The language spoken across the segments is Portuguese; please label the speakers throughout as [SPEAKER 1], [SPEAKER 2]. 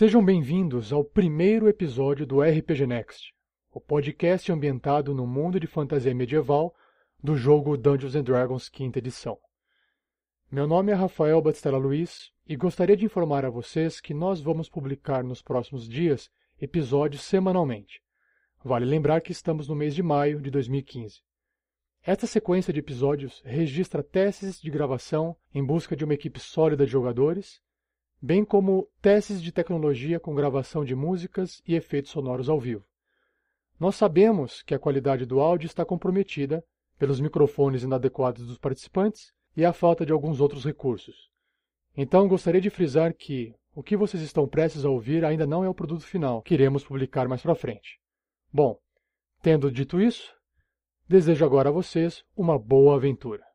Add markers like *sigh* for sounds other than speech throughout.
[SPEAKER 1] Sejam bem-vindos ao primeiro episódio do RPG Next, o podcast ambientado no mundo de fantasia medieval do jogo Dungeons Dragons quinta edição. Meu nome é Rafael Batistella Luiz e gostaria de informar a vocês que nós vamos publicar nos próximos dias episódios semanalmente. Vale lembrar que estamos no mês de maio de 2015. Esta sequência de episódios registra testes de gravação em busca de uma equipe sólida de jogadores, bem como testes de tecnologia com gravação de músicas e efeitos sonoros ao vivo. Nós sabemos que a qualidade do áudio está comprometida pelos microfones inadequados dos participantes e a falta de alguns outros recursos. Então gostaria de frisar que o que vocês estão prestes a ouvir ainda não é o produto final que iremos publicar mais para frente. Bom, tendo dito isso, desejo agora a vocês uma boa aventura.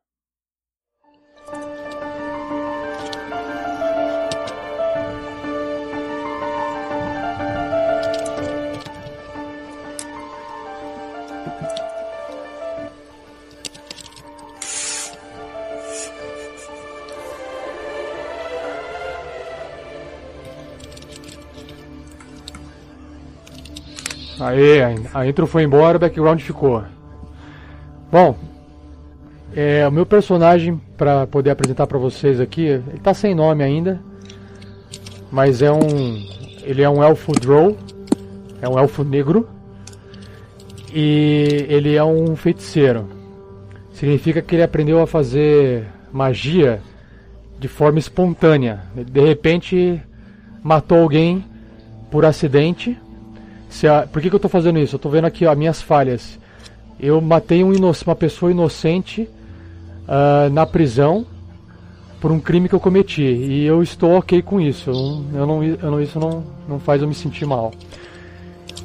[SPEAKER 1] Aê, a intro foi embora, o background ficou. Bom, é, o meu personagem, para poder apresentar para vocês aqui, ele tá sem nome ainda, mas é um, ele é um elfo drow, é um elfo negro, e ele é um feiticeiro. Significa que ele aprendeu a fazer magia de forma espontânea. De repente matou alguém por acidente a, por que, que eu estou fazendo isso? Eu estou vendo aqui as minhas falhas. Eu matei um uma pessoa inocente uh, na prisão por um crime que eu cometi. E eu estou ok com isso. Eu não, eu não, isso não, não faz eu me sentir mal.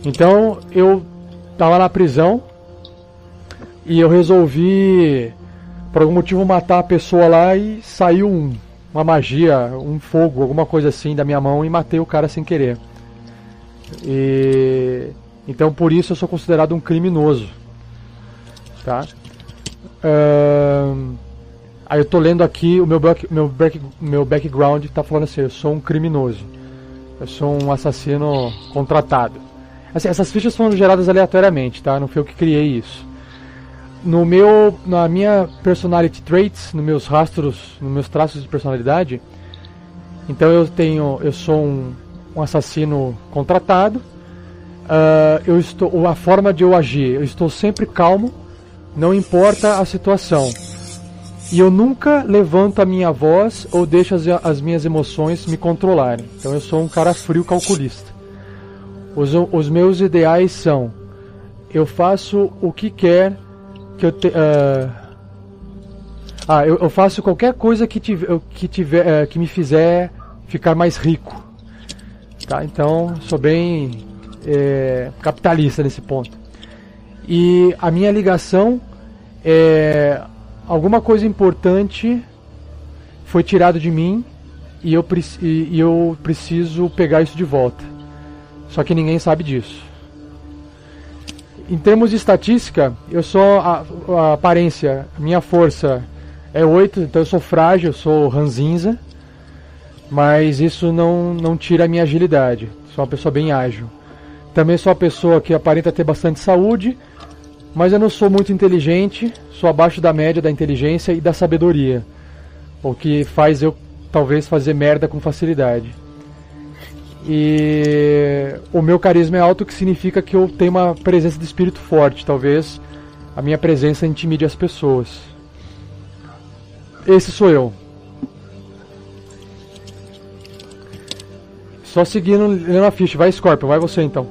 [SPEAKER 1] Então eu estava na prisão e eu resolvi, por algum motivo, matar a pessoa lá e saiu um, uma magia, um fogo, alguma coisa assim da minha mão e matei o cara sem querer. E então por isso eu sou considerado um criminoso, tá? Uh, aí eu tô lendo aqui o meu back, meu back, meu background está falando assim, eu sou um criminoso, eu sou um assassino contratado. Assim, essas fichas foram geradas aleatoriamente, tá? Não foi eu que criei isso. No meu, na minha personality traits, nos meus rastros, nos meus traços de personalidade, então eu tenho, eu sou um um assassino contratado. Uh, eu estou, a forma de eu agir, eu estou sempre calmo, não importa a situação. E eu nunca levanto a minha voz ou deixo as, as minhas emoções me controlarem. Então eu sou um cara frio calculista. Os, os meus ideais são: eu faço o que quer que eu te, uh, ah, eu, eu, faço qualquer coisa que, que, tiver, uh, que me fizer ficar mais rico. Tá? Então, sou bem é, capitalista nesse ponto. E a minha ligação é alguma coisa importante foi tirado de mim e eu, e eu preciso pegar isso de volta. Só que ninguém sabe disso. Em termos de estatística, eu sou a, a aparência, minha força é 8, então eu sou frágil, eu sou ranzinza mas isso não, não tira a minha agilidade. Sou uma pessoa bem ágil. Também sou uma pessoa que aparenta ter bastante saúde, mas eu não sou muito inteligente, sou abaixo da média da inteligência e da sabedoria, o que faz eu talvez fazer merda com facilidade. E o meu carisma é alto, o que significa que eu tenho uma presença de espírito forte. Talvez a minha presença intimide as pessoas. Esse sou eu. Só seguindo lendo a ficha. Vai, Scorpion, vai você então.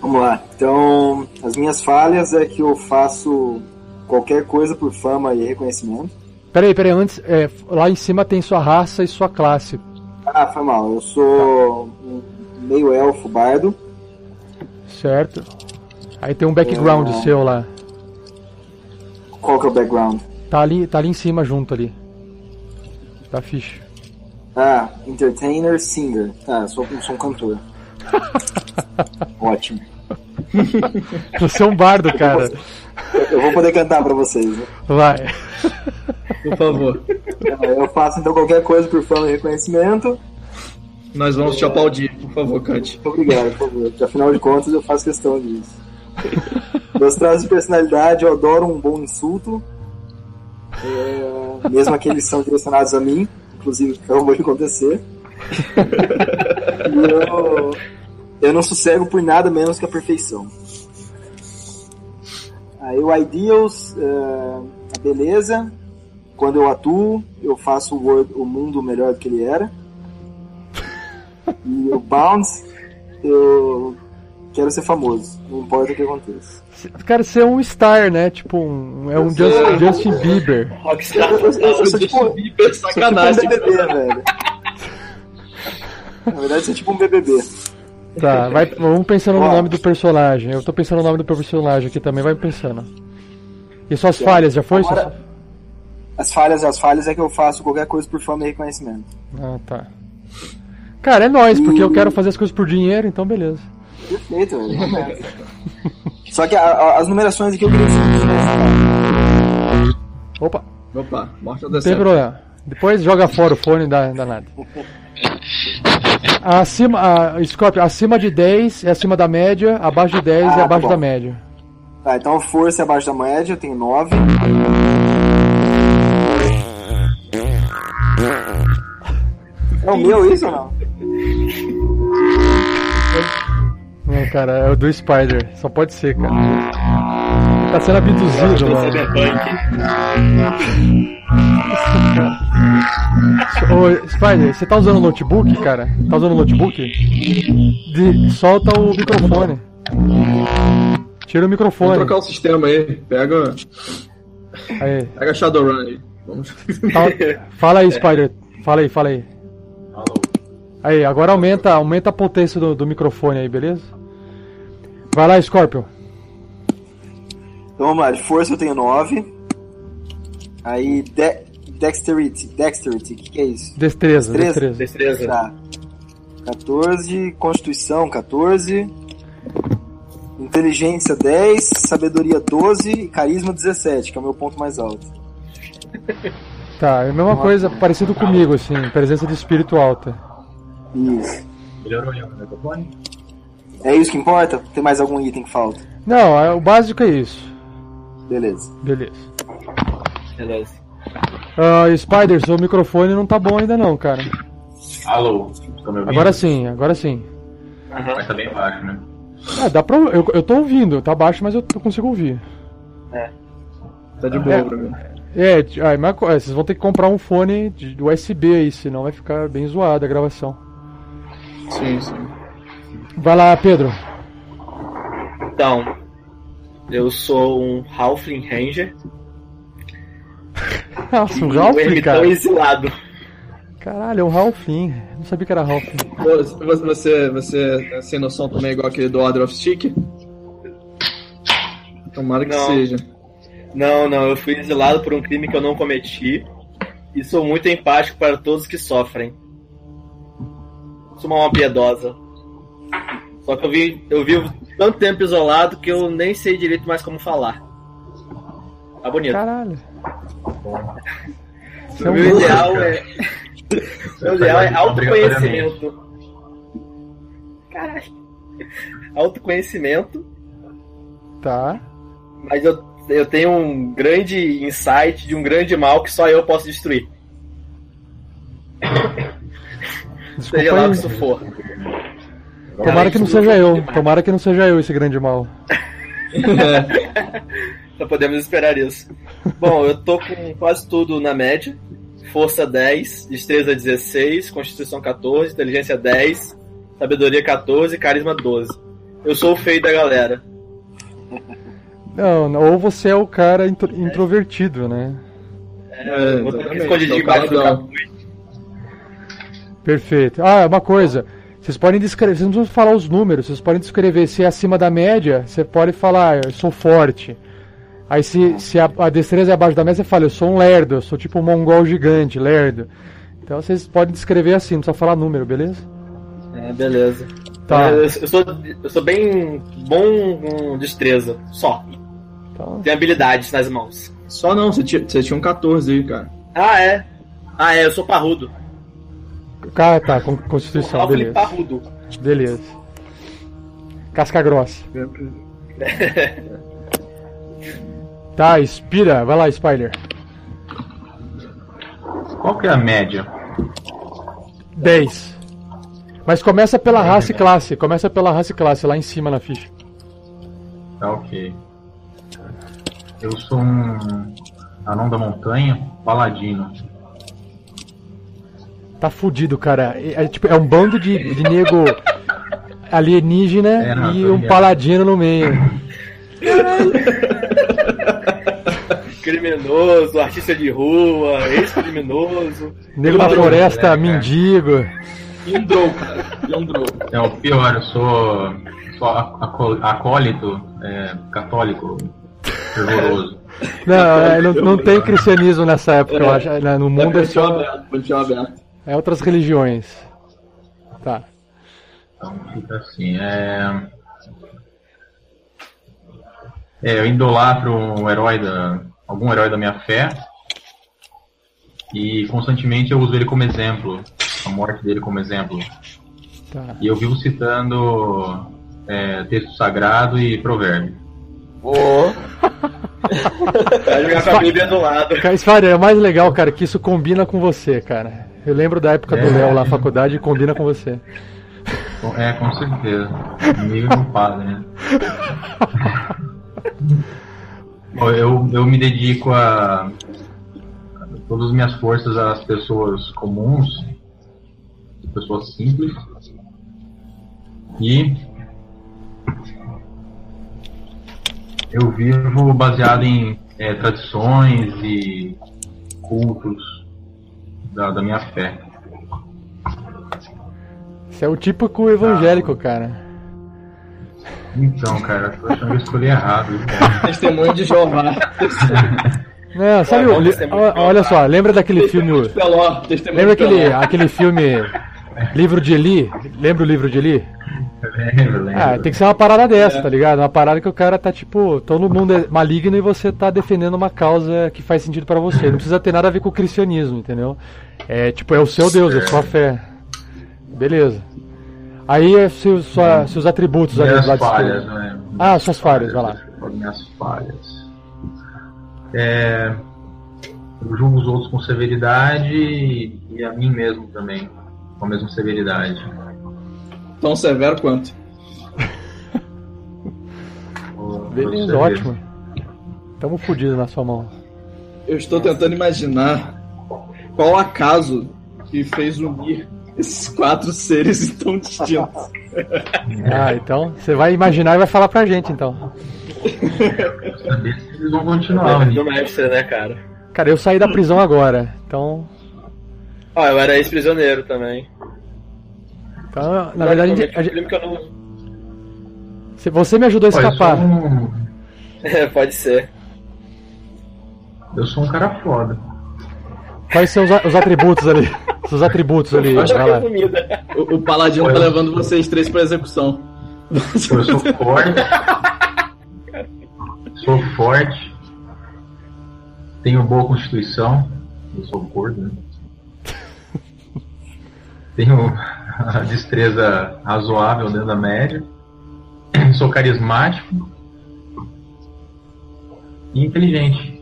[SPEAKER 2] Vamos lá. Então, as minhas falhas é que eu faço qualquer coisa por fama e reconhecimento.
[SPEAKER 1] Peraí, peraí, antes, é, lá em cima tem sua raça e sua classe.
[SPEAKER 2] Ah, foi mal. Eu sou um meio elfo bardo.
[SPEAKER 1] Certo. Aí tem um background é... seu lá.
[SPEAKER 2] Qual que é o background?
[SPEAKER 1] Tá ali, tá ali em cima junto ali. Da ficha.
[SPEAKER 2] Ah, entertainer, singer. Ah, sou, sou um cantor. *laughs* Ótimo.
[SPEAKER 1] Você é um bardo, cara.
[SPEAKER 2] Eu vou poder cantar pra vocês. Né?
[SPEAKER 1] Vai.
[SPEAKER 3] Por favor.
[SPEAKER 2] Eu faço então qualquer coisa por fama e reconhecimento.
[SPEAKER 3] Nós vamos te aplaudir, por favor, Kant.
[SPEAKER 2] Obrigado, por favor. Afinal de contas, eu faço questão disso. Meus traços de personalidade, eu adoro um bom insulto. É, mesmo aqueles que são direcionados a mim, inclusive acabou de acontecer. *laughs* Eu, eu não sossego por nada menos que a perfeição. Aí o Ideals, é, a beleza. Quando eu atuo, eu faço o, world, o mundo melhor do que ele era. E o Bounce, eu quero ser famoso, não importa o que aconteça.
[SPEAKER 1] Cara, você é um star, né? Tipo, um, é um Just, Justin Bieber.
[SPEAKER 2] Eu sou tipo,
[SPEAKER 3] Bieber, sacanagem.
[SPEAKER 2] sou tipo um BBB, velho. Na verdade, sou tipo um BBB.
[SPEAKER 1] Tá, vai, vamos pensando no nome do personagem. Eu tô pensando no nome do personagem aqui também, vai pensando. E suas falhas, já foi?
[SPEAKER 2] Agora-
[SPEAKER 1] Suas-
[SPEAKER 2] As falhas, as falhas é que eu faço qualquer coisa por fama e reconhecimento.
[SPEAKER 1] Ah, tá. Cara, é nóis, porque eu quero fazer as coisas por dinheiro, então beleza.
[SPEAKER 2] Perfeito, velho. *laughs* Só que a- a- as numerações aqui eu queria que
[SPEAKER 1] Opa,
[SPEAKER 3] Opa, morte ou
[SPEAKER 1] não tem problema. Depois joga fora o fone, dá, dá nada. Acima, a, Scorpio, acima de 10 é acima da média, abaixo de 10
[SPEAKER 2] Ah,
[SPEAKER 1] é
[SPEAKER 2] tá
[SPEAKER 1] abaixo
[SPEAKER 2] bom.
[SPEAKER 1] da média.
[SPEAKER 2] Tá, então força é abaixo da média, eu tenho 9. É o meu isso ou não? *laughs*
[SPEAKER 1] Não, cara, é o do Spider. Só pode ser, cara. Tá sendo abduzido, mano. *laughs* Ô, Spider, você tá usando o notebook, cara? Tá usando o notebook? De- solta o microfone. Tira o microfone.
[SPEAKER 3] trocar o sistema aí. Pega,
[SPEAKER 1] Aí.
[SPEAKER 3] pega Shadowrun aí. Vamos.
[SPEAKER 1] Fala, *laughs* fala aí, Spider. Fala aí, fala aí. Aí, agora aumenta, aumenta a potência do, do microfone aí, beleza? Vai lá, Scorpion.
[SPEAKER 2] Então vamos lá, de força eu tenho 9. Aí, de dexterity, dexterity, o que, que é isso?
[SPEAKER 1] Destreza,
[SPEAKER 2] Destreza.
[SPEAKER 1] destreza.
[SPEAKER 4] Destreza.
[SPEAKER 2] Tá. 14, constituição 14, inteligência 10, sabedoria 12 e carisma 17, que é o meu ponto mais alto.
[SPEAKER 1] Tá, é a mesma coisa, parecido comigo, assim, presença de espírito alta.
[SPEAKER 2] Isso.
[SPEAKER 4] Melhorou o microfone?
[SPEAKER 2] É isso que importa? Tem mais algum item que falta?
[SPEAKER 1] Não, é- o básico é isso.
[SPEAKER 2] Beleza.
[SPEAKER 1] Beleza.
[SPEAKER 4] Beleza.
[SPEAKER 1] Ah, Spider, seu microfone não tá bom ainda não, cara.
[SPEAKER 4] Alô?
[SPEAKER 1] Agora sim, agora sim.
[SPEAKER 4] Mas tá bem baixo, né?
[SPEAKER 1] Ah, dá pra. Eu, eu tô ouvindo, tá baixo, mas eu, eu consigo ouvir.
[SPEAKER 3] Tá de boa pra mim.
[SPEAKER 1] É, t- ah, mas, é, vocês vão ter que comprar um fone de USB aí, senão vai ficar bem zoada a gravação.
[SPEAKER 3] Sim, sim.
[SPEAKER 1] Vai lá, Pedro.
[SPEAKER 4] Então, eu sou um Halfling Ranger. *laughs*
[SPEAKER 1] Nossa, um
[SPEAKER 4] e
[SPEAKER 1] Ralph,
[SPEAKER 4] ermitão
[SPEAKER 1] cara.
[SPEAKER 4] exilado.
[SPEAKER 1] Caralho, é um Ralphin. Não sabia que era Ralph.
[SPEAKER 3] Você, você, você é sem noção também igual aquele do Order of Stick? Tomara que
[SPEAKER 4] Não.
[SPEAKER 3] seja.
[SPEAKER 4] Não, não, eu fui exilado por um crime que eu não cometi. E sou muito empático para todos que sofrem. Sou uma alma piedosa. Só que eu, vi, eu vivo tanto tempo isolado que eu nem sei direito mais como falar. Tá bonito.
[SPEAKER 1] Caralho. É
[SPEAKER 4] O *laughs* meu
[SPEAKER 1] louco,
[SPEAKER 4] ideal
[SPEAKER 1] cara.
[SPEAKER 4] é. Meu ideal é autoconhecimento. Caralho. Autoconhecimento,
[SPEAKER 1] Tá.
[SPEAKER 4] mas eu, eu tenho um grande insight de um grande mal que só eu posso destruir. Seja lá o que isso
[SPEAKER 1] Desculpa
[SPEAKER 4] for.
[SPEAKER 1] Tomara que não seja eu. Tomara que não seja eu esse grande mal. *laughs*
[SPEAKER 4] Só podemos esperar isso. Bom, eu tô com quase tudo na média. Força 10, destreza 16, constituição 14, inteligência 10, sabedoria 14, carisma 12. Eu sou o feio da galera.
[SPEAKER 1] Não, não, ou você é o cara intro- introvertido, né?
[SPEAKER 3] É,
[SPEAKER 4] eu vou estar aqui
[SPEAKER 3] exatamente,
[SPEAKER 4] escondido
[SPEAKER 3] é o
[SPEAKER 4] embaixo do capuz.
[SPEAKER 1] Perfeito. Ah, uma coisa. Vocês podem descrever, vocês não precisam falar os números, vocês podem descrever se é acima da média, você pode falar, "Ah, eu sou forte. Aí se, se a, a destreza é abaixo da média, você fala, eu sou um lerdo, eu sou tipo um mongol gigante, lerdo. Então vocês podem descrever assim, não precisa falar número, beleza?
[SPEAKER 4] É, beleza.
[SPEAKER 1] Tá.
[SPEAKER 4] Eu, eu sou, eu sou bem bom com destreza, só.
[SPEAKER 1] Então,
[SPEAKER 4] Tenho habilidades nas mãos.
[SPEAKER 3] Só não, você tinha, você tinha um 14 aí, cara.
[SPEAKER 4] Ah, é? Ah, é, eu sou parrudo.
[SPEAKER 1] Ah, tá, com Constituição, beleza.
[SPEAKER 5] parrudo.
[SPEAKER 1] Beleza. Casca grossa. *laughs* Tá, expira. Vai lá, Spider.
[SPEAKER 6] Qual que é a média?
[SPEAKER 1] 10. Mas começa pela raça e classe. Começa pela raça e classe, lá em cima na ficha.
[SPEAKER 6] Tá ok. Eu sou um anão da montanha, paladino.
[SPEAKER 1] Tá fudido, cara. É, é tipo, é um bando de, de nego alienígena
[SPEAKER 6] É, não,
[SPEAKER 1] e um
[SPEAKER 6] ligado.
[SPEAKER 1] paladino no meio.
[SPEAKER 5] Criminoso, artista de rua, ex-criminoso.
[SPEAKER 1] Nego da floresta,
[SPEAKER 6] né,
[SPEAKER 1] mendigo.
[SPEAKER 3] E um cara. E um.
[SPEAKER 6] É o pior, eu sou, sou acólito, é, católico, fervoroso.
[SPEAKER 1] Não, é, não, não tem cristianismo nessa época, eu acho. né, No
[SPEAKER 3] É
[SPEAKER 1] mundo é
[SPEAKER 3] panteão
[SPEAKER 1] só.
[SPEAKER 3] aberto, panteão aberto.
[SPEAKER 1] É outras religiões. Tá.
[SPEAKER 6] Então fica assim. É... é, eu idolatro um herói da. algum herói da minha fé. E constantemente eu uso ele como exemplo. A morte dele como exemplo.
[SPEAKER 1] Tá.
[SPEAKER 6] E eu vivo citando é, texto sagrado e provérbio.
[SPEAKER 5] Vai jogar com a Bíblia do lado.
[SPEAKER 1] Cara, é mais legal, cara, que isso combina com você, cara. Eu lembro da época do
[SPEAKER 6] É.
[SPEAKER 1] Léo lá na faculdade e combina com você.
[SPEAKER 6] É, com certeza. Comigo padre, né? *laughs* Bom, eu, eu me dedico a, a todas as minhas forças às pessoas comuns, pessoas simples. E eu vivo baseado em é, tradições e cultos da, da minha fé.
[SPEAKER 1] Você é o típico evangélico, cara.
[SPEAKER 6] Então, cara, eu achando que eu escolhi errado. *laughs* cara?
[SPEAKER 3] Testemunho de Jeová.
[SPEAKER 1] Não, sabe, o-
[SPEAKER 5] muito
[SPEAKER 1] olha, olha só, lembra daquele filme.
[SPEAKER 3] Testemunho Peló.
[SPEAKER 1] Lembra aquele, aquele filme Livro de Eli? Lembra o livro de Eli?
[SPEAKER 6] Lembro, lembro.
[SPEAKER 1] Ah, tem que ser uma parada dessa, tá ligado? Uma parada que o cara tá tipo, todo mundo é maligno e você tá defendendo uma causa que faz sentido pra você. Não precisa ter nada a ver com o cristianismo, entendeu? É tipo, é o seu Deus, é sua fé. Beleza. Aí é se, sua, seus atributos ali do
[SPEAKER 6] Minhas
[SPEAKER 1] lado
[SPEAKER 6] falhas,
[SPEAKER 1] esquerdo.
[SPEAKER 6] né?
[SPEAKER 1] Ah, suas falhas, vai lá.
[SPEAKER 6] Minhas falhas. É, eu julgo os outros com severidade e, a mim mesmo também, com a mesma severidade.
[SPEAKER 3] Tão severo quanto. *laughs*
[SPEAKER 1] Beleza, ótimo. Tamo fudido na sua mão.
[SPEAKER 3] Eu estou tentando imaginar qual acaso que fez unir esses quatro seres *laughs* tão distintos.
[SPEAKER 1] Ah, então você vai imaginar e vai falar pra gente então.
[SPEAKER 6] eles vão continuar.
[SPEAKER 5] do mestre, né, cara?
[SPEAKER 1] Cara, eu saí da prisão agora, então.
[SPEAKER 5] Ó, eu era ex-prisioneiro também.
[SPEAKER 1] então na verdade, a gente-
[SPEAKER 5] não.
[SPEAKER 1] você me ajudou a escapar.
[SPEAKER 6] um, *laughs*
[SPEAKER 5] É, pode ser.
[SPEAKER 6] eu sou um cara foda.
[SPEAKER 1] Quais são os, os atributos ali? Os atributos ali.
[SPEAKER 3] O, o paladino
[SPEAKER 6] Olha.
[SPEAKER 3] tá levando vocês três pra execução.
[SPEAKER 6] Eu sou forte. sou forte. Tenho boa constituição. Eu sou gordo, né? Tenho a destreza razoável dentro da média. Sou carismático. E inteligente.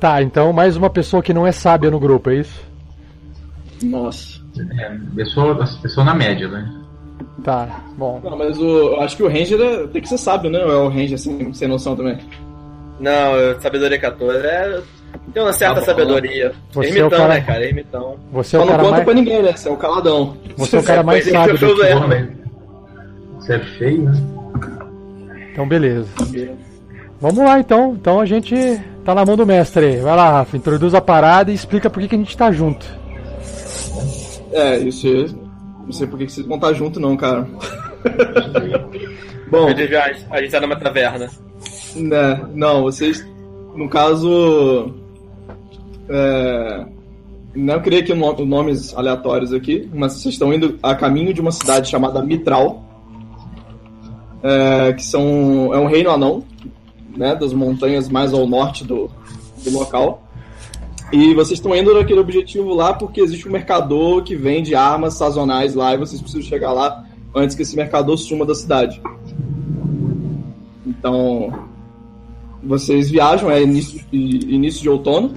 [SPEAKER 1] Tá, então mais uma pessoa que não é sábia no grupo, é isso?
[SPEAKER 3] Nossa.
[SPEAKER 6] É, eu sou na média, né?
[SPEAKER 1] Tá, bom.
[SPEAKER 3] Não, mas o, eu acho que o Ranger é- tem que ser sábio, né? Ou é o Ranger sem, sem noção também?
[SPEAKER 5] Não, sabedoria 14. É, tem uma certa
[SPEAKER 3] Tá
[SPEAKER 5] sabedoria.
[SPEAKER 1] Você é o
[SPEAKER 5] ermitão,
[SPEAKER 1] cara-
[SPEAKER 5] né, cara? Ermitão.
[SPEAKER 1] Você é
[SPEAKER 3] Só
[SPEAKER 1] o
[SPEAKER 3] não
[SPEAKER 1] cara
[SPEAKER 3] conta
[SPEAKER 1] mais.
[SPEAKER 3] pra ninguém, né? Você é o caladão.
[SPEAKER 1] Você é o cara mais
[SPEAKER 5] Foi
[SPEAKER 1] sábio
[SPEAKER 6] Você é feio, né?
[SPEAKER 1] Então beleza. Vamos lá então. Então a gente tá na mão do mestre aí. Vai lá, Rafa, introduz a parada e explica por que, que a gente tá junto.
[SPEAKER 3] É, isso aí. Não sei por que que vocês vão estar junto, não, cara. *laughs* Bom,
[SPEAKER 5] A gente, já- a gente tá numa taverna.
[SPEAKER 3] né, não, vocês, no caso, é, não queria aqui no- nomes aleatórios aqui, mas vocês estão indo a caminho de uma cidade chamada Mitral, é, que são, é um reino anão, né, das montanhas mais ao norte do, do local. E vocês estão indo naquele objetivo lá porque existe um mercador que vende armas sazonais lá e vocês precisam chegar lá antes que esse mercador suma da cidade. Então, vocês viajam, é início de, início de outono.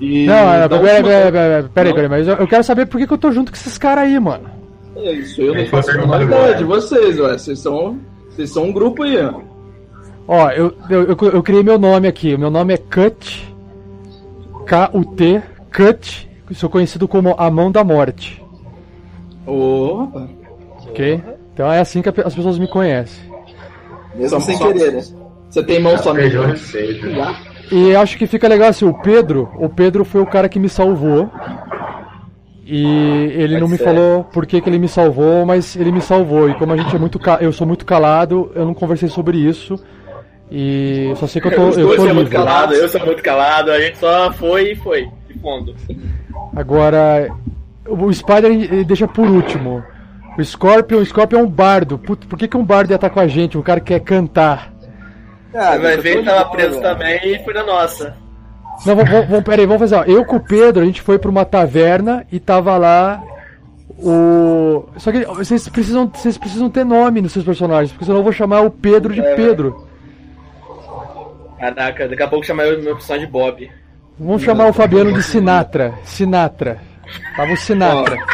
[SPEAKER 3] E
[SPEAKER 1] Não, é,
[SPEAKER 3] dão
[SPEAKER 1] peraí, peraí, peraí, peraí,
[SPEAKER 3] Não?
[SPEAKER 1] peraí, mas eu, quero saber por que, que eu tô junto com esses caras aí, mano.
[SPEAKER 3] É isso, eu não faço a menor ideia de vocês, ué. Vocês são, vocês são um grupo aí, ó.
[SPEAKER 1] Ó, eu, eu, eu, eu criei meu nome aqui. Meu nome é Cut. K-U-T. Cut. Sou conhecido como a Mão da Morte.
[SPEAKER 3] Rapaz.
[SPEAKER 1] Ok? Então é assim que as pessoas me conhecem.
[SPEAKER 2] Mesmo sem
[SPEAKER 3] só-
[SPEAKER 2] querer, né?
[SPEAKER 3] Você tem mão só mesmo.
[SPEAKER 6] receita.
[SPEAKER 1] E acho que fica legal assim, o Pedro, o Pedro foi o cara que me salvou. E ele não me
[SPEAKER 2] ser.
[SPEAKER 1] falou por que, que ele me salvou, mas ele me salvou. E como a gente é muito ca- eu sou muito calado, eu não conversei sobre isso. E eu só sei que eu tô,
[SPEAKER 5] Os
[SPEAKER 1] eu
[SPEAKER 5] dois
[SPEAKER 1] tô
[SPEAKER 5] são muito
[SPEAKER 1] livre.
[SPEAKER 5] calados, eu sou muito calado, a gente só foi e foi, de fundo.
[SPEAKER 1] Agora, o Spider ele deixa por último. O Scorpion, o Scorpion é um bardo. Puta, por que, que um bardo ia estar com a gente? Um cara que quer cantar.
[SPEAKER 2] Ah,
[SPEAKER 5] vai ver
[SPEAKER 2] de
[SPEAKER 5] tava preso também e foi na nossa.
[SPEAKER 1] Não, vamos, vamos, vamos- peraí, vamos fazer, ó. Eu com o Pedro, a gente foi pra uma taverna e tava lá o. Só que vocês precisam, vocês precisam ter nome nos seus personagens, porque senão eu vou chamar o Pedro de Pedro.
[SPEAKER 5] Caraca, daqui a pouco chamar eu meu personagem de Bob.
[SPEAKER 1] Vamos chamar o Fabiano de Sinatra. Sinatra. Tava o Sinatra. *laughs*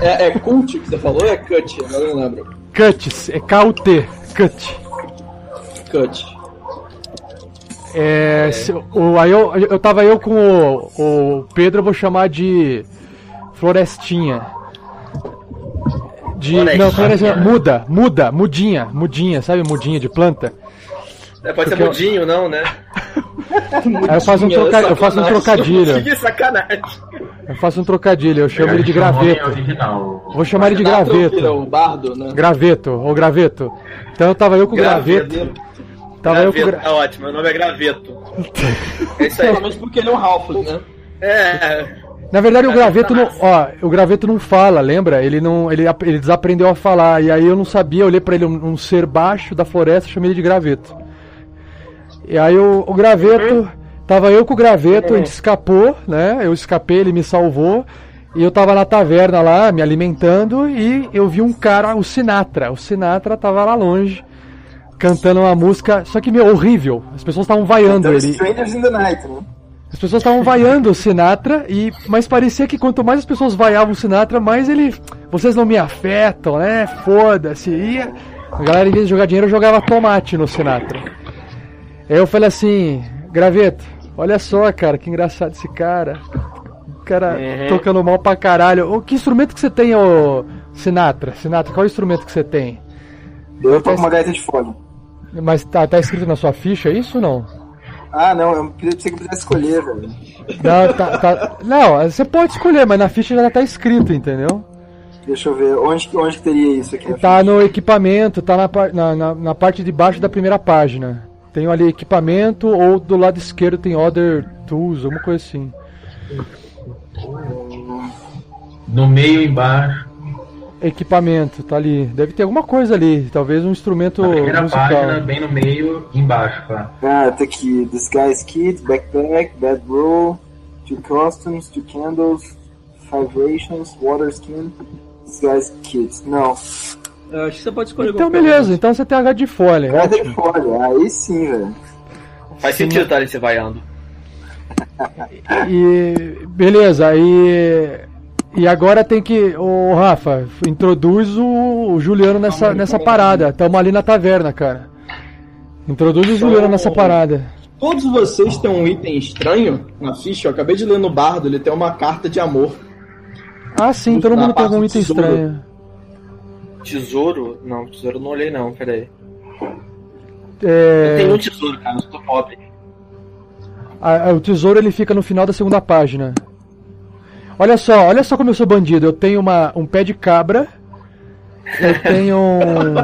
[SPEAKER 3] É, é, é cult que você falou ou é cut? Agora eu não lembro.
[SPEAKER 1] Cuts, é K-U-T. Cut.
[SPEAKER 3] Cut.
[SPEAKER 1] É, se- o, aí eu, eu tava eu com o, o Pedro, eu vou chamar de Florestinha. De,
[SPEAKER 5] Florestinha.
[SPEAKER 1] não, Florestinha, muda, muda, mudinha, mudinha, sabe mudinha de planta?
[SPEAKER 5] É, pode ser
[SPEAKER 1] Porque eu-
[SPEAKER 5] mudinho, não, né? *laughs*
[SPEAKER 1] Aí eu faço um, troca, eu faço um trocadilho, *laughs*
[SPEAKER 5] Que sacanagem.
[SPEAKER 1] eu faço um trocadilho, eu chamo ele de graveto.
[SPEAKER 6] original.
[SPEAKER 1] Vou chamar ele de
[SPEAKER 3] é
[SPEAKER 1] graveto.
[SPEAKER 3] O bardo, né?
[SPEAKER 1] Graveto, ou graveto. Então eu tava eu com o graveto. Tava eu com
[SPEAKER 5] Graveto,
[SPEAKER 1] gra...
[SPEAKER 5] tá ótimo, meu nome é Graveto. *laughs* É isso aí.
[SPEAKER 3] Principalmente porque ele é um Halfling, né?
[SPEAKER 5] É,
[SPEAKER 1] Na verdade, o graveto
[SPEAKER 5] tá
[SPEAKER 1] não, ó, o graveto não fala, lembra? Ele não, ele, ele desaprendeu a falar. E aí eu não sabia, eu olhei pra ele um, um ser baixo da floresta, chamei ele de graveto. E aí o, o graveto, tava eu com o graveto, a gente escapou, né? Eu escapei, ele me salvou. E eu tava na taverna lá, me alimentando, e eu vi um cara, o Sinatra. O Sinatra tava lá longe, cantando uma música, só que, meu, horrível. As pessoas estavam vaiando
[SPEAKER 2] Então,
[SPEAKER 1] ele.
[SPEAKER 2] Strangers in the Night, né?
[SPEAKER 1] As pessoas estavam vaiando o Sinatra, e, mas parecia que quanto mais as pessoas vaiavam o Sinatra, mais ele. Vocês não me afetam, né? Foda-se. E a galera, em vez de jogar dinheiro, jogava tomate no Sinatra. Aí eu falei assim: Graveto, olha só, cara, que engraçado esse cara. O cara
[SPEAKER 5] Uhum.
[SPEAKER 1] tocando mal pra caralho. Ô, que instrumento que você tem, ô Sinatra? Sinatra, qual é o instrumento que você tem?
[SPEAKER 2] Eu tô com uma gaita de fone.
[SPEAKER 1] Mas tá, tá escrito na sua ficha isso ou não?
[SPEAKER 2] Ah, não, eu pensei que eu pudesse escolher, velho.
[SPEAKER 1] Não, tá, tá- não, você pode escolher, mas na ficha já tá escrito, entendeu?
[SPEAKER 2] Deixa eu ver, onde, que- onde teria isso aqui? na
[SPEAKER 1] Tá
[SPEAKER 2] ficha?
[SPEAKER 1] no equipamento, tá na, na, na, na parte de baixo da primeira página. Tem ali equipamento ou do lado esquerdo tem Other Tools, alguma coisa assim.
[SPEAKER 6] No meio embaixo,
[SPEAKER 1] Equipamento, tá ali. Deve ter alguma coisa ali, talvez um instrumento
[SPEAKER 6] na primeira
[SPEAKER 1] musical.
[SPEAKER 6] página, bem no meio, embaixo, tá?
[SPEAKER 2] Ah, tá aqui. Disguise Kit, Backpack, Bad Roll, Two Costumes, Two Candles, Five Rations, Water Skin, Disguise Kit. Não,
[SPEAKER 3] Eu acho que você pode escolher
[SPEAKER 1] Então
[SPEAKER 3] um.
[SPEAKER 1] beleza, então você tem H de folha.
[SPEAKER 2] gaita de folha. Aí sim, velho.
[SPEAKER 5] faz sentido estarem se vaiando.
[SPEAKER 1] E beleza, e e agora tem que, ô Rafa, introduz o, o Juliano nessa nessa parada. Tamo ali na taverna, cara. Introduz o Juliano nessa parada.
[SPEAKER 3] Todos vocês têm um item estranho na ficha. Eu acabei de ler no bardo, ele tem uma carta de amor.
[SPEAKER 1] Ah, sim, todo mundo tem algum
[SPEAKER 3] do
[SPEAKER 1] item
[SPEAKER 3] tesouro.
[SPEAKER 1] estranho.
[SPEAKER 5] Tesouro? Não, tesouro eu não olhei não, peraí.
[SPEAKER 1] É,
[SPEAKER 5] Tem um tesouro, cara, eu sou pobre.
[SPEAKER 1] a- a- o tesouro ele fica no final da segunda página. Olha só, olha só como eu sou bandido. Eu tenho uma, um pé de cabra. Eu tenho um,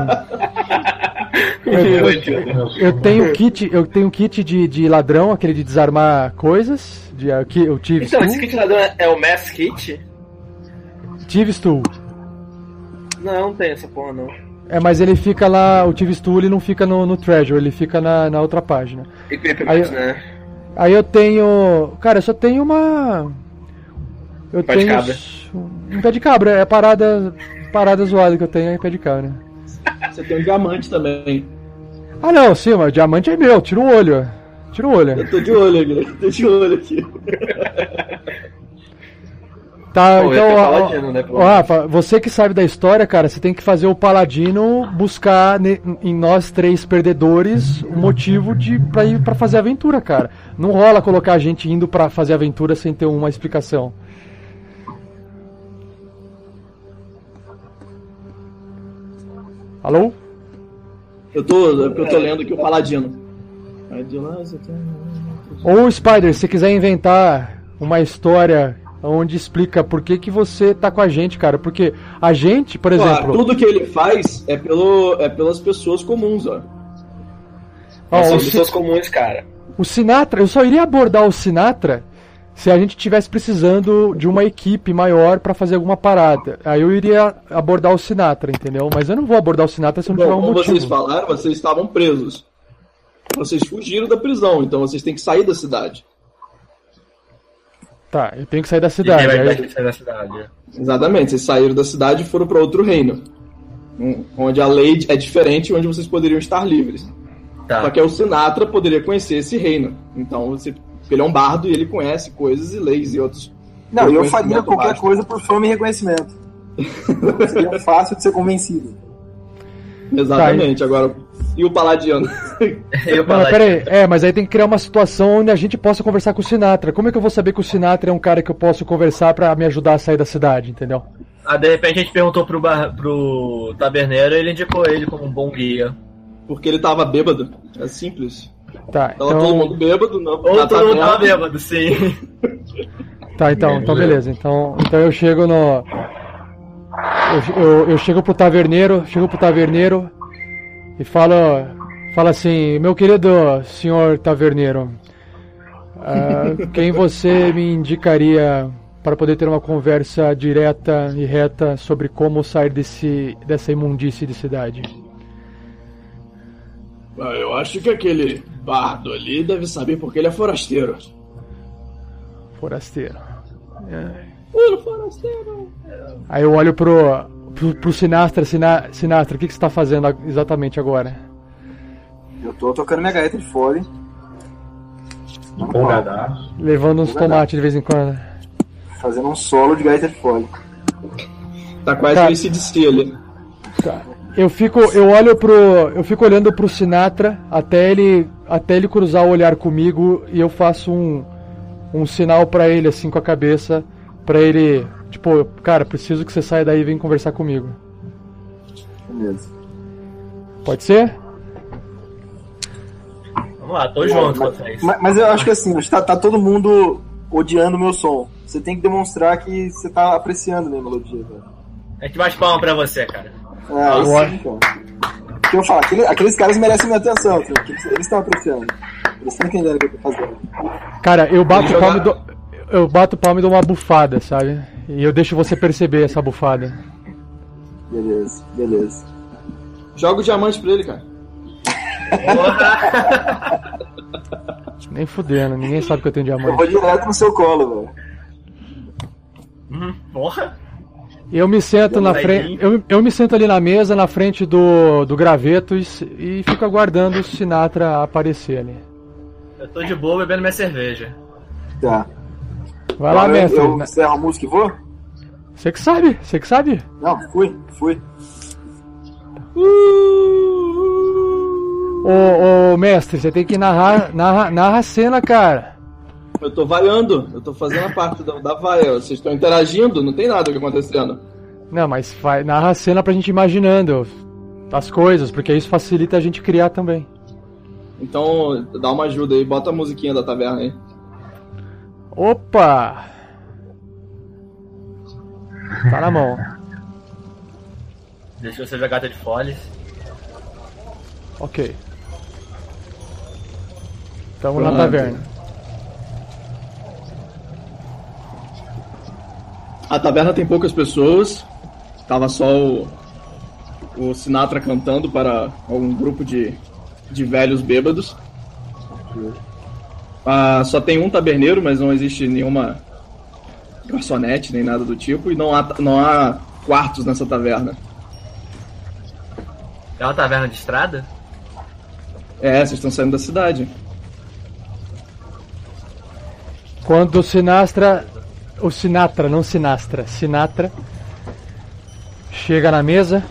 [SPEAKER 1] *laughs* eu tenho kit, eu tenho kit de, de ladrão, aquele de desarmar coisas. De, eu tive
[SPEAKER 5] Então, esse kit ladrão é- é o Mass Kit?
[SPEAKER 1] Tive tool.
[SPEAKER 5] Não, não tem essa porra não.
[SPEAKER 1] É, mas ele fica lá, o Tool ele não fica no, no Treasure, ele fica na, na outra página.
[SPEAKER 5] Equipment,
[SPEAKER 1] Aí-
[SPEAKER 5] né?
[SPEAKER 1] Aí eu tenho. Cara, eu só tenho uma. Eu
[SPEAKER 5] Pé de
[SPEAKER 1] tenho.
[SPEAKER 5] cabra.
[SPEAKER 1] Um pé de cabra, é a parada. Parada zoada que eu tenho é pé de cabra.
[SPEAKER 3] Você tem um diamante também.
[SPEAKER 1] Ah não, sim, mas o diamante é meu, tira o olho. Tira o olho.
[SPEAKER 3] Eu tô de olho aqui, tô de olho aqui. *laughs*
[SPEAKER 1] Tá,
[SPEAKER 5] Pô, eu
[SPEAKER 1] então,
[SPEAKER 5] tenho
[SPEAKER 1] ó,
[SPEAKER 5] paladino, né,
[SPEAKER 1] ó, Rafa, você que sabe da história, cara, você tem que fazer o paladino buscar ne- em nós três perdedores o motivo de pra ir para fazer aventura, cara. Não rola colocar a gente indo pra fazer aventura sem ter uma explicação. Alô?
[SPEAKER 3] Eu tô, é porque eu tô lendo aqui o Paladino.
[SPEAKER 1] Ou Spider, se quiser inventar uma história onde explica por que, que você tá com a gente, cara. Porque a gente, por exemplo.
[SPEAKER 3] tudo que ele faz é, pelo, é pelas pessoas comuns, ó.
[SPEAKER 1] ó,
[SPEAKER 5] Nós
[SPEAKER 1] o
[SPEAKER 5] somos
[SPEAKER 1] Ci-
[SPEAKER 5] pessoas comuns, cara.
[SPEAKER 1] O Sinatra, eu só iria abordar o Sinatra se a gente tivesse precisando de uma equipe maior pra fazer alguma parada. Aí eu iria abordar o Sinatra, entendeu? Mas eu não vou abordar o Sinatra se eu não tiver
[SPEAKER 3] Bom,
[SPEAKER 1] um
[SPEAKER 3] como
[SPEAKER 1] motivo.
[SPEAKER 3] vocês falaram, vocês estavam presos. Vocês fugiram da prisão, então vocês têm que sair da cidade.
[SPEAKER 1] Tá, eu tenho que sair da cidade.
[SPEAKER 4] vai
[SPEAKER 1] aí-
[SPEAKER 4] sair da cidade?
[SPEAKER 3] Exatamente, vocês saíram da cidade e foram para outro reino. Onde a lei é diferente, onde vocês poderiam estar livres.
[SPEAKER 4] Tá.
[SPEAKER 3] Só que o Sinatra poderia conhecer esse reino. Então, você, ele é um bardo e ele conhece coisas e leis e outros.
[SPEAKER 2] Não, eu faria qualquer
[SPEAKER 3] básico.
[SPEAKER 2] coisa por fama e reconhecimento. *laughs* Seria fácil de ser convencido.
[SPEAKER 3] Exatamente. Agora, e o Paladiano? *laughs*
[SPEAKER 4] Eu
[SPEAKER 1] Não,
[SPEAKER 4] falar
[SPEAKER 1] mas peraí, é, mas aí tem que criar uma situação onde a gente possa conversar com o Sinatra. Como é que eu vou saber que o Sinatra é um cara que eu posso conversar pra me ajudar a sair da cidade, entendeu?
[SPEAKER 4] Ah, de repente a gente perguntou pro, bar... pro taberneiro e ele indicou ele como um bom guia.
[SPEAKER 3] Porque ele tava bêbado. É simples.
[SPEAKER 1] Tá,
[SPEAKER 3] Tava todo mundo
[SPEAKER 1] então,
[SPEAKER 3] bêbado. Não,
[SPEAKER 4] Ou
[SPEAKER 3] na
[SPEAKER 4] todo mundo tava bêbado, sim. *laughs*
[SPEAKER 1] tá, então, então beleza. Então, então eu chego no eu, eu, eu chego pro taverneiro, chego pro taverneiro e falo, falo assim, meu querido senhor taverneiro, ah, *laughs* quem você me indicaria para poder ter uma conversa direta e reta sobre como sair desse, dessa imundície de cidade?
[SPEAKER 3] Ah, Eu acho que aquele bardo ali deve saber porque ele é forasteiro.
[SPEAKER 1] Forasteiro.
[SPEAKER 3] Ô, forasteiro!
[SPEAKER 1] Aí eu olho pro, pro, pro Sinastra, Sina, Sinastra, o que, que você tá fazendo exatamente agora?
[SPEAKER 2] Eu tô tocando minha gaita de fole.
[SPEAKER 6] Empolgadaço.
[SPEAKER 1] Levando uns tomates de vez em quando.
[SPEAKER 2] Fazendo um solo de gaita de fole.
[SPEAKER 3] Tá quase
[SPEAKER 1] Cara.
[SPEAKER 3] que esse de ali.
[SPEAKER 1] Tá. Eu fico, eu olho pro, eu fico olhando pro Sinatra até ele, até ele cruzar o olhar comigo e eu faço um, um sinal pra ele assim com a cabeça, pra ele, tipo, cara, preciso que você saia daí e venha conversar comigo.
[SPEAKER 2] Beleza.
[SPEAKER 1] Pode ser?
[SPEAKER 4] Vamos lá, tô junto com vocês.
[SPEAKER 2] Mas, mas eu acho que assim, tá, tá todo mundo odiando o meu som. Você tem que demonstrar que você tá apreciando a minha melodia, velho.
[SPEAKER 4] A gente bate palma pra você, cara.
[SPEAKER 2] É, aí
[SPEAKER 1] Boa.
[SPEAKER 2] sim, cara. Porque eu falo, aquele- aqueles caras merecem minha atenção, porque eles estão apreciando. Eles estão entendendo o que eu tô fazendo.
[SPEAKER 1] Cara, eu bato palma e dou, eu bato palma e dou uma bufada, sabe? E eu deixo você perceber essa bufada.
[SPEAKER 2] Beleza, beleza.
[SPEAKER 3] Joga o diamante pra ele, cara. *laughs*
[SPEAKER 1] Nem fudendo, ninguém sabe que eu tenho
[SPEAKER 2] Eu
[SPEAKER 1] diamante.
[SPEAKER 2] vou direto no seu colo, velho.
[SPEAKER 4] Hum, Porra!
[SPEAKER 1] Eu me sento na frente. Eu, eu me sento ali na mesa, na frente do, do graveto e, e fico aguardando o Sinatra aparecer ali.
[SPEAKER 4] Eu tô de boa bebendo minha cerveja.
[SPEAKER 2] Tá.
[SPEAKER 1] Vai lá, mestre.
[SPEAKER 2] Eu encerro a música e vou?
[SPEAKER 1] Você que sabe, você que sabe.
[SPEAKER 2] Não, fui, fui.
[SPEAKER 1] Ô, ô mestre, você tem que narrar, narra, narra a cena, cara.
[SPEAKER 3] Eu tô vaiando, eu tô fazendo a parte da, da vaia. Vocês estão interagindo, não tem nada acontecendo.
[SPEAKER 1] Não, mas vai, narra a cena pra gente imaginando as coisas, porque isso facilita a gente criar também.
[SPEAKER 3] Então, dá uma ajuda aí, bota a musiquinha da taverna aí.
[SPEAKER 1] Opa! Tá na mão.
[SPEAKER 4] Deixa você ver a gata de foles.
[SPEAKER 1] Ok. Tamo na
[SPEAKER 3] Pronto.
[SPEAKER 1] taverna.
[SPEAKER 3] A taverna tem poucas pessoas. Tava só o, o Sinatra cantando para um grupo de, de velhos bêbados. Ah, só tem um taberneiro, mas não existe nenhuma garçonete nem nada do tipo, e não há, não há quartos nessa taverna.
[SPEAKER 4] É uma taverna de estrada?
[SPEAKER 3] É, vocês estão saindo da cidade.
[SPEAKER 1] Quando o Sinastra. O Sinatra, não Sinastra, Sinatra. Chega na mesa.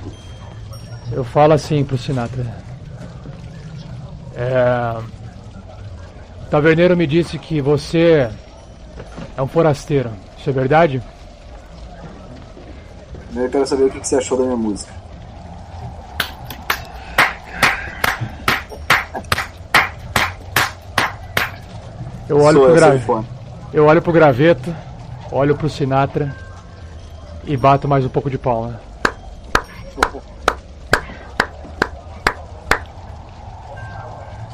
[SPEAKER 1] Eu falo assim pro Sinatra. É. Taverneiro me disse que você é um forasteiro. Isso é verdade?
[SPEAKER 2] Eu quero saber o que você achou da minha música.
[SPEAKER 1] Eu olho
[SPEAKER 2] Sou
[SPEAKER 1] pro gra... Eu olho pro graveto, olho pro Sinatra e bato mais um pouco de palma.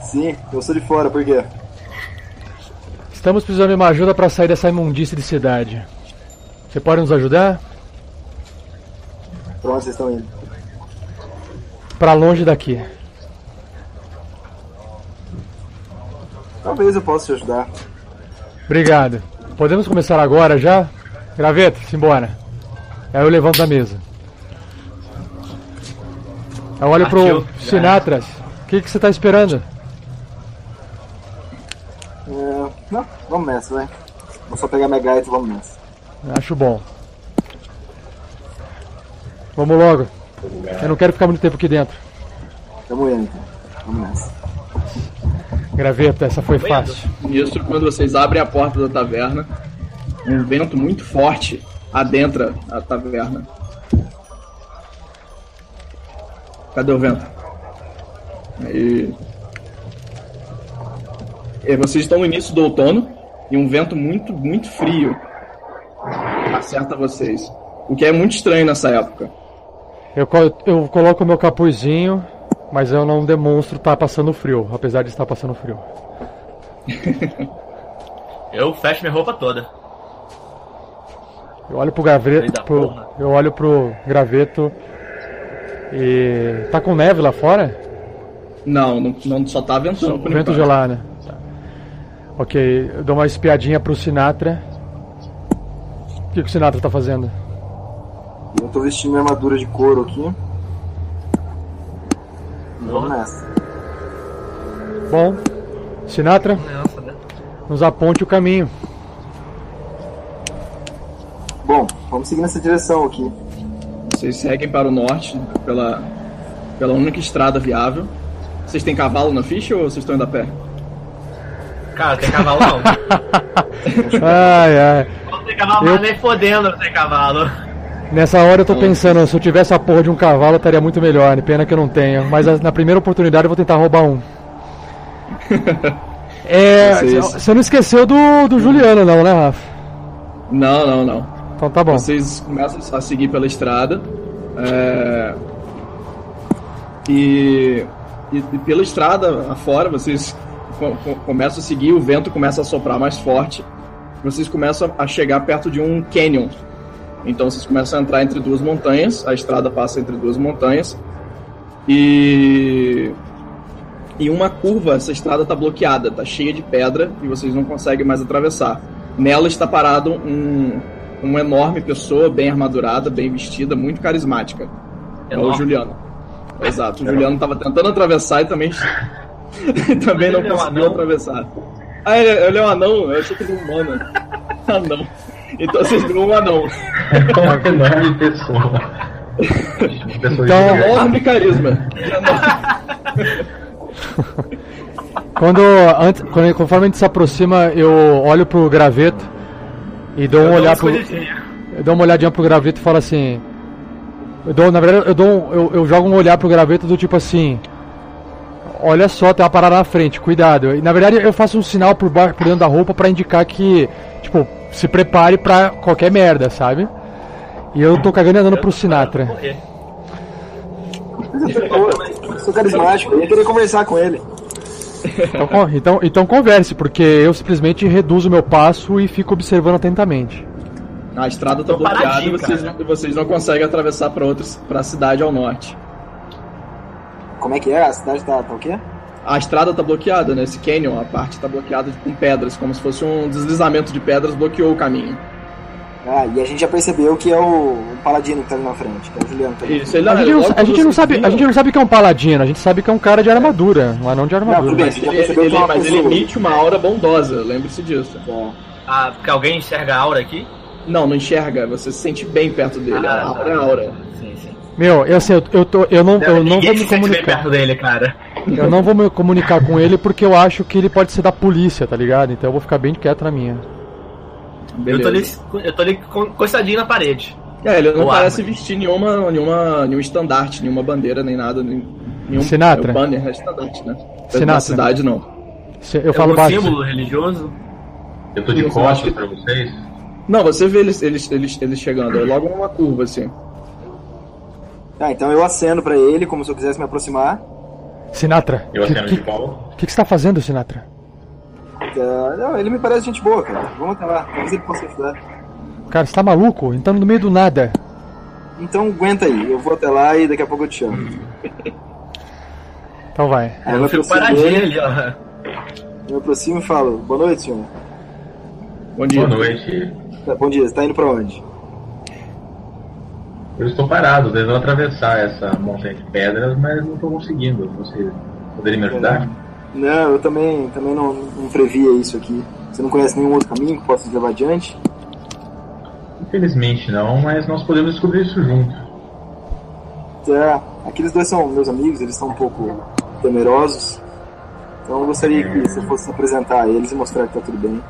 [SPEAKER 2] Sim, eu sou de fora, por quê?
[SPEAKER 1] Estamos precisando de uma ajuda para sair dessa imundície de cidade. Você pode nos ajudar?
[SPEAKER 2] Pra onde vocês estão indo?
[SPEAKER 1] Para longe daqui.
[SPEAKER 2] Talvez eu possa te ajudar.
[SPEAKER 1] Obrigado. Podemos começar agora já? Graveto, simbora. Aí eu levanto da mesa. Eu olho
[SPEAKER 4] Partiu.
[SPEAKER 1] pro Sinatras. O que, que você tá esperando?
[SPEAKER 2] É, não, vamos nessa, vai. Vou só pegar minha gaita e vamos nessa.
[SPEAKER 1] Acho bom. Vamos logo. Eu não quero ficar muito tempo aqui dentro.
[SPEAKER 2] Tamo indo, então. Vamos nessa.
[SPEAKER 1] Graveto, essa foi fácil.
[SPEAKER 3] Nisso, quando vocês abrem a porta da taverna, um vento muito forte adentra a taverna. Cadê o vento? Aí. E vocês estão no início do outono e um vento muito, muito frio acerta vocês. O que é muito estranho nessa época.
[SPEAKER 1] Eu, eu coloco meu capuzinho, mas eu não demonstro estar passando frio, apesar de estar passando frio. *laughs*
[SPEAKER 4] Eu fecho minha roupa toda.
[SPEAKER 1] Eu olho pro graveto, pro,
[SPEAKER 4] porra.
[SPEAKER 1] eu olho pro graveto e tá com neve lá fora?
[SPEAKER 3] Não, não, não só tá ventando por
[SPEAKER 1] Vento
[SPEAKER 3] enquanto.
[SPEAKER 1] gelado, né? Ok, eu dou uma espiadinha pro Sinatra. O que, que o Sinatra tá fazendo?
[SPEAKER 2] Eu tô vestindo minha armadura de couro aqui. Vamos nessa.
[SPEAKER 1] Bom, Sinatra,
[SPEAKER 4] Nossa, né?
[SPEAKER 1] nos aponte o caminho.
[SPEAKER 2] Bom, vamos seguir nessa direção aqui.
[SPEAKER 3] Vocês seguem para o norte pela, pela única estrada viável. Vocês têm cavalo na ficha ou vocês estão indo a pé?
[SPEAKER 4] Cara, tem cavalo não. *laughs*
[SPEAKER 1] Ai, ai.
[SPEAKER 4] Não tem cavalo,
[SPEAKER 1] Eu-
[SPEAKER 4] mas nem fodendo não tem cavalo.
[SPEAKER 1] Nessa hora eu tô pensando, se eu tivesse a porra de um cavalo, estaria muito melhor. Pena que eu não tenho. Mas na primeira oportunidade eu vou tentar roubar um. *laughs* É. Você não esqueceu do, do Juliano, não, né, Rafa?
[SPEAKER 3] Não, não, não.
[SPEAKER 1] Então tá bom.
[SPEAKER 3] Vocês começam a seguir pela estrada. é, E, e, e pela estrada afora, vocês começam a seguir, o vento começa a soprar mais forte. Vocês começam a chegar perto de um canyon. Então vocês começam a entrar entre duas montanhas, a estrada passa entre duas montanhas. E em uma curva essa estrada está bloqueada, está cheia de pedra e vocês não conseguem mais atravessar. Nela está parado um, uma enorme pessoa, bem armadurada, bem vestida, muito carismática. É o
[SPEAKER 4] Enorme?
[SPEAKER 3] Juliano. Exato, o Juliano estava tentando atravessar e também, *laughs* também não
[SPEAKER 4] ele é um
[SPEAKER 3] conseguiu
[SPEAKER 4] anão?
[SPEAKER 3] atravessar. Ah, ele, ele é um anão? Eu achei que ele um humano. *laughs* Anão. Então vocês viram um anão.
[SPEAKER 6] É uma enorme pessoa. Pessoa
[SPEAKER 1] Então-.
[SPEAKER 3] Enorme carisma.
[SPEAKER 1] Quando, antes, quando, conforme a gente se aproxima, eu olho pro graveto e dou um
[SPEAKER 4] dou
[SPEAKER 1] olhar pro. Eu dou uma olhadinha pro graveto e falo assim. Eu dou, na verdade, eu, dou um- eu, eu jogo um olhar pro graveto do tipo assim. Olha só, tem uma parada na frente, cuidado. E na verdade eu faço um sinal por, ba- por dentro da roupa pra indicar que, tipo, se prepare pra qualquer merda, sabe? E eu tô cagando e andando pro Sinatra.
[SPEAKER 2] Sou carismático, eu ia querer conversar com ele.
[SPEAKER 1] Então, então, então converse, porque eu simplesmente reduzo meu passo e fico observando atentamente.
[SPEAKER 3] A estrada está
[SPEAKER 4] Tô
[SPEAKER 3] bloqueada e vocês, vocês não conseguem atravessar para outra para a cidade ao norte.
[SPEAKER 2] Como é que é? A cidade tá, tá o quê?
[SPEAKER 3] a estrada tá bloqueada, né? Esse canyon, a parte tá bloqueada com pedras, como se fosse um deslizamento de pedras bloqueou o caminho.
[SPEAKER 2] Ah, e a gente já percebeu que é o, paladino que tá ali na frente, que é o Juliano. Tá.
[SPEAKER 3] Isso, ele
[SPEAKER 1] A gente, não, a gente não sabe, a gente não sabe que é um paladino, a gente sabe que é um cara de armadura, um anão de
[SPEAKER 2] Não,
[SPEAKER 1] armadura.
[SPEAKER 2] tudo bem, a
[SPEAKER 3] Mas ele, ele-
[SPEAKER 2] é uma
[SPEAKER 3] mas ele emite uma aura bondosa, lembre-se disso.
[SPEAKER 2] Tá.
[SPEAKER 4] Ah, porque alguém enxerga a aura aqui?
[SPEAKER 3] Não, não enxerga, você se sente bem perto dele.
[SPEAKER 4] Ah,
[SPEAKER 3] a aura é a aura.
[SPEAKER 1] Meu, eu, assim, eu, eu, tô, eu não, eu não vou me comunicar.
[SPEAKER 4] perto dele, cara.
[SPEAKER 1] Eu não vou me comunicar com ele porque eu acho que ele pode ser da polícia, tá ligado? Então eu vou ficar bem quieto na minha.
[SPEAKER 4] Eu tô, ali,
[SPEAKER 3] Beleza.
[SPEAKER 4] eu tô ali com- encostadinho na parede.
[SPEAKER 3] É, ele não
[SPEAKER 4] Ou
[SPEAKER 3] parece
[SPEAKER 4] árvore.
[SPEAKER 3] vestir nenhuma, nenhuma, nenhum estandarte, nenhuma bandeira, nem nada. nem- Nenhum
[SPEAKER 1] Sinatra.
[SPEAKER 3] é banner é estandarte, né?
[SPEAKER 1] Sinatra.
[SPEAKER 3] Da cidade, não.
[SPEAKER 1] Se- Eu
[SPEAKER 4] É
[SPEAKER 1] falo
[SPEAKER 4] um
[SPEAKER 1] baixo.
[SPEAKER 4] símbolo religioso.
[SPEAKER 6] Eu tô de costas
[SPEAKER 3] que-
[SPEAKER 6] pra vocês.
[SPEAKER 3] Não, você vê eles, eles, eles, eles chegando, é logo numa curva, assim.
[SPEAKER 2] Tá, então eu aceno pra ele, como se eu quisesse me aproximar.
[SPEAKER 1] Sinatra,
[SPEAKER 6] Eu
[SPEAKER 1] o
[SPEAKER 6] aceno
[SPEAKER 1] que,
[SPEAKER 6] de volta.
[SPEAKER 1] que, que você tá fazendo, Sinatra?
[SPEAKER 2] Tá, não, ele me parece gente boa, cara. Vamos até lá, talvez ele possa ajudar.
[SPEAKER 1] Cara, você tá maluco? Entrando no meio do nada.
[SPEAKER 2] Então aguenta aí, eu vou até lá e daqui a pouco eu te chamo.
[SPEAKER 1] Então vai.
[SPEAKER 2] Aí
[SPEAKER 4] Eu
[SPEAKER 2] eu me
[SPEAKER 4] fico paradinho
[SPEAKER 2] dele,
[SPEAKER 4] ali, ó.
[SPEAKER 2] eu me aproximo e falo, boa noite, senhor.
[SPEAKER 3] Bom dia.
[SPEAKER 6] Boa noite.
[SPEAKER 2] Tá, bom dia, você tá indo pra onde?
[SPEAKER 6] Eu estou parado, tentando atravessar essa montanha de pedras, mas não estou conseguindo. Você poderia me ajudar?
[SPEAKER 2] Não, eu também, também não, não previa isso aqui. Você não conhece nenhum outro caminho que possa levar adiante?
[SPEAKER 6] Infelizmente não, mas nós podemos descobrir isso juntos.
[SPEAKER 2] Tá, aqueles dois são meus amigos, eles são um pouco temerosos. Então eu gostaria que você fosse se apresentar a eles e mostrar que tá tudo bem.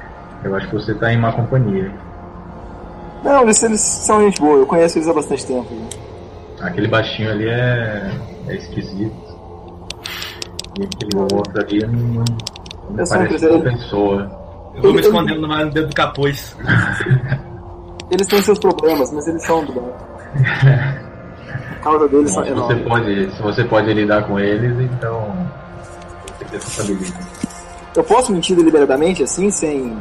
[SPEAKER 6] Eu acho que você está em má companhia.
[SPEAKER 2] Não, eles, eles são gente boa, eu conheço eles há bastante tempo.
[SPEAKER 6] Aquele baixinho ali é, é esquisito. E aquele outro ali não, não,
[SPEAKER 2] Eu um
[SPEAKER 6] parece uma pessoa.
[SPEAKER 4] Eu vou me
[SPEAKER 2] Ele-
[SPEAKER 4] escondendo mais dentro do capuz. *laughs*
[SPEAKER 2] Eles têm seus problemas, mas eles são do bem. A causa deles
[SPEAKER 6] Bom,
[SPEAKER 2] é
[SPEAKER 6] se, você
[SPEAKER 2] enorme.
[SPEAKER 6] pode, se você pode lidar com eles, então você responsabiliza.
[SPEAKER 2] Eu posso mentir deliberadamente assim, sem,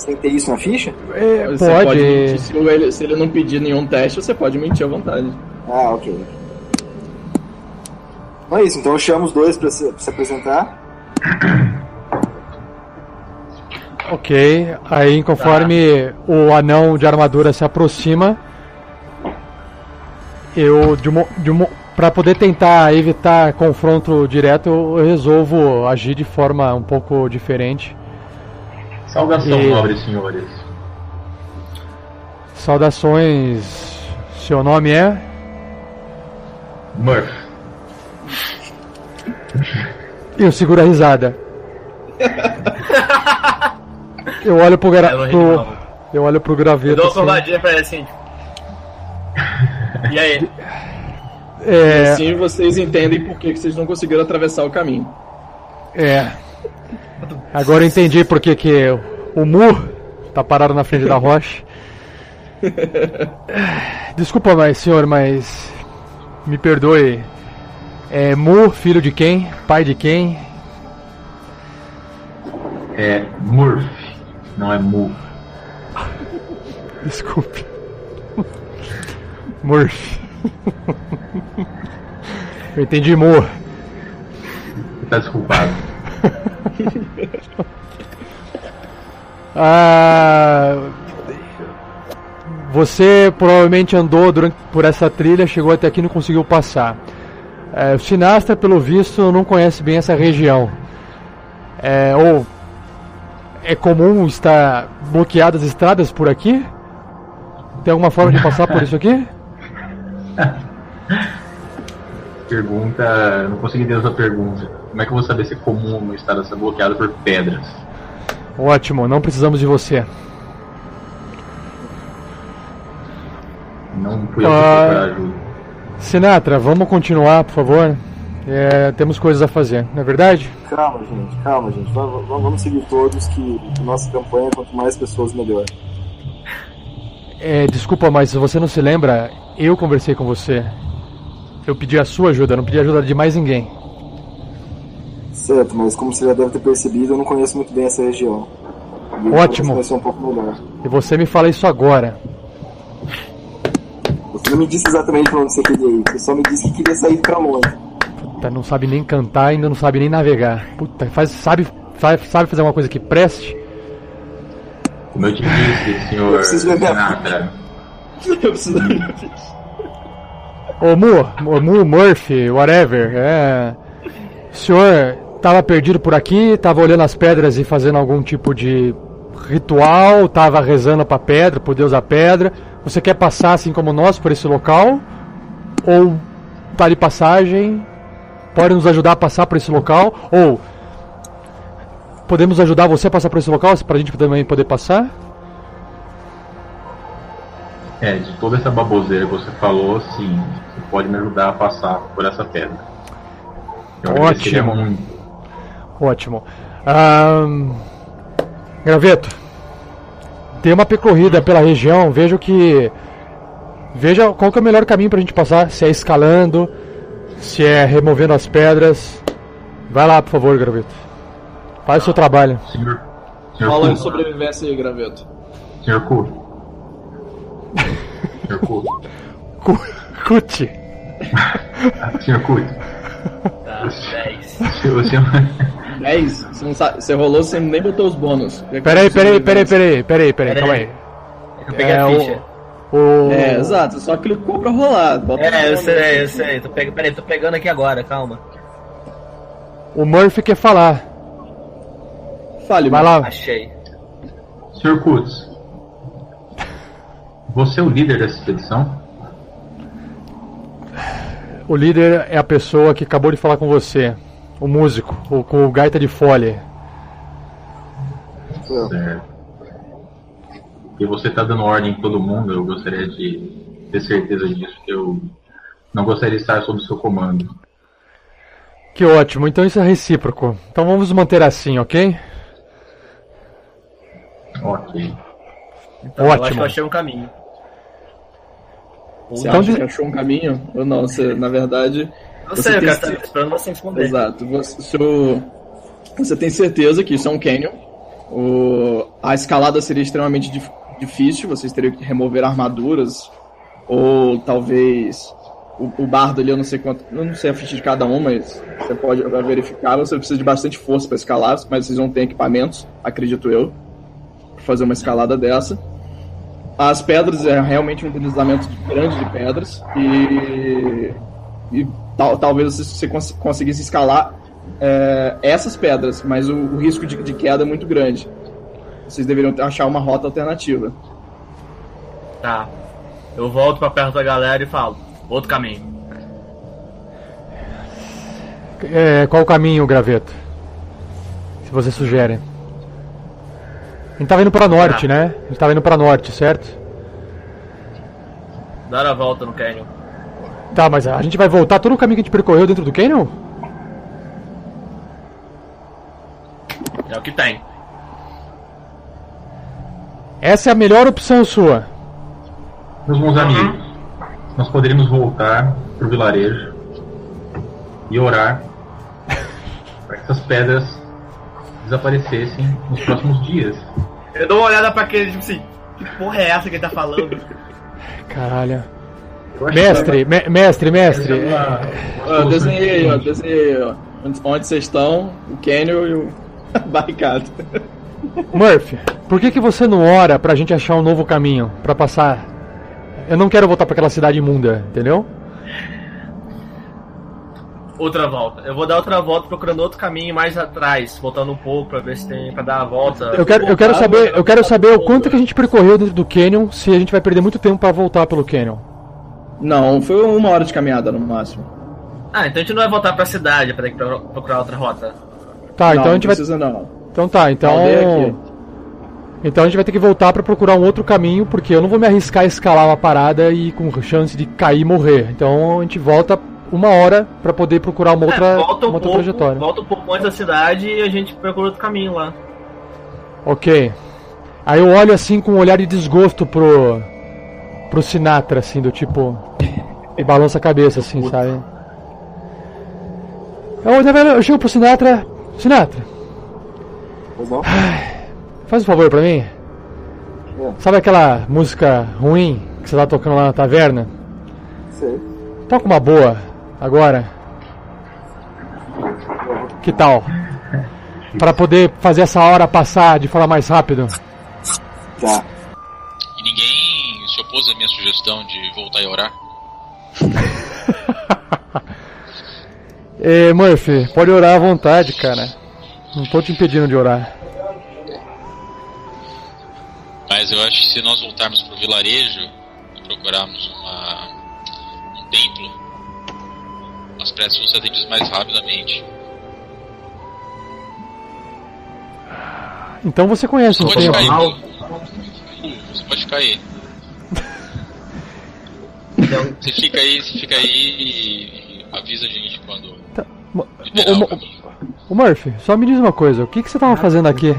[SPEAKER 2] sem ter isso na ficha?
[SPEAKER 1] É,
[SPEAKER 3] Você
[SPEAKER 1] pode.
[SPEAKER 3] mentir, se, ele, se ele não pedir nenhum teste, você pode mentir à vontade.
[SPEAKER 2] Ah, ok. Então é isso, então eu chamo os dois pra se, pra se apresentar.
[SPEAKER 1] Ok. Aí, conforme o anão de armadura se aproxima, eu, de uma, de uma, pra poder tentar evitar confronto direto, eu resolvo agir de forma um pouco diferente.
[SPEAKER 6] Saudação,
[SPEAKER 1] E-
[SPEAKER 6] nobres senhores.
[SPEAKER 1] Saudações. Seu nome é?
[SPEAKER 6] Murph,
[SPEAKER 1] Eu seguro a risada. Eu olho pro, gra...
[SPEAKER 4] Eu não ri,
[SPEAKER 1] pro... Eu olho pro
[SPEAKER 4] Eu
[SPEAKER 1] graveto.
[SPEAKER 4] dou uma
[SPEAKER 1] assim.
[SPEAKER 4] curvadinha pra ele assim. E aí?
[SPEAKER 1] É,
[SPEAKER 3] Assim vocês entendem por que, que vocês não conseguiram atravessar o caminho.
[SPEAKER 1] é. Agora eu entendi por que que o Mu tá parado na frente da *laughs* rocha. Desculpa, mas senhor, mas me perdoe. É Mu, filho de quem? Pai de quem?
[SPEAKER 6] é Murph, não é Mu.
[SPEAKER 1] Desculpe. Murphy. Eu entendi Mu.
[SPEAKER 6] Tá desculpado. *laughs*
[SPEAKER 1] Ah, você provavelmente andou durante, por essa trilha, chegou até aqui e não conseguiu passar. É, o Sinastra, pelo visto, não conhece bem essa região. É, ou é comum estar bloqueadas estradas por aqui? Tem alguma forma de passar por isso aqui? *laughs*
[SPEAKER 6] Pergunta. Não consegui entender essa pergunta. Como é que eu vou saber se é comum uma estrada ser bloqueada por pedras?
[SPEAKER 1] Ótimo, não precisamos de você.
[SPEAKER 6] Não fui eu
[SPEAKER 1] Ah.
[SPEAKER 6] procurar ajuda.
[SPEAKER 1] Sinatra, vamos continuar, por favor. É, temos coisas a fazer, não é verdade?
[SPEAKER 2] Calma, gente, calma, gente. Vamos, vamos- seguir todos que a nossa campanha, quanto mais pessoas, melhor.
[SPEAKER 1] É, desculpa, mas se você não se lembra, eu conversei com você. Eu pedi a sua ajuda, não pedi a ajuda de mais ninguém.
[SPEAKER 2] Certo, mas como você já deve ter percebido, eu não conheço muito bem essa região. E
[SPEAKER 1] Ótimo.
[SPEAKER 2] Um pouco melhor.
[SPEAKER 1] E você me fala isso agora.
[SPEAKER 2] Você não me disse exatamente pra onde você queria ir, você só me disse que queria sair pra longe.
[SPEAKER 1] Puta, não sabe nem cantar, ainda não sabe nem navegar. Puta, faz, sabe, faz, sabe fazer uma coisa que preste?
[SPEAKER 6] Como eu te disse, senhor
[SPEAKER 2] Eu preciso ver minha *laughs*
[SPEAKER 3] Eu preciso minha ficha.
[SPEAKER 1] Ô Mu, Mu, Murphy, whatever. É. O senhor tava perdido por aqui, tava olhando as pedras e fazendo algum tipo de ritual, tava rezando pra pedra, pro deus da pedra. Você quer passar assim como nós por esse local? Ou tá de passagem? Pode nos ajudar a passar por esse local? Ou podemos ajudar você a passar por esse local pra gente também poder passar?
[SPEAKER 6] é, de toda essa baboseira que você falou, sim, você pode me ajudar a passar por essa pedra. Eu
[SPEAKER 1] Ótimo.
[SPEAKER 6] muito.
[SPEAKER 1] Ótimo. Ahn, Graveto, dê uma percorrida pela região, veja o que. Veja qual que é o melhor caminho pra gente passar, se é escalando, se é removendo as pedras. Vai lá, por favor, Graveto. Faz o seu trabalho.
[SPEAKER 6] Senhor, senhor
[SPEAKER 3] Fala em sobrevivência aí, graveto.
[SPEAKER 6] senhor Ku. Senhor Ku.
[SPEAKER 1] Cu- Cut. *laughs*
[SPEAKER 6] Senhor Ku.
[SPEAKER 4] Tá, 10.
[SPEAKER 6] O senhor...
[SPEAKER 3] 10? Você, não sabe, você rolou, você nem botou os bônus.
[SPEAKER 1] Peraí, peraí, peraí, peraí, peraí, peraí, calma aí.
[SPEAKER 4] Eu peguei
[SPEAKER 1] É,
[SPEAKER 4] a
[SPEAKER 1] o-
[SPEAKER 4] ficha.
[SPEAKER 1] O...
[SPEAKER 3] É, exato, só clicou pra rolar. Bota
[SPEAKER 4] É, eu sei, eu sei. Tô pegando, peraí, tô pegando aqui agora, calma.
[SPEAKER 1] o Murphy quer falar.
[SPEAKER 3] Fale,
[SPEAKER 1] Vai
[SPEAKER 3] mano.
[SPEAKER 1] lá.
[SPEAKER 4] Achei.
[SPEAKER 6] Senhor Kutz, você é o líder dessa expedição?
[SPEAKER 1] O líder é a pessoa que acabou de falar com você. O músico, o, com o gaita de folha.
[SPEAKER 6] Certo. E você está dando ordem em todo mundo, eu gostaria de ter certeza disso, que eu não gostaria de estar sob seu comando.
[SPEAKER 1] Que ótimo, então isso é recíproco. Então vamos manter assim, ok?
[SPEAKER 6] Ok.
[SPEAKER 4] Então, eu acho
[SPEAKER 1] Ótimo.
[SPEAKER 4] que eu achei um caminho.
[SPEAKER 3] Você
[SPEAKER 1] Então
[SPEAKER 3] acha
[SPEAKER 1] de-
[SPEAKER 3] que achou um caminho? Ou não? Você, na verdade. Você
[SPEAKER 4] sei,
[SPEAKER 3] tem
[SPEAKER 4] estar esperando você responder.
[SPEAKER 3] Exato. Você, seu- você tem certeza que isso é um canyon. O, a escalada seria extremamente dif- difícil. Vocês teriam que remover armaduras. Ou talvez. O, o bardo ali, eu não sei quanto. Eu não sei a ficha de cada um, mas você pode verificar. Você precisa de bastante força para escalar, mas vocês vão ter equipamentos, acredito eu, para fazer uma escalada dessa. As pedras é realmente um deslizamento grande de pedras e, e tal, talvez você, você cons- conseguisse escalar é, essas pedras, mas o, o risco de, de queda é muito grande. Vocês deveriam achar uma rota alternativa.
[SPEAKER 4] Tá. Eu volto pra perto da galera e falo. Outro caminho.
[SPEAKER 1] É, qual o caminho, Graveto? Se você sugere. A gente tava indo pra norte,
[SPEAKER 4] Ah.
[SPEAKER 1] né? A gente tava indo pra norte, certo?
[SPEAKER 4] Dar a volta no canyon.
[SPEAKER 1] Tá, mas a gente vai voltar todo o caminho que a gente percorreu dentro do canyon?
[SPEAKER 4] É o que tem.
[SPEAKER 1] Essa é a melhor opção sua.
[SPEAKER 6] Meus bons amigos, nós poderíamos voltar para o vilarejo e orar *laughs* para que essas pedras desaparecessem nos próximos dias.
[SPEAKER 4] Eu dou uma olhada pra aquele, tipo assim, que porra é essa que ele tá falando?
[SPEAKER 1] Caralho. Mestre, me- mestre, mestre.
[SPEAKER 6] é solução
[SPEAKER 3] desenhei aí, ó, desenhei ó. Onde, onde vocês estão, o canyon e o *laughs* barricado.
[SPEAKER 1] Murphy, por que, que você não ora pra gente achar um novo caminho pra passar? Eu não quero voltar pra aquela cidade imunda, entendeu?
[SPEAKER 4] outra volta. Eu vou dar outra volta procurando outro caminho mais atrás, voltando um pouco pra ver se tem pra dar a volta.
[SPEAKER 1] Eu quero, eu quero saber, eu quero saber o quanto que a gente percorreu dentro do canyon, se a gente vai perder muito tempo pra voltar pelo canyon.
[SPEAKER 3] Não, foi uma hora de caminhada no máximo.
[SPEAKER 4] Ah, então a gente não vai voltar pra cidade pra ter que pro- procurar outra rota.
[SPEAKER 1] Tá,
[SPEAKER 3] não,
[SPEAKER 1] então a
[SPEAKER 3] não
[SPEAKER 1] gente vai,
[SPEAKER 3] precisa não.
[SPEAKER 1] então tá, então. Então a gente vai ter que voltar pra procurar um outro caminho, porque eu não vou me arriscar a escalar uma parada e com chance de cair e morrer. Então a gente volta uma hora pra poder procurar uma outra,
[SPEAKER 4] é, volta um
[SPEAKER 1] uma outra
[SPEAKER 4] pouco,
[SPEAKER 1] trajetória.
[SPEAKER 4] volta um pouco antes da cidade e a gente procura outro caminho lá.
[SPEAKER 1] Ok. Aí eu olho assim com um olhar de desgosto pro. Pro Sinatra, assim, do tipo. E balança a cabeça, assim, sabe? Eu, na verdade, eu chego pro Sinatra. Sinatra, faz um favor pra mim.
[SPEAKER 2] É.
[SPEAKER 1] Sabe aquela música ruim que você tá tocando lá na taverna?
[SPEAKER 2] Sei.
[SPEAKER 1] Toca uma boa agora. Que tal? Pra poder fazer essa hora passar de forma mais rápido.
[SPEAKER 2] Tá.
[SPEAKER 7] E ninguém opôs à minha sugestão de voltar e orar? *laughs*
[SPEAKER 1] É, Murphy, pode orar à vontade, cara. Não tô te impedindo de orar.
[SPEAKER 7] Mas eu acho que se nós voltarmos pro vilarejo e procurarmos uma, um templo, as preces vão ser atendidas mais rapidamente.
[SPEAKER 1] Então você conhece
[SPEAKER 7] Você
[SPEAKER 1] o
[SPEAKER 7] pode
[SPEAKER 1] templo.
[SPEAKER 7] aí. Você pode ficar aí. *laughs* Você fica aí, você fica aí e avisa a gente quando
[SPEAKER 1] Tá. O-
[SPEAKER 7] o
[SPEAKER 1] o-. Ô Murphy, só me diz uma coisa, o que, que você tava fazendo aqui?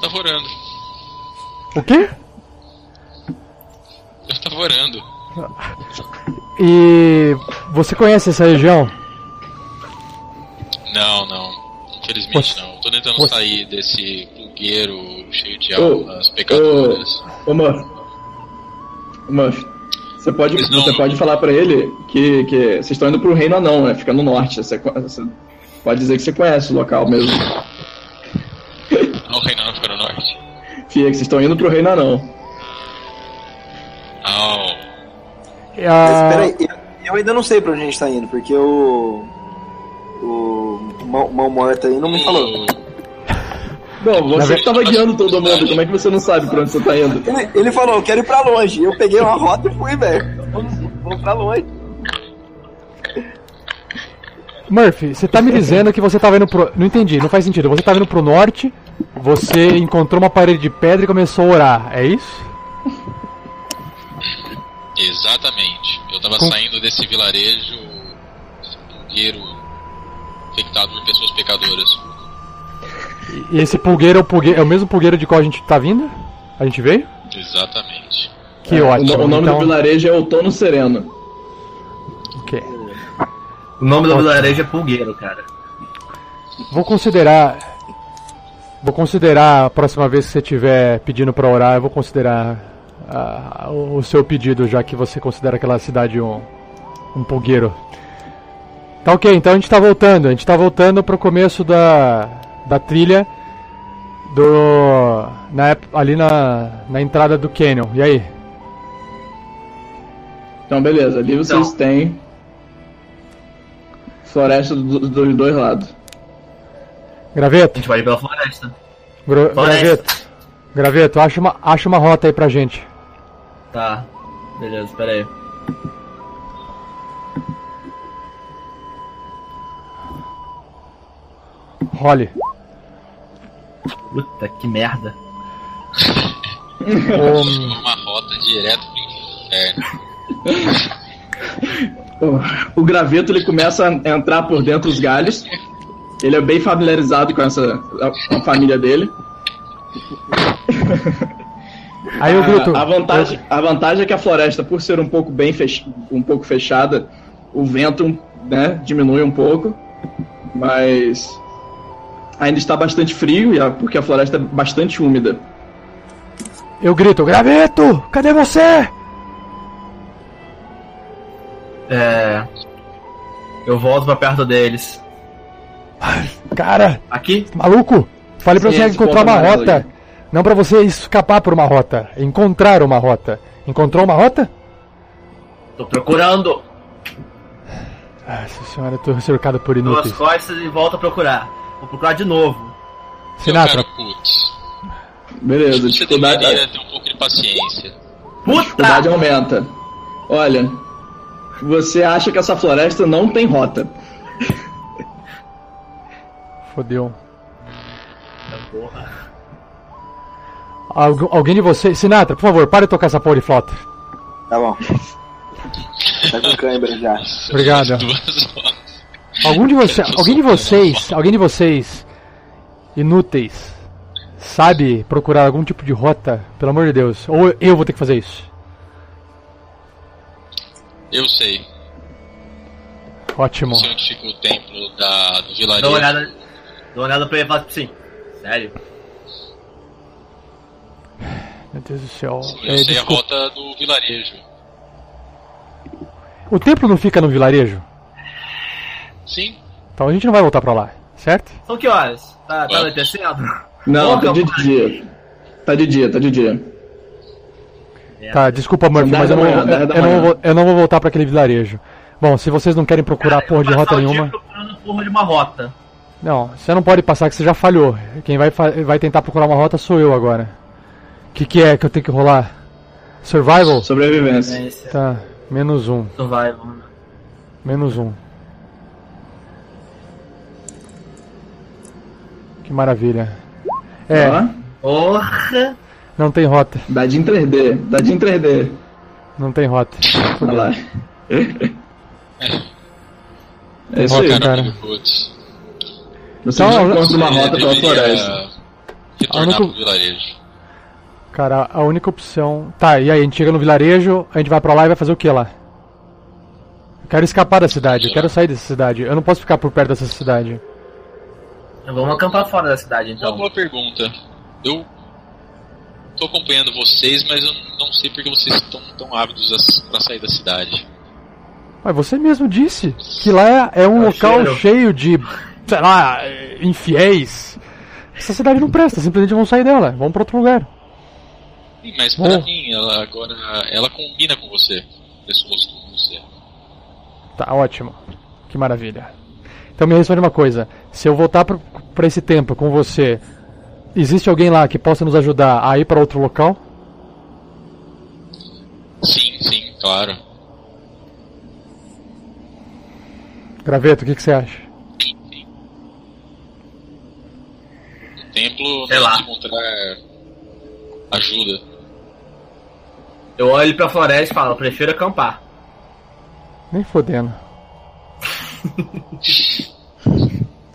[SPEAKER 7] Tava orando.
[SPEAKER 1] O quê?
[SPEAKER 7] Eu tava orando.
[SPEAKER 1] E você conhece essa região?
[SPEAKER 7] Não, não. Infelizmente
[SPEAKER 1] Você-
[SPEAKER 7] não. Tô tentando
[SPEAKER 1] você-
[SPEAKER 7] sair desse pulgueiro cheio de
[SPEAKER 3] Ô,
[SPEAKER 7] almas pecadoras.
[SPEAKER 3] Ô, Murphy. Ô, Murphy. Você pode,
[SPEAKER 7] não.
[SPEAKER 3] você pode falar pra ele que, que vocês estão indo pro Reino Anão, né? Fica no norte. Você, você pode dizer que você conhece o local mesmo.
[SPEAKER 7] Não, o reino não fica no norte.
[SPEAKER 3] Fia, que vocês estão indo pro Reino Anão.
[SPEAKER 7] Não.
[SPEAKER 2] Mas
[SPEAKER 1] Ah,
[SPEAKER 2] peraí, eu, eu ainda não sei pra onde a gente tá indo, porque o. O mão morta aí não me falou.
[SPEAKER 3] Não, você que tava guiando todo mundo. Como é que você não sabe pra onde você tá indo?
[SPEAKER 2] Ele, ele falou, eu quero ir pra longe. Eu peguei uma rota e fui, velho. Vamos, vamos pra longe.
[SPEAKER 1] Murphy, você tá me dizendo que você tava indo pro. Não entendi, não faz sentido. Você tava indo pro norte, você encontrou uma parede de pedra e começou a orar, é isso?
[SPEAKER 7] Exatamente. Eu tava
[SPEAKER 1] Com-
[SPEAKER 7] saindo desse vilarejo esse infectado por pessoas pecadoras.
[SPEAKER 1] E esse pulgueiro é o, pulgueiro, é o mesmo pulgueiro de qual a gente tá vindo? A gente veio?
[SPEAKER 7] Exatamente.
[SPEAKER 1] Que
[SPEAKER 3] É, o,
[SPEAKER 1] ótimo.
[SPEAKER 3] o nome
[SPEAKER 1] então,
[SPEAKER 3] do vilarejo é Outono Sereno.
[SPEAKER 1] ok.
[SPEAKER 4] O nome do vilarejo é Pulgueiro, cara.
[SPEAKER 1] Vou considerar. Vou considerar a próxima vez que você estiver pedindo pra orar, eu vou considerar ah, o seu pedido, já que você considera aquela cidade um, um pulgueiro. Tá ok, então a gente tá voltando. A gente tá voltando pro começo da, da trilha do. Na, ali na, na entrada do Canyon. E aí?
[SPEAKER 3] Então, beleza. Ali vocês
[SPEAKER 4] Então.
[SPEAKER 3] têm floresta do- dos dois lados.
[SPEAKER 4] A
[SPEAKER 1] Graveto,
[SPEAKER 4] gente vai ir pela floresta.
[SPEAKER 1] Gra-
[SPEAKER 4] Floresta.
[SPEAKER 1] Graveto, Graveto, acha uma, acha uma rota aí pra gente.
[SPEAKER 4] Tá. Beleza, pera aí.
[SPEAKER 1] Role.
[SPEAKER 4] Puta que merda.
[SPEAKER 1] Um,
[SPEAKER 7] Uma rota direto pro inferno. *laughs*
[SPEAKER 3] O, o graveto ele começa a entrar por dentro dos galhos. Ele é bem familiarizado com essa a, a família dele. *laughs*
[SPEAKER 1] aí eu grito.
[SPEAKER 3] A, a vantagem, a vantagem é que a floresta, por ser um pouco bem fech, um pouco fechada, o vento né, diminui um pouco, mas ainda está bastante frio e porque a floresta é bastante úmida.
[SPEAKER 1] Eu grito, Graveto, cadê você?
[SPEAKER 4] É. Eu volto pra perto deles.
[SPEAKER 1] Cara,
[SPEAKER 4] Aqui?
[SPEAKER 1] maluco, falei pra
[SPEAKER 3] Sim,
[SPEAKER 1] você encontrar uma rota.
[SPEAKER 3] aí.
[SPEAKER 1] Não pra você escapar por uma rota, encontrar uma rota. Encontrou uma rota?
[SPEAKER 4] Tô procurando.
[SPEAKER 1] Nossa senhora, eu tô cercado por
[SPEAKER 4] Duas
[SPEAKER 1] inúteis.
[SPEAKER 4] costas e volto a procurar. Vou procurar de novo.
[SPEAKER 1] Sinatra,
[SPEAKER 7] putz.
[SPEAKER 3] Beleza,
[SPEAKER 7] Você
[SPEAKER 3] dificuldade,
[SPEAKER 7] deveria ter um pouco de paciência.
[SPEAKER 3] dificuldade
[SPEAKER 4] Puta!
[SPEAKER 3] aumenta. Olha, você acha que essa floresta não tem rota.
[SPEAKER 1] fodeu. Algu- alguém de vocês. Sinatra, por favor, pare de tocar essa porra de flauta.
[SPEAKER 2] Tá bom. *laughs* Tá com câimbra já.
[SPEAKER 1] Obrigado. Algum de vocês, alguém de vocês, alguém de vocês inúteis sabe procurar algum tipo de rota, pelo amor de Deus? Ou eu vou ter que fazer isso?
[SPEAKER 7] Eu sei.
[SPEAKER 1] Ótimo.
[SPEAKER 7] Sei onde fica o templo da, do
[SPEAKER 4] Dá uma
[SPEAKER 7] vilarejo.
[SPEAKER 4] olhada. Dá uma olhada pra ele e fala assim. Sério?
[SPEAKER 1] Meu Deus do céu.
[SPEAKER 7] Eu
[SPEAKER 1] É,
[SPEAKER 7] sei a
[SPEAKER 1] desculpa.
[SPEAKER 7] rota do vilarejo.
[SPEAKER 1] O templo não fica no vilarejo?
[SPEAKER 7] Sim.
[SPEAKER 1] Então a gente não vai voltar pra lá, certo?
[SPEAKER 4] São que horas? Tá, tá
[SPEAKER 7] Vamos.
[SPEAKER 4] anoitecendo?
[SPEAKER 3] Não, tá de dia. Tá de dia, tá de dia.
[SPEAKER 4] É.
[SPEAKER 1] Tá, desculpa, Murphy,
[SPEAKER 3] São
[SPEAKER 1] mas eu não,
[SPEAKER 3] manhã,
[SPEAKER 1] eu, não vou, eu não vou voltar pra aquele vilarejo. Bom, se vocês não querem procurar porra de rota nenhuma.
[SPEAKER 4] procurando porra de uma rota.
[SPEAKER 1] Não, você não pode passar que você já falhou. Quem vai, vai tentar procurar uma rota sou eu agora. O que, que é que eu tenho que rolar? Survival?
[SPEAKER 3] Sobrevivência.
[SPEAKER 4] É, é
[SPEAKER 1] Tá, menos um.
[SPEAKER 4] survival.
[SPEAKER 1] Menos um. Que maravilha. É,
[SPEAKER 3] Ó,
[SPEAKER 4] Porra!
[SPEAKER 1] não tem rota.
[SPEAKER 3] Dadinho 3D, dadinho 3D.
[SPEAKER 1] Não tem rota.
[SPEAKER 3] Olha lá. É isso aí.
[SPEAKER 1] cara.
[SPEAKER 3] Você
[SPEAKER 1] Então,
[SPEAKER 3] encontra uma rota pela floresta.
[SPEAKER 7] Retornar
[SPEAKER 1] única-
[SPEAKER 7] pro vilarejo.
[SPEAKER 1] Cara, a única opção. Tá, e aí, a gente chega no vilarejo, a gente vai pra lá e vai fazer o que lá? Eu quero escapar da cidade, eu quero sair dessa cidade. Eu não posso ficar por perto dessa cidade.
[SPEAKER 4] Vamos acampar fora da cidade
[SPEAKER 7] Uma
[SPEAKER 4] então.
[SPEAKER 7] boa pergunta. Eu tô acompanhando vocês, mas eu não sei porque vocês estão tão ávidos a- pra sair da cidade.
[SPEAKER 1] Mas você mesmo disse que lá é, é um
[SPEAKER 4] É
[SPEAKER 1] local
[SPEAKER 4] cheiro.
[SPEAKER 1] cheio de, sei lá, infiéis. Essa cidade não presta, simplesmente vão sair dela, vão pra outro lugar.
[SPEAKER 7] Sim, mas pra
[SPEAKER 1] Bom.
[SPEAKER 7] mim, ela agora. Ela combina com você. Pessoas como você.
[SPEAKER 1] Tá, ótimo. Que maravilha. Então me responde uma coisa. Se eu voltar pra, pra esse tempo com você, existe alguém lá que possa nos ajudar a ir pra outro local?
[SPEAKER 7] Sim, sim, claro.
[SPEAKER 1] Graveto, o que, que você acha?
[SPEAKER 7] Sim, sim. No templo,
[SPEAKER 4] Sei
[SPEAKER 7] nós
[SPEAKER 4] lá.
[SPEAKER 7] encontrar ajuda.
[SPEAKER 4] Eu olho pra floresta e falo, prefiro acampar.
[SPEAKER 1] Nem fodendo. *laughs*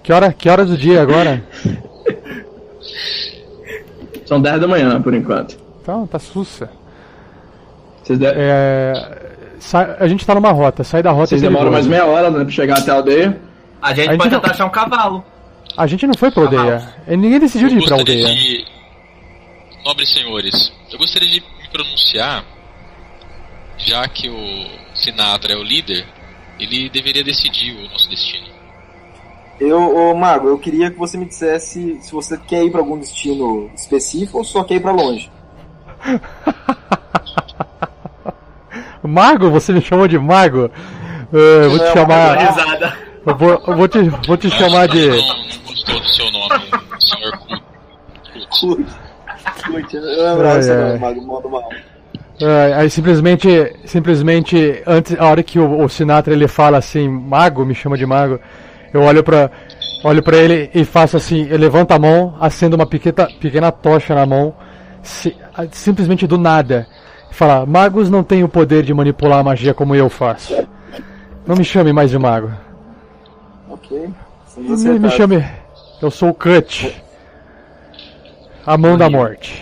[SPEAKER 1] que, hora, que hora do dia agora? *laughs*
[SPEAKER 3] São 10 da manhã, por enquanto.
[SPEAKER 1] Então, tá sussa.
[SPEAKER 3] Vocês, de-
[SPEAKER 1] É, sai- a gente tá numa rota, sai da rota
[SPEAKER 3] Vocês demoram mais meia hora né, pra chegar até a aldeia.
[SPEAKER 4] A gente
[SPEAKER 1] A gente
[SPEAKER 4] pode
[SPEAKER 1] não-
[SPEAKER 4] tentar achar um cavalo.
[SPEAKER 1] A gente não foi pra aldeia. Ninguém decidiu de ir pra aldeia.
[SPEAKER 7] de. Nobres senhores, eu gostaria de me pronunciar, já que o Sinatra é o líder, ele deveria decidir o nosso destino.
[SPEAKER 2] Eu, ô, Mago, eu queria que você me dissesse se você quer ir pra algum destino específico ou só quer ir pra longe. *laughs*
[SPEAKER 1] Mago? Você me chamou de mago? É, eu vou te
[SPEAKER 2] Não,
[SPEAKER 1] chamar. Eu vou, eu vou te, vou te chamar de.
[SPEAKER 7] Não, do seu nome, senhor
[SPEAKER 2] eu lembrava
[SPEAKER 1] Ai,
[SPEAKER 2] esse
[SPEAKER 1] ai.
[SPEAKER 2] nome, Mago, modo mal.
[SPEAKER 1] É, aí simplesmente, simplesmente, antes, a hora que o, o Sinatra ele fala assim, mago, me chama de mago, eu olho pra, olho pra ele e faço assim, eu levanto a mão, acendo uma pequena, pequena tocha na mão, a- simplesmente do nada, e fala, magos não têm o poder de manipular a magia como eu faço. Não me chame mais de mago.
[SPEAKER 2] Ok. Estamos
[SPEAKER 1] Me, me
[SPEAKER 2] acertados.
[SPEAKER 1] chame, eu sou o Cut. A mão da morte.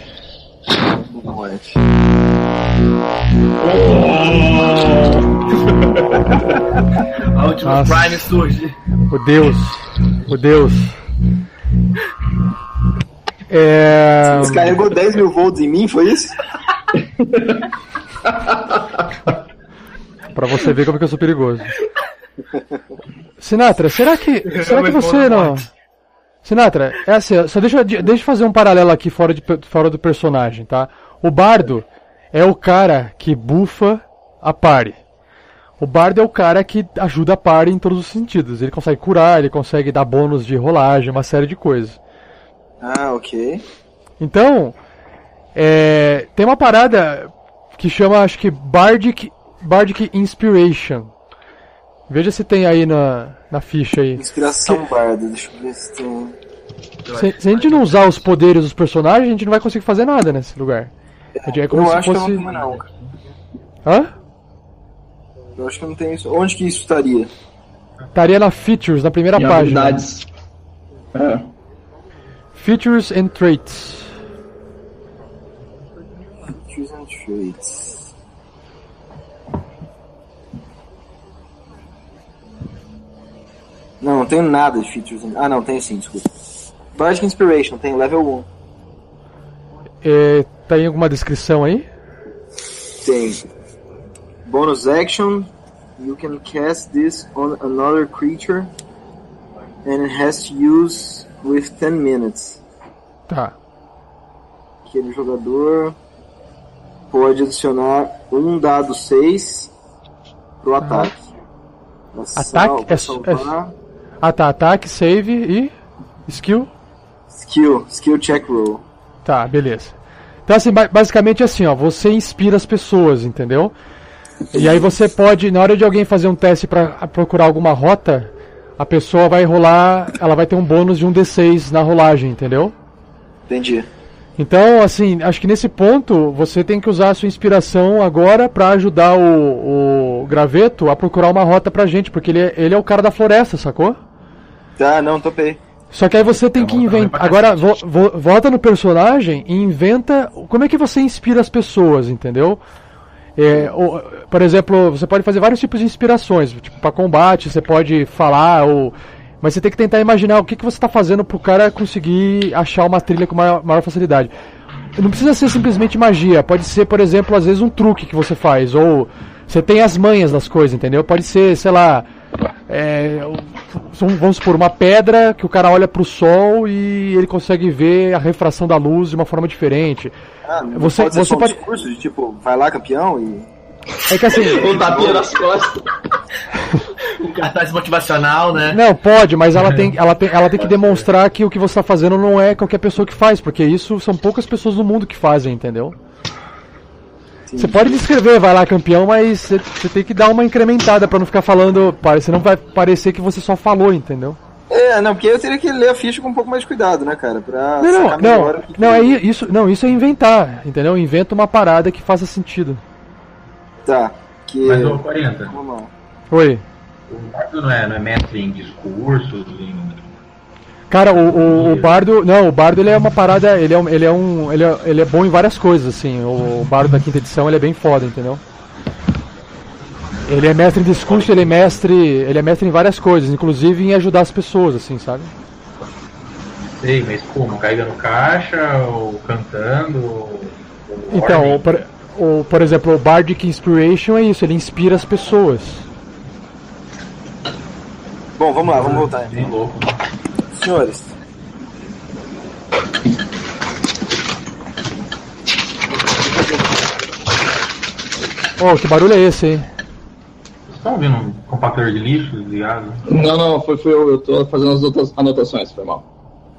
[SPEAKER 2] Morte. *laughs*
[SPEAKER 4] A última
[SPEAKER 1] Nossa.
[SPEAKER 4] Prime surge.
[SPEAKER 1] O Deus. O Deus. É.
[SPEAKER 2] Descarregou 10 mil volts em mim, foi isso?
[SPEAKER 1] Pra você ver como que eu sou perigoso. Sinatra, será que. Será que você não. Sinatra, é assim, só deixa, deixa eu fazer um paralelo aqui fora, de, fora do personagem, tá? O bardo é o cara que bufa a party. O bardo é o cara que ajuda a party em todos os sentidos. Ele consegue curar, ele consegue dar bônus de rolagem, uma série de coisas.
[SPEAKER 2] Ah, ok.
[SPEAKER 1] Então, é, tem uma parada que chama, acho que, Bardic, Bardic Inspiration. Veja se tem aí na, na ficha aí.
[SPEAKER 2] Inspiração barda, deixa eu ver se tem.
[SPEAKER 1] Se, se a gente não usar os poderes dos personagens, a gente não vai conseguir fazer nada nesse lugar. É como
[SPEAKER 2] eu
[SPEAKER 1] se
[SPEAKER 2] acho
[SPEAKER 1] fosse.
[SPEAKER 2] que eu não tenho, não. cara.
[SPEAKER 1] Hã?
[SPEAKER 2] Eu acho que não tem isso. Onde que isso estaria?
[SPEAKER 1] Estaria na Features, na primeira
[SPEAKER 3] Em
[SPEAKER 1] página.
[SPEAKER 3] habilidades. É.
[SPEAKER 1] Features and Traits.
[SPEAKER 2] Features and traits. Não, não tenho nada de features. and- Ah, não, tenho sim, desculpa. Bardic Inspiration, tem level 1.
[SPEAKER 1] É, tem alguma descrição aí?
[SPEAKER 2] Tem. Bonus action. you can cast this on another creature and it has to use with 10 minutes.
[SPEAKER 1] Tá.
[SPEAKER 2] Aquele jogador pode adicionar um dado 6 pro ataque. Sal-
[SPEAKER 1] Ataque é-
[SPEAKER 2] salvar.
[SPEAKER 1] Ah tá, ataque, save e. skill.
[SPEAKER 2] Skill, skill check roll.
[SPEAKER 1] Tá, beleza. Então, assim, ba- basicamente assim, ó, você inspira as pessoas, entendeu? E aí você pode, na hora de alguém fazer um teste pra procurar alguma rota, a pessoa vai rolar, ela vai ter um bônus de um D6 na rolagem, entendeu?
[SPEAKER 2] Entendi.
[SPEAKER 1] Então, assim, acho que nesse ponto você tem que usar a sua inspiração agora pra ajudar o, o graveto a procurar uma rota pra gente, porque ele é, ele é o cara da floresta, sacou?
[SPEAKER 2] Tá, não, topei.
[SPEAKER 1] Só que aí você tem que
[SPEAKER 6] Então, vai
[SPEAKER 1] inventar. Agora, vo, vo- volta no personagem e inventa. Como é que você inspira as pessoas, entendeu? É, o- por exemplo, você pode fazer vários tipos de inspirações. Tipo, pra combate, você pode falar, ou. Mas você tem que tentar imaginar o que, que você está fazendo pro cara conseguir achar uma trilha com maior, maior facilidade. Não precisa ser simplesmente magia, pode ser, por exemplo, às vezes um truque que você faz, ou você tem as manhas das coisas, entendeu? Pode ser, sei lá, é, vamos supor, uma pedra que o cara olha pro sol e ele consegue ver a refração da luz de uma forma diferente.
[SPEAKER 2] Ah, não
[SPEAKER 1] Você-
[SPEAKER 2] pode ser
[SPEAKER 1] você
[SPEAKER 2] só um
[SPEAKER 1] pode-
[SPEAKER 2] discurso de tipo, vai lá campeão e.
[SPEAKER 1] É que assim. *laughs*
[SPEAKER 3] Um tapinha nas costas. *laughs*
[SPEAKER 4] Um cartaz motivacional, né?
[SPEAKER 1] Não, pode, mas ela tem, *laughs* ela tem, ela tem que demonstrar que o que você está fazendo não é qualquer pessoa que faz, porque isso são poucas pessoas no mundo que fazem, entendeu? Você pode descrever, vai lá campeão, mas você, você tem que dar uma incrementada pra não ficar falando, pare- senão vai parecer que você só falou, entendeu?
[SPEAKER 2] É, não, porque eu teria que ler a ficha com um pouco mais de cuidado, né, cara? Pra
[SPEAKER 1] Não, não, não,
[SPEAKER 2] o que
[SPEAKER 1] não,
[SPEAKER 2] que-
[SPEAKER 1] é isso, não, isso é inventar, entendeu? Inventa uma parada que faça sentido.
[SPEAKER 2] Tá, que.
[SPEAKER 6] Mas, ô, 40,
[SPEAKER 2] Vamos lá.
[SPEAKER 1] Oi.
[SPEAKER 6] o não é, não é mestre em discursos, em...
[SPEAKER 1] Cara, o, o, o Bardo. Não, o Bardo ele é uma parada. Ele é, um- ele é um. Ele é, ele é bom em várias coisas, assim. O, o Bardo da quinta edição ele é bem foda, entendeu? Ele é mestre em discurso, ele é mestre. Ele é mestre em várias coisas, inclusive em ajudar as pessoas, assim, sabe?
[SPEAKER 6] Sei, mas como? Carregando caixa, ou cantando, ou...
[SPEAKER 1] Então, por, o, por exemplo, o Bardic Inspiration é isso, ele inspira as pessoas.
[SPEAKER 2] Bom, vamos lá, vamos voltar então.
[SPEAKER 6] Bem louco.
[SPEAKER 2] Senhores,
[SPEAKER 1] Oh, que barulho é esse, hein?
[SPEAKER 6] Vocês estão ouvindo um compactador de lixo ligado?
[SPEAKER 3] Não, não, foi, foi eu, eu tô fazendo as anota- anotações, foi mal.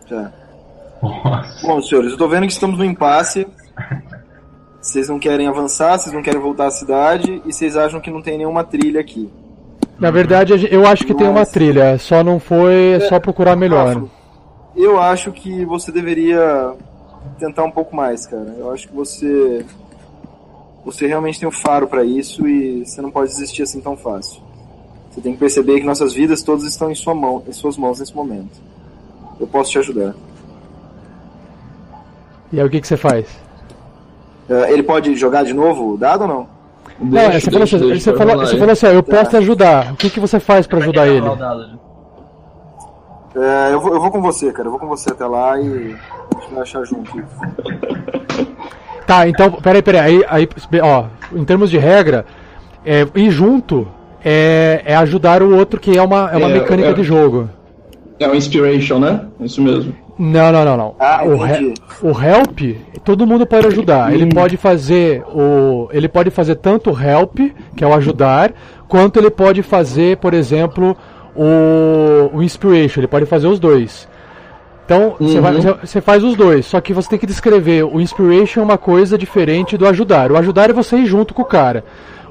[SPEAKER 2] já.
[SPEAKER 6] Nossa.
[SPEAKER 2] Bom, senhores, eu tô vendo que estamos no impasse. *laughs* Vocês não querem avançar, vocês não querem voltar à cidade e vocês acham que não tem nenhuma trilha aqui.
[SPEAKER 1] Na verdade, eu acho que tem uma
[SPEAKER 2] Mas-
[SPEAKER 1] trilha, só não foi. É só procurar melhor.
[SPEAKER 2] Rafa, Eu acho que você deveria tentar um pouco mais, cara. Eu acho que você você realmente tem o faro pra isso e você não pode desistir assim tão fácil. Você tem que perceber que nossas vidas todas estão em sua mão, em suas mãos nesse momento. Eu posso te ajudar.
[SPEAKER 1] E aí o que, que você faz?
[SPEAKER 2] Eh, ele pode jogar de novo o dado ou não?
[SPEAKER 1] Não, é, você, falou, assim, você, falou, você falou assim, ó, eu
[SPEAKER 2] Tá.
[SPEAKER 1] posso te ajudar. O que, que você faz pra ajudar ele?
[SPEAKER 4] Rolar o dado, né?
[SPEAKER 2] Eh, eu, vou, eu vou com você, cara. Eu vou com você até lá e a gente vai achar junto.
[SPEAKER 1] Tá, então, peraí, peraí. Aí, aí, ó, em termos de regra, é, ir junto é, é ajudar o outro, que é uma, é uma
[SPEAKER 3] É,
[SPEAKER 1] mecânica
[SPEAKER 3] é.
[SPEAKER 1] de jogo.
[SPEAKER 3] É um inspiration, né? Isso mesmo.
[SPEAKER 1] Não, não, não, não.
[SPEAKER 2] Ah,
[SPEAKER 1] o,
[SPEAKER 2] entendi.
[SPEAKER 1] o help, todo mundo pode ajudar. Ele pode fazer o, ele pode fazer tanto o help, que é o ajudar, quanto ele pode fazer, por exemplo, o, o inspiration. Ele pode fazer os dois. Então, você
[SPEAKER 3] Uhum.
[SPEAKER 1] você- você faz os dois, só que você tem que descrever. O inspiration é uma coisa diferente do ajudar. O ajudar é você ir junto com o cara.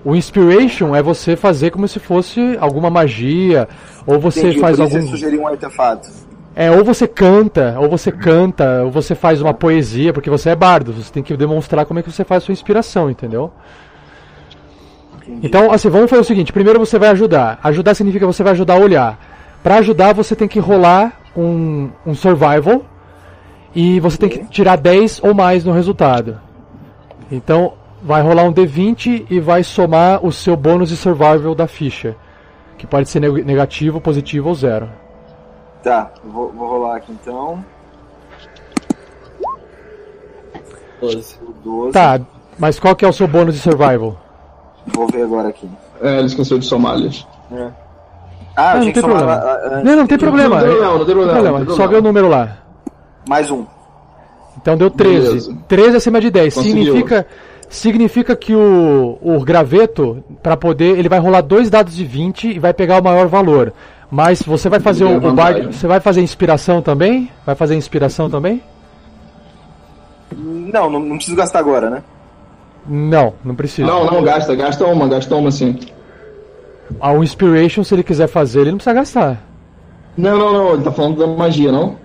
[SPEAKER 1] O inspiration é você fazer como se fosse alguma magia, ou você
[SPEAKER 2] Entendi,
[SPEAKER 1] faz algum.
[SPEAKER 2] ele sugeriu um artefato.
[SPEAKER 1] É, ou você canta, ou você canta, ou você faz uma poesia, porque você é bardo, você tem que demonstrar como é que você faz a sua inspiração, entendeu? Então, assim, vamos fazer o seguinte, primeiro você vai ajudar. Ajudar significa você vai ajudar a olhar. Pra ajudar, você tem que rolar um, um survival, e você tem que tirar 10 ou mais no resultado. Então, vai rolar um D20 e vai somar o seu bônus de survival da ficha, que pode ser neg- negativo, positivo ou zero.
[SPEAKER 2] Tá, vou, vou rolar aqui então.
[SPEAKER 5] 12.
[SPEAKER 2] O 12.
[SPEAKER 1] Tá, mas qual que é o seu bônus de survival?
[SPEAKER 2] Vou ver agora aqui.
[SPEAKER 3] É, ele esqueceu de Somália.
[SPEAKER 2] Ah,
[SPEAKER 1] Não,
[SPEAKER 2] eu
[SPEAKER 1] não
[SPEAKER 2] que
[SPEAKER 1] tem
[SPEAKER 2] somar
[SPEAKER 1] problema.
[SPEAKER 2] lá, ah.
[SPEAKER 1] Não, não tem problema.
[SPEAKER 3] Não tem problema, não tem problema, não tem
[SPEAKER 1] Só vê o número lá.
[SPEAKER 2] Mais um.
[SPEAKER 1] Então deu 13.
[SPEAKER 3] Beleza.
[SPEAKER 1] 13 acima de 10.
[SPEAKER 3] Conseguiu.
[SPEAKER 1] Significa, significa que o, o graveto, para poder, ele vai rolar dois dados de 20 e vai pegar o maior valor. Mas você vai fazer o, o bard, você vai fazer inspiração também? Vai fazer inspiração também?
[SPEAKER 2] Não, não, não preciso gastar agora, né?
[SPEAKER 1] Não, não precisa.
[SPEAKER 3] Não, não, gasta, gasta uma, gasta uma sim.
[SPEAKER 1] Ah, o inspiration, se ele quiser fazer, ele não precisa gastar.
[SPEAKER 3] Não, não, não, ele tá falando da magia, não?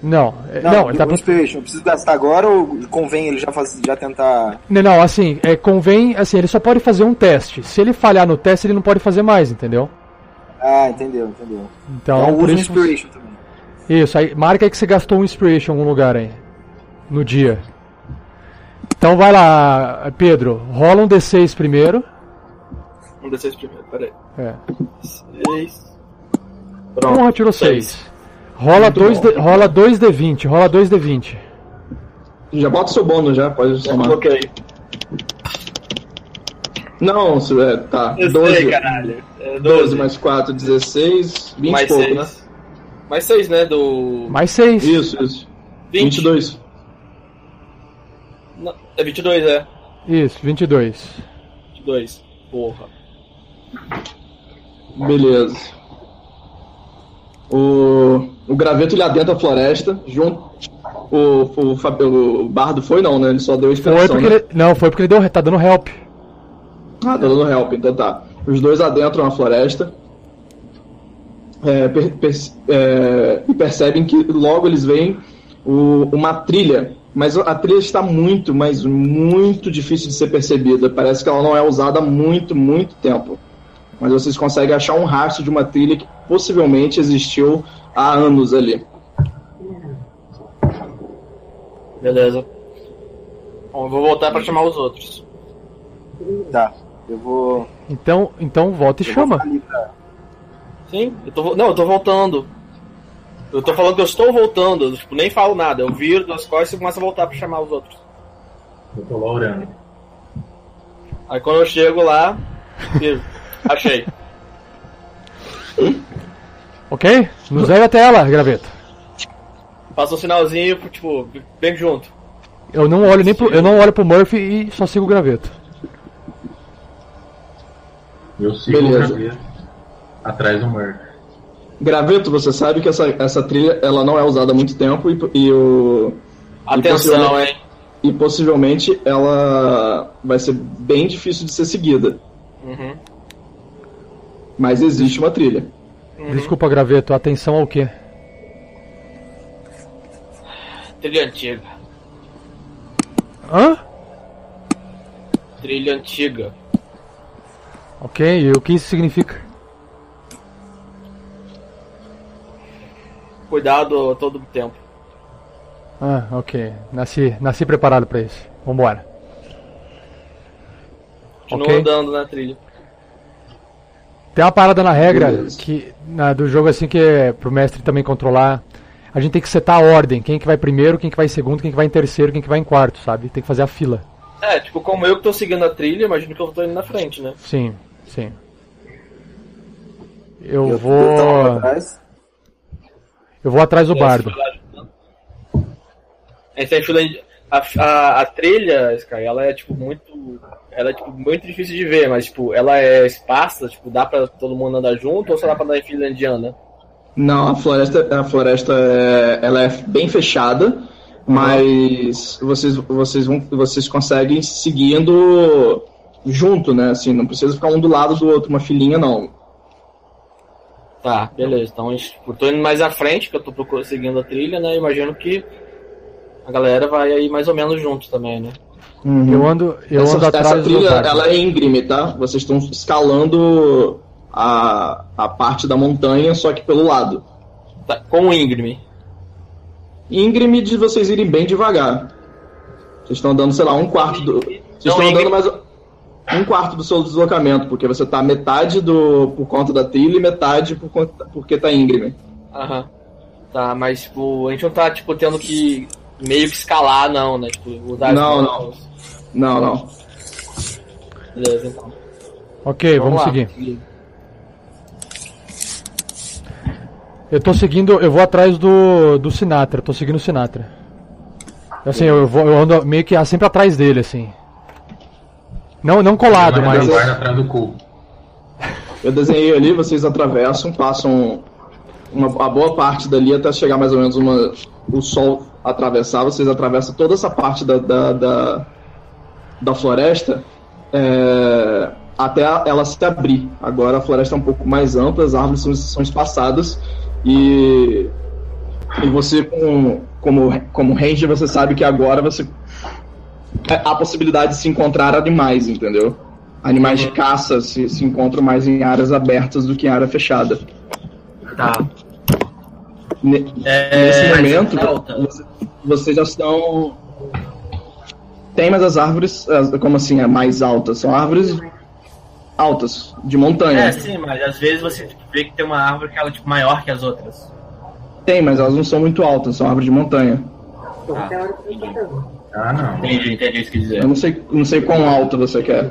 [SPEAKER 1] Não, é-
[SPEAKER 2] Não,
[SPEAKER 1] não, ele tá
[SPEAKER 2] Inspiration, eu preciso gastar agora ou convém ele já, faz, já tentar.
[SPEAKER 1] Não, não, assim, é, convém, assim, ele só pode fazer um teste. Se ele falhar no teste, ele não pode fazer mais, entendeu?
[SPEAKER 2] Ah, entendeu, entendeu.
[SPEAKER 1] Então,
[SPEAKER 2] Então usa Inspiration também.
[SPEAKER 1] isso, aí marca aí que você gastou um Inspiration em algum lugar aí, no dia. Então vai lá, Pedro, rola um D6 primeiro.
[SPEAKER 4] Um D6 primeiro, peraí.
[SPEAKER 1] É.
[SPEAKER 4] 6. Pronto.
[SPEAKER 1] Porra, tirou
[SPEAKER 4] Seis.
[SPEAKER 1] 6. Rola 2 D, rola 2 D20, rola 2 D20.
[SPEAKER 3] Já bota o seu bônus já, pode somar.
[SPEAKER 4] coloquei.
[SPEAKER 3] Não, é, tá.
[SPEAKER 4] Eu
[SPEAKER 3] 12.
[SPEAKER 4] sei, caralho. É
[SPEAKER 3] 12
[SPEAKER 4] 12,
[SPEAKER 3] mais 4, 16, 20
[SPEAKER 4] mais
[SPEAKER 3] e pouco,
[SPEAKER 4] 6.
[SPEAKER 3] né?
[SPEAKER 4] Mais 6, né? Do.
[SPEAKER 1] Mais 6.
[SPEAKER 3] Isso, isso.
[SPEAKER 4] 20.
[SPEAKER 3] 22.
[SPEAKER 4] Não, é 22, é.
[SPEAKER 1] Isso, 22.
[SPEAKER 4] 22. Porra.
[SPEAKER 3] Beleza. O, o graveto ele adentra a floresta, junto. O, o, Fab- o bardo foi não, né? Ele só deu inspiração.
[SPEAKER 1] Foi porque
[SPEAKER 3] né?
[SPEAKER 1] ele, não, foi porque ele deu, tá dando help.
[SPEAKER 3] Ah, tá dando help, então tá. Os dois adentram a floresta. É, per- per- é, e percebem que logo eles veem o- uma trilha. Mas a trilha está muito, mas muito difícil de ser percebida. Parece que ela não é usada há muito, muito tempo. Mas vocês conseguem achar um rastro de uma trilha que possivelmente existiu há anos ali.
[SPEAKER 4] Beleza. Bom, eu vou voltar pra chamar os outros.
[SPEAKER 2] Tá, eu vou.
[SPEAKER 1] Então, então volta e
[SPEAKER 2] eu
[SPEAKER 1] chama.
[SPEAKER 2] pra-
[SPEAKER 4] Sim, eu tô. Não, eu tô voltando. Eu tô falando que eu estou voltando, eu, tipo, nem falo nada. Eu viro duas costas e começo a voltar pra chamar os outros.
[SPEAKER 6] Eu tô lá orando.
[SPEAKER 4] Aí quando eu chego lá, viro. *laughs* Achei.
[SPEAKER 1] Ok? Nos leve até ela, graveto.
[SPEAKER 4] Faço um sinalzinho, tipo, vem junto.
[SPEAKER 1] Eu não olho nem pro, eu não olho pro Murphy e só sigo o graveto.
[SPEAKER 6] Eu sigo
[SPEAKER 3] Beleza.
[SPEAKER 6] o graveto atrás do Murphy.
[SPEAKER 3] Graveto, você sabe que essa, essa trilha ela não é usada há muito tempo e, e o.
[SPEAKER 4] Atenção,
[SPEAKER 3] possivelmente-
[SPEAKER 4] hein?
[SPEAKER 3] E possivelmente ela vai ser bem difícil de ser seguida.
[SPEAKER 4] Uhum.
[SPEAKER 3] Mas existe uma trilha.
[SPEAKER 1] Desculpa, graveto, atenção ao quê?
[SPEAKER 4] Trilha antiga.
[SPEAKER 1] Hã?
[SPEAKER 4] Trilha antiga.
[SPEAKER 1] Ok, e o que isso significa?
[SPEAKER 4] Cuidado todo o tempo.
[SPEAKER 1] Ah, ok. Nasci, nasci preparado pra isso. Vambora.
[SPEAKER 4] Continua
[SPEAKER 1] Ok.
[SPEAKER 4] andando na trilha.
[SPEAKER 1] Tem uma parada na regra
[SPEAKER 3] Beleza.
[SPEAKER 1] que na, do jogo assim que é pro mestre também controlar. A gente tem que setar a ordem, quem que vai primeiro, quem que vai em segundo, quem que vai em terceiro, quem que vai em quarto, sabe? Tem que fazer a fila.
[SPEAKER 4] É, tipo, como eu que tô seguindo a trilha, imagino que eu tô indo na frente, né?
[SPEAKER 1] Sim, sim. Eu,
[SPEAKER 2] Eu
[SPEAKER 1] vou
[SPEAKER 2] eu
[SPEAKER 1] eu vou atrás do bardo.
[SPEAKER 4] Essa é a a, a, a trilha, Sky, ela é tipo muito. Ela é tipo muito difícil de ver, mas tipo, ela é esparsa, tipo, dá pra todo mundo andar junto ou só dá pra andar em fila indiana?
[SPEAKER 3] Não, a floresta, a floresta é, ela é bem fechada, mas vocês, vocês, vão, vocês conseguem seguindo junto, né? Assim, não precisa ficar um do lado do outro, uma filinha não.
[SPEAKER 4] Tá, beleza. Então eu tô indo mais à frente, que eu tô procurando, seguindo a trilha, né? Imagino que a galera vai aí mais ou menos junto também, né?
[SPEAKER 1] Eu ando, eu
[SPEAKER 3] essa,
[SPEAKER 1] ando atrás
[SPEAKER 3] essa trilha, ela é íngreme, tá? Vocês estão escalando a, a parte da montanha, só que pelo lado.
[SPEAKER 4] Tá, com o íngreme.
[SPEAKER 3] Íngreme de vocês irem bem devagar. Vocês estão andando, sei lá, um quarto do. Vocês estão andando mais um quarto do seu deslocamento, porque você tá metade do por conta da trilha e metade por conta, porque tá íngreme.
[SPEAKER 4] Aham. Tá, mas tipo, a gente não tá tipo tendo que meio que escalar, não, né? Tipo, usar as
[SPEAKER 3] Não,
[SPEAKER 4] mãos.
[SPEAKER 3] Não, não.
[SPEAKER 4] Beleza, então.
[SPEAKER 1] Ok, vamos,
[SPEAKER 4] lá.
[SPEAKER 1] seguir. Eu tô seguindo, eu vou atrás do, do Sinatra, tô seguindo o Sinatra. Assim, eu, vou, eu ando meio que sempre atrás dele, assim. Não, não colado, mas.
[SPEAKER 6] guarda atrás do cu.
[SPEAKER 3] Eu desenhei ali, vocês atravessam, passam uma, a boa parte dali até chegar mais ou menos uma, o sol atravessar. Vocês atravessam toda essa parte da, da, da, da floresta é, até ela se abrir. Agora a floresta é um pouco mais ampla, as árvores são, são espaçadas e, e você, com, como, como ranger, você sabe que agora você a possibilidade de se encontrar animais, entendeu? Animais de caça se, se encontram mais em áreas abertas do que em área fechada.
[SPEAKER 4] Tá.
[SPEAKER 3] Ne-
[SPEAKER 4] É,
[SPEAKER 3] Nesse momento,
[SPEAKER 4] alta.
[SPEAKER 3] você- vocês já estão. Tem, mas as árvores, como assim, é mais altas? São árvores altas, de montanha.
[SPEAKER 4] É, sim, mas às vezes você vê que tem uma árvore que ela é tipo, maior que as outras.
[SPEAKER 3] Tem, mas elas não são muito altas, são árvores de montanha.
[SPEAKER 6] Ah, não.
[SPEAKER 4] Entendi, entendi isso que dizer.
[SPEAKER 3] Eu não sei, não sei quão alta você quer.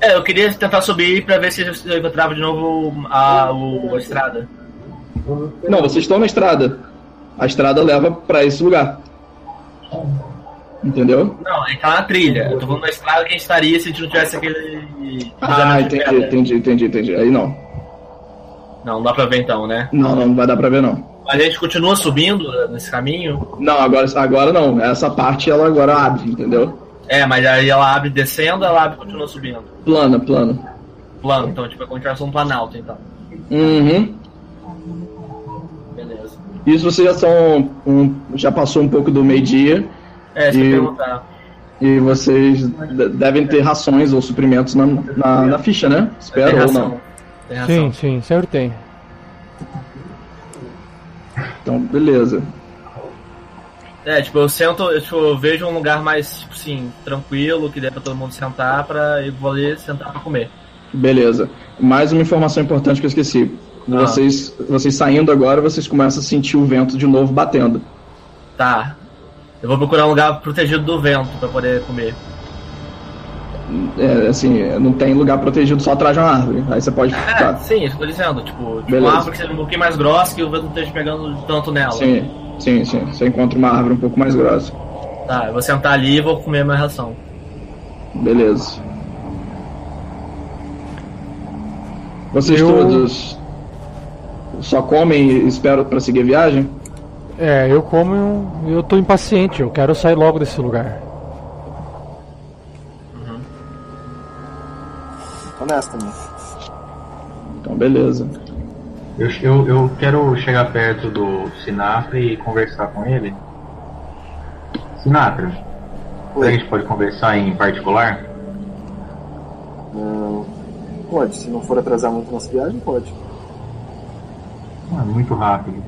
[SPEAKER 4] É, eu queria tentar subir pra ver se eu encontrava de novo a, o, a estrada.
[SPEAKER 3] Não, vocês estão na estrada. A estrada leva pra esse lugar. Entendeu?
[SPEAKER 4] Não, ele tá na trilha. Eu tô falando da estrada que a gente estaria se a gente não tivesse aquele.
[SPEAKER 3] Ah, entendi, entendi, entendi, entendi. Aí não.
[SPEAKER 4] Não, não dá pra ver então, né?
[SPEAKER 3] Não, não, não vai dar pra ver não.
[SPEAKER 4] A gente continua subindo nesse caminho.
[SPEAKER 3] Não, agora, agora não. Essa parte ela agora abre, entendeu?
[SPEAKER 4] É, mas aí ela abre descendo, ela abre e continua subindo.
[SPEAKER 3] Plana, plana.
[SPEAKER 4] Plano, então tipo, é continuação planalto, então.
[SPEAKER 3] Uhum.
[SPEAKER 4] Beleza.
[SPEAKER 3] Isso vocês já são. um- já passou um pouco do meio-dia
[SPEAKER 4] É, se
[SPEAKER 3] E-
[SPEAKER 4] perguntar.
[SPEAKER 3] e vocês de- devem ter rações ou suprimentos na, na, na ficha, né? Espero ou não.
[SPEAKER 4] Tem ração.
[SPEAKER 1] Sim, sim, sempre tem.
[SPEAKER 3] Então, beleza.
[SPEAKER 4] É, tipo, eu sento, eu, tipo, eu vejo um lugar mais, tipo assim, tranquilo, que dê pra todo mundo sentar pra eu vou ali sentar pra comer.
[SPEAKER 3] Beleza. Mais uma informação importante que eu esqueci.
[SPEAKER 4] Ah.
[SPEAKER 3] Vocês, vocês saindo agora, vocês começam a sentir o vento de novo batendo.
[SPEAKER 4] Tá. Eu vou procurar um lugar protegido do vento pra poder comer.
[SPEAKER 3] É, assim, não tem lugar protegido só atrás de uma árvore. Aí você pode
[SPEAKER 4] É,
[SPEAKER 3] ficar.
[SPEAKER 4] sim, isso que eu tô dizendo. Tipo, tipo
[SPEAKER 3] Beleza.
[SPEAKER 4] uma árvore que seja um pouquinho mais grossa que o vento não esteja pegando tanto nela.
[SPEAKER 3] Sim, sim, sim. Você encontra uma árvore um pouco mais grossa.
[SPEAKER 4] Tá, eu vou sentar ali e vou comer a minha ração.
[SPEAKER 3] Beleza. Vocês
[SPEAKER 1] Eu-
[SPEAKER 3] todos só comem e esperam pra seguir a viagem?
[SPEAKER 1] É, eu como e eu tô impaciente, eu quero sair logo desse lugar.
[SPEAKER 2] Honestamente.
[SPEAKER 3] Então, beleza.
[SPEAKER 6] Eu, eu, eu quero chegar perto do Sinatra e conversar com ele. Sinatra, que a
[SPEAKER 2] Oi.
[SPEAKER 6] gente pode conversar em particular?
[SPEAKER 2] Não. Pode, se não for atrasar muito nossa viagem, pode.
[SPEAKER 6] Ah, muito rápido.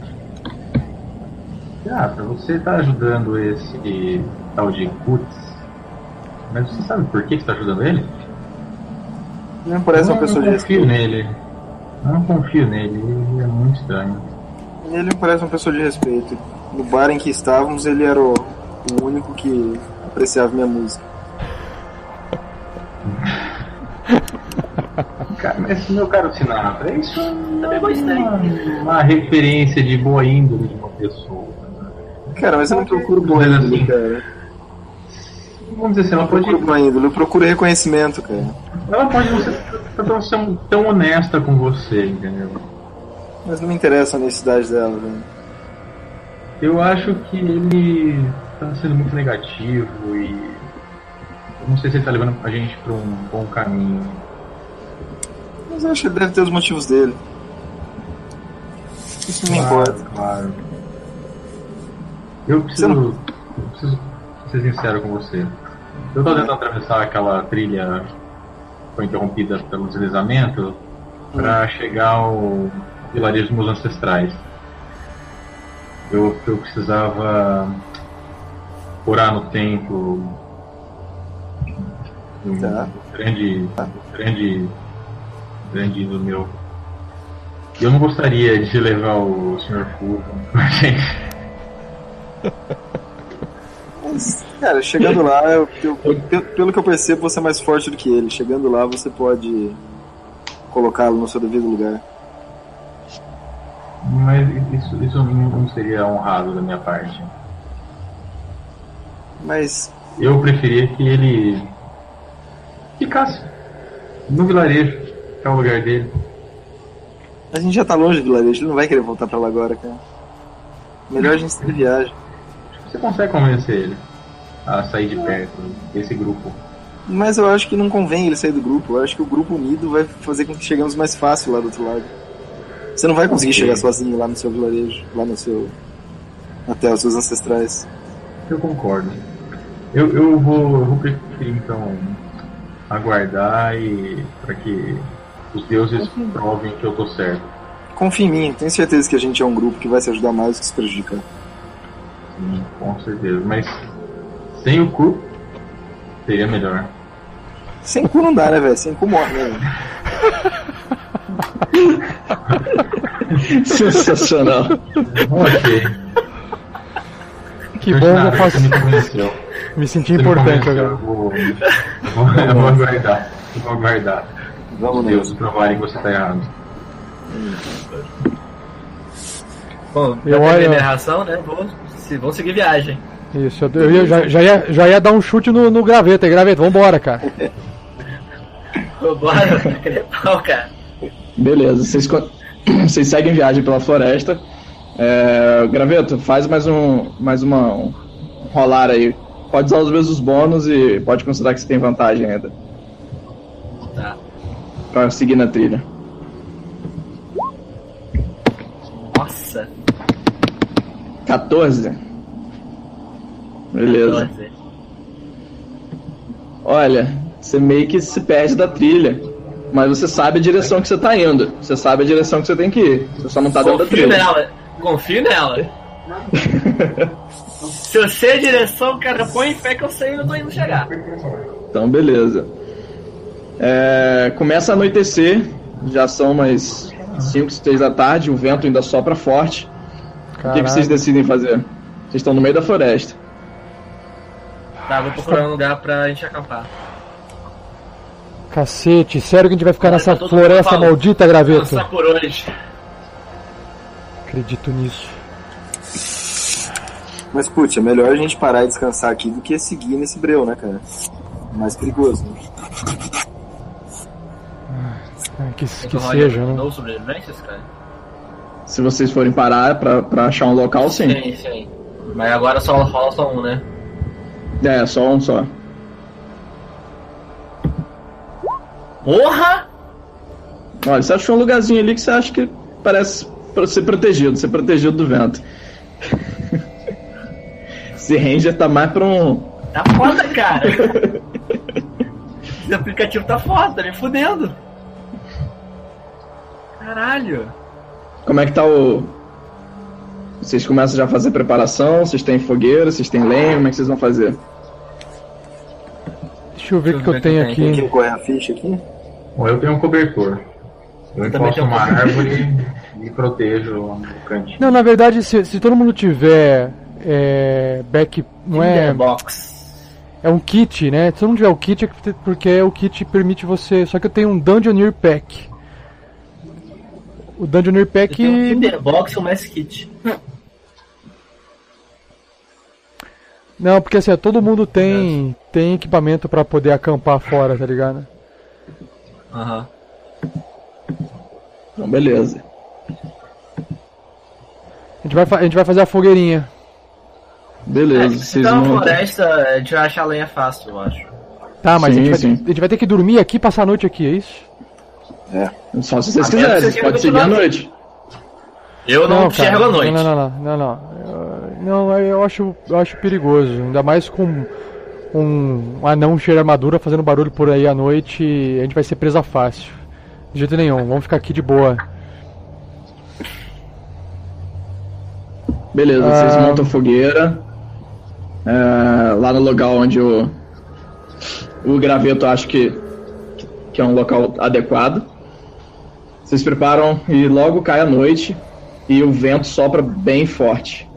[SPEAKER 6] Sinatra, você tá ajudando esse tal de Kutz, mas você sabe por que você tá ajudando ele?
[SPEAKER 2] Não parece
[SPEAKER 6] eu
[SPEAKER 2] uma pessoa de
[SPEAKER 6] não confio
[SPEAKER 2] respeito.
[SPEAKER 6] nele. Eu não confio nele, ele é muito estranho.
[SPEAKER 2] Ele me parece uma pessoa de respeito. No bar em que estávamos, ele era o, o único que apreciava minha música. *laughs*
[SPEAKER 6] Cara, mas meu caro Sinatra, isso
[SPEAKER 4] Também
[SPEAKER 6] é uma, uma referência de boa índole de uma pessoa.
[SPEAKER 2] Cara, mas eu não procuro boa
[SPEAKER 6] Mas
[SPEAKER 2] índole,
[SPEAKER 6] assim,
[SPEAKER 2] cara.
[SPEAKER 6] Vamos dizer assim,
[SPEAKER 2] Eu
[SPEAKER 6] ela
[SPEAKER 2] não
[SPEAKER 6] pode,
[SPEAKER 2] procuro procuro reconhecimento, cara.
[SPEAKER 6] ela pode não ser tão, honesta com você, entendeu?
[SPEAKER 2] Mas não me interessa a honestidade dela, velho.
[SPEAKER 6] Eu acho que ele tá sendo muito negativo e eu não sei se ele tá levando a gente pra um bom caminho.
[SPEAKER 2] Mas eu acho que ele deve ter os motivos dele. Isso não me importa.
[SPEAKER 6] Claro. Eu preciso, eu preciso ser sincero com você. Eu tô tentando atravessar aquela trilha que foi interrompida pelo deslizamento para chegar ao vilarejo dos meus ancestrais. Eu, eu precisava orar no templo um
[SPEAKER 2] Tá.
[SPEAKER 6] grande, grande, grande ídolo meu. Eu não gostaria de levar o Sr. Fulton com a gente.
[SPEAKER 2] Mas Cara, chegando lá, eu- eu- pe- pelo que eu percebo, você é mais forte do que ele. Chegando lá, você pode colocá-lo no seu devido lugar.
[SPEAKER 6] Mas isso, isso não seria honrado da minha parte.
[SPEAKER 2] Mas
[SPEAKER 6] Eu preferia que ele ficasse no vilarejo, que é o lugar dele.
[SPEAKER 2] a gente já tá longe do vilarejo, ele não vai querer voltar pra lá agora, cara. Melhor a gente seguir viagem.
[SPEAKER 6] Você consegue convencer ele a sair de perto desse grupo.
[SPEAKER 2] Mas eu acho que não convém ele sair do grupo. Eu acho que o grupo unido vai fazer com que cheguemos mais fácil lá do outro lado. Você não vai conseguir
[SPEAKER 6] Ok.
[SPEAKER 2] chegar sozinho lá no seu vilarejo, lá no seu. até os seus ancestrais.
[SPEAKER 6] Eu concordo. Eu, eu, vou, eu vou preferir então aguardar e para que os deuses provem que eu tô certo.
[SPEAKER 2] Confia em mim, tenho certeza que a gente é um grupo que vai se ajudar mais do que se prejudicar.
[SPEAKER 6] Sim, com certeza. Mas sem o cu seria melhor.
[SPEAKER 2] Sem cu não dá, né, velho? Sem cu morre, né? *laughs*
[SPEAKER 4] Sensacional.
[SPEAKER 6] Ok.
[SPEAKER 1] Que bom, eu
[SPEAKER 6] Nada,
[SPEAKER 1] faço,
[SPEAKER 6] me
[SPEAKER 1] me senti
[SPEAKER 6] Você
[SPEAKER 1] importante agora.
[SPEAKER 6] Eu vou, eu vou, eu vou aguardar. Eu vou aguardar.
[SPEAKER 2] Vamos
[SPEAKER 6] deuses provarem que você tá errado.
[SPEAKER 4] Bom,
[SPEAKER 1] Eu olho-
[SPEAKER 4] terminei a ração, né? Vou, se, vou seguir viagem.
[SPEAKER 1] Isso, eu, eu ia- já, já, ia, já ia dar um chute no, no graveto aí, graveto, vambora, cara. *laughs*
[SPEAKER 4] Bora, aquele pau, cara.
[SPEAKER 3] Beleza, vocês, *clears throat* vocês seguem viagem pela floresta. É, Graveto, faz mais um. mais uma. um rolar aí. Pode usar os mesmos bônus e pode considerar que você tem vantagem ainda.
[SPEAKER 4] Tá.
[SPEAKER 3] Pra seguir na trilha.
[SPEAKER 4] Nossa.
[SPEAKER 3] 14. Beleza.
[SPEAKER 4] 14.
[SPEAKER 3] Olha, você meio que se perde da trilha. Mas você sabe a direção que você tá indo. Você sabe a direção que você tem que ir. Você só não tá dentro da
[SPEAKER 4] Confio
[SPEAKER 3] trilha.
[SPEAKER 4] nela. Confio nela. Se eu sei a direção, cara, põe fé que eu sei onde eu tô indo chegar.
[SPEAKER 3] Então, beleza. É, começa a anoitecer, já são umas 5, 6 da tarde, o vento ainda sopra forte. O que, que vocês decidem fazer? Vocês estão no meio da floresta.
[SPEAKER 4] Tá, vou procurar um lugar pra gente acampar.
[SPEAKER 1] Cacete, sério que a gente vai ficar
[SPEAKER 4] Olha,
[SPEAKER 1] nessa
[SPEAKER 4] tá
[SPEAKER 1] floresta
[SPEAKER 4] falando.
[SPEAKER 1] maldita, graveto?
[SPEAKER 4] Por hoje.
[SPEAKER 1] Acredito nisso.
[SPEAKER 2] Mas, putz, é melhor a gente parar e descansar aqui do que seguir nesse breu, né, cara? Mais perigoso, né?
[SPEAKER 1] É, Que, que seja, né?
[SPEAKER 4] sobrevivências, cara?
[SPEAKER 3] Se vocês forem parar pra, pra achar um local, sim.
[SPEAKER 4] Sim, sim. Mas agora só rola só um, né?
[SPEAKER 3] É, só um só.
[SPEAKER 4] Porra!
[SPEAKER 3] Olha, você achou um lugarzinho ali que você acha que parece ser protegido, ser protegido do vento. *laughs* Esse Ranger tá mais pra um.
[SPEAKER 4] Tá foda, cara. Esse aplicativo tá foda, tá me fudendo. Caralho.
[SPEAKER 3] Como é que tá o. Vocês começam já a fazer preparação? Vocês têm fogueira? Vocês têm lenha? Como é que vocês vão fazer?
[SPEAKER 1] Deixa eu ver o que,
[SPEAKER 4] eu
[SPEAKER 1] eu tenho
[SPEAKER 2] Tem
[SPEAKER 1] aqui.
[SPEAKER 2] que correr a ficha aqui?
[SPEAKER 6] Bom, eu tenho um cobertor. Eu
[SPEAKER 4] também
[SPEAKER 6] encosto
[SPEAKER 4] tenho um
[SPEAKER 6] uma árvore e protejo o cantinho.
[SPEAKER 1] Não, na verdade, se, se todo mundo tiver é, back. Não é.
[SPEAKER 4] Box.
[SPEAKER 1] É um kit, né? Se todo mundo tiver o kit, é porque o kit permite você. Só que eu tenho um Dungeoneer Pack. O Dungeoneer
[SPEAKER 4] Eu
[SPEAKER 1] Pack.
[SPEAKER 4] tenho um Tinderbox e um Mass Kit.
[SPEAKER 1] Não, porque assim, ó, todo mundo tem, tem equipamento pra poder acampar fora, tá ligado?
[SPEAKER 4] Aham.
[SPEAKER 3] Então, beleza.
[SPEAKER 1] A gente vai, a gente vai fazer a fogueirinha.
[SPEAKER 3] Beleza,
[SPEAKER 4] se
[SPEAKER 3] vocês
[SPEAKER 4] tá na floresta, a gente vai achar lenha fácil, eu acho.
[SPEAKER 1] Tá, mas a,
[SPEAKER 3] Sim,
[SPEAKER 1] gente vai, a gente vai ter que dormir aqui e passar a noite aqui, é isso?
[SPEAKER 3] Só se vocês
[SPEAKER 4] Ah,
[SPEAKER 3] quiserem, podem seguir à
[SPEAKER 4] continuar
[SPEAKER 3] noite.
[SPEAKER 4] Eu não, enxergo
[SPEAKER 1] cara,
[SPEAKER 4] à noite.
[SPEAKER 1] Não, não, não, não, não. Eu- Não, eu acho, eu acho perigoso. Ainda mais com um anão cheio de armadura fazendo barulho por aí à noite. A gente vai ser presa fácil. De jeito nenhum, vamos ficar aqui de boa.
[SPEAKER 3] Beleza,
[SPEAKER 1] Ah.
[SPEAKER 3] vocês montam fogueira. É, lá no local onde o, o graveto acho que, que é um local adequado. Vocês preparam e logo cai a noite e o vento sopra bem forte.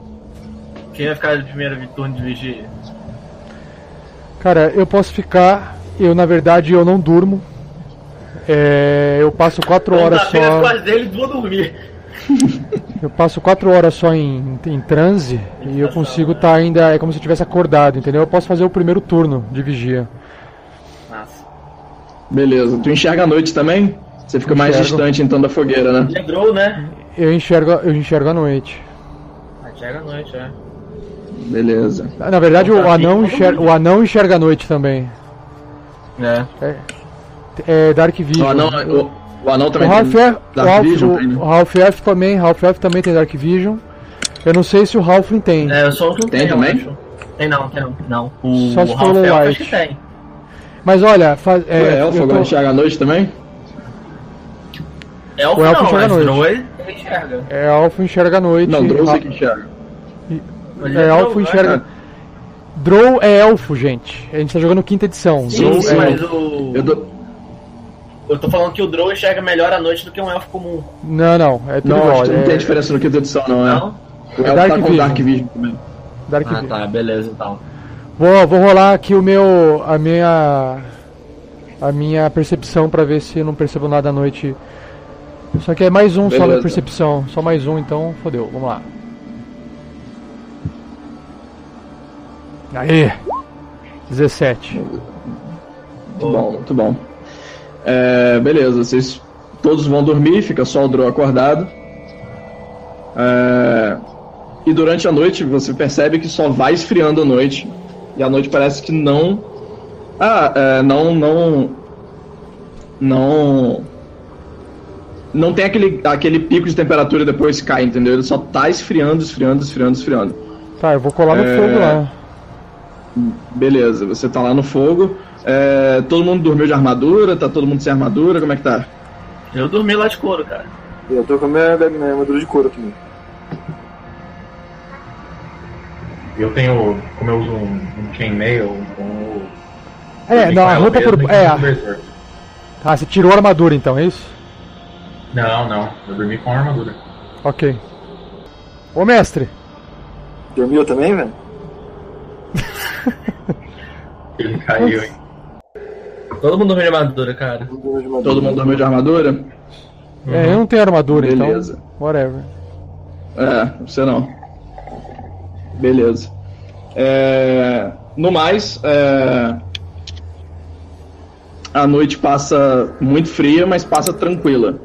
[SPEAKER 4] Quem vai ficar de primeiro turno de vigia?
[SPEAKER 1] Cara, eu posso ficar. Eu, na verdade, eu não durmo. É, eu passo quatro
[SPEAKER 4] Vamos
[SPEAKER 1] horas
[SPEAKER 4] apenas
[SPEAKER 1] só.
[SPEAKER 4] as dele e vou dormir.
[SPEAKER 1] Eu passo quatro horas só em, em transe e eu consigo estar ainda. É como se eu tivesse acordado, entendeu? Eu posso fazer o primeiro turno de vigia.
[SPEAKER 4] Nossa.
[SPEAKER 3] Beleza. Tu enxerga a noite também? Você fica mais
[SPEAKER 1] Enxergo.
[SPEAKER 3] distante então da fogueira, né?
[SPEAKER 4] Lembrou, né?
[SPEAKER 1] Eu enxergo, eu enxergo à noite.
[SPEAKER 4] Ah, Chega à noite, é.
[SPEAKER 3] Beleza.
[SPEAKER 1] Na verdade, o
[SPEAKER 4] tá
[SPEAKER 1] anão, enxerga, o anão enxerga à noite também.
[SPEAKER 4] É.
[SPEAKER 1] É, é Dark Vision.
[SPEAKER 3] O anão, o, o anão
[SPEAKER 1] O
[SPEAKER 3] também
[SPEAKER 1] Half
[SPEAKER 3] tem
[SPEAKER 1] Elf, o
[SPEAKER 3] Dark
[SPEAKER 1] Half,
[SPEAKER 3] Vision, tem,
[SPEAKER 1] o,
[SPEAKER 3] né?
[SPEAKER 1] o Half Elf também, Half Elf também tem Dark Vision. Eu não sei se o Halfling tem.
[SPEAKER 4] É, eu sou o que não
[SPEAKER 3] Tem
[SPEAKER 4] tem,
[SPEAKER 3] também?
[SPEAKER 4] Tem não, tem não. Não. O
[SPEAKER 1] Só se for
[SPEAKER 4] Ralph acho que tem.
[SPEAKER 1] Mas olha, faz,
[SPEAKER 3] É,
[SPEAKER 1] é,
[SPEAKER 3] elfo
[SPEAKER 1] eu
[SPEAKER 3] agora
[SPEAKER 1] tô-
[SPEAKER 3] enxerga a noite também?
[SPEAKER 4] Elfo
[SPEAKER 1] O elfo
[SPEAKER 4] não,
[SPEAKER 1] enxerga à noite.
[SPEAKER 4] Enxerga.
[SPEAKER 1] é Elfo enxerga à noite.
[SPEAKER 3] Não, Drow você que enxerga.
[SPEAKER 1] É, elfo
[SPEAKER 4] né?
[SPEAKER 1] enxerga. Drow é elfo, gente. A gente tá jogando quinta edição.
[SPEAKER 4] Sim,
[SPEAKER 1] Drow
[SPEAKER 4] sim,
[SPEAKER 1] é
[SPEAKER 4] mas
[SPEAKER 1] elfo.
[SPEAKER 4] o...
[SPEAKER 3] Eu dou...
[SPEAKER 4] Eu tô falando que o Drow enxerga melhor à noite do que um elfo comum.
[SPEAKER 1] Não, não, é tudo
[SPEAKER 3] Não,
[SPEAKER 1] igual.
[SPEAKER 3] acho que não
[SPEAKER 1] é
[SPEAKER 3] tem diferença no quinta edição, não, é?
[SPEAKER 4] Não?
[SPEAKER 3] O elfo
[SPEAKER 1] Dark
[SPEAKER 3] tá com
[SPEAKER 1] Vision.
[SPEAKER 3] Dark Vision também.
[SPEAKER 1] Dark
[SPEAKER 4] Ah,
[SPEAKER 1] Vision.
[SPEAKER 4] tá, beleza então.
[SPEAKER 1] Vou, vou rolar aqui o meu. a minha. a minha percepção pra ver se eu não percebo nada à noite. Só que é mais um só na
[SPEAKER 3] Beleza.
[SPEAKER 1] percepção. Só mais um, então fodeu. Vamos lá. Aê! 17.
[SPEAKER 3] Muito bom, muito bom. É, beleza, vocês todos vão dormir, fica só o Drow acordado. É, e durante a noite você percebe que só vai esfriando a noite. E a noite parece que não. Ah, é, não. Não. Não. Não tem aquele, aquele pico de temperatura e depois cai, entendeu? Ele só tá esfriando, esfriando, esfriando, esfriando.
[SPEAKER 1] Tá, eu vou colar no
[SPEAKER 3] É.
[SPEAKER 1] fogo lá.
[SPEAKER 3] Beleza, você tá lá no fogo. É, todo mundo dormiu de armadura? Tá todo mundo sem armadura? Como é que tá?
[SPEAKER 4] Eu dormi lá de couro, cara.
[SPEAKER 2] Eu tô com a minha, minha armadura de couro aqui.
[SPEAKER 6] Eu tenho, como eu uso um, um chainmail, eu
[SPEAKER 1] É, não, a roupa por. É, tá, você tirou a armadura então, é isso?
[SPEAKER 6] Não, não, eu dormi com a armadura.
[SPEAKER 1] Ok. Ô mestre,
[SPEAKER 2] Dormiu também, velho? *laughs*
[SPEAKER 6] Ele caiu, hein?
[SPEAKER 4] Todo mundo dormiu de armadura, cara.
[SPEAKER 3] Todo mundo dormiu de armadura?
[SPEAKER 1] é, eu não tenho armadura
[SPEAKER 3] Beleza.
[SPEAKER 1] então. Whatever.
[SPEAKER 3] É, você não. Beleza. É, no mais, é, a noite passa muito fria, mas passa tranquila.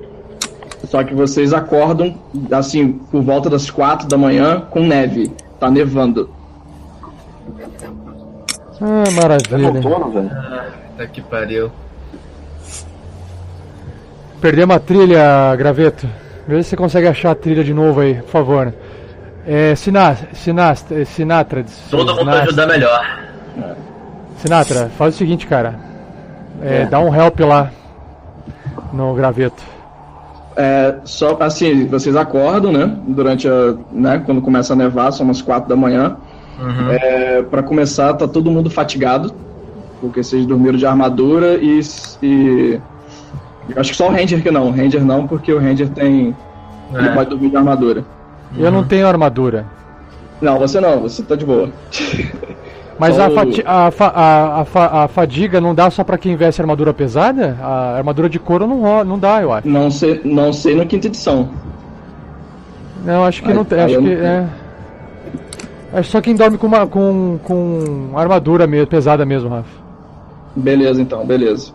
[SPEAKER 3] Só que vocês acordam, assim, por volta das quatro da manhã, com neve. Tá nevando.
[SPEAKER 1] Ah,
[SPEAKER 2] É
[SPEAKER 1] maravilha.
[SPEAKER 2] outono, velho.
[SPEAKER 4] Tá que pariu.
[SPEAKER 1] Perdemos a trilha, Graveto. Vê se você consegue achar a trilha de novo aí, por favor. É, Sina, Sinast, é, Sinatra.
[SPEAKER 4] Todo mundo ajudar melhor.
[SPEAKER 1] Sinatra, faz o seguinte, cara. É, Dá um help lá no Graveto.
[SPEAKER 3] É, só assim, vocês acordam, né? Durante a. Né, quando começa a nevar, são umas quatro da manhã.
[SPEAKER 4] Uhum.
[SPEAKER 3] É, para começar, tá todo mundo fatigado, porque vocês dormiram de armadura e, e eu acho que só o Ranger que não, o Ranger não, porque o Ranger tem ele
[SPEAKER 4] É.
[SPEAKER 3] pode dormir de armadura.
[SPEAKER 1] Eu não tenho armadura.
[SPEAKER 3] Não, você não, você tá de boa.
[SPEAKER 1] Mas
[SPEAKER 3] Só
[SPEAKER 1] a, fati- a, fa- a, a fa- a fadiga não dá só pra quem veste armadura pesada? A armadura de couro não, ro- não dá, eu acho.
[SPEAKER 3] Não sei, não sei na quinta edição.
[SPEAKER 1] Não, acho que
[SPEAKER 3] Aí-
[SPEAKER 1] não tem. Acho que é. Acho só quem dorme com uma com, com armadura mesmo, pesada mesmo, Rafa.
[SPEAKER 3] Beleza, então, beleza.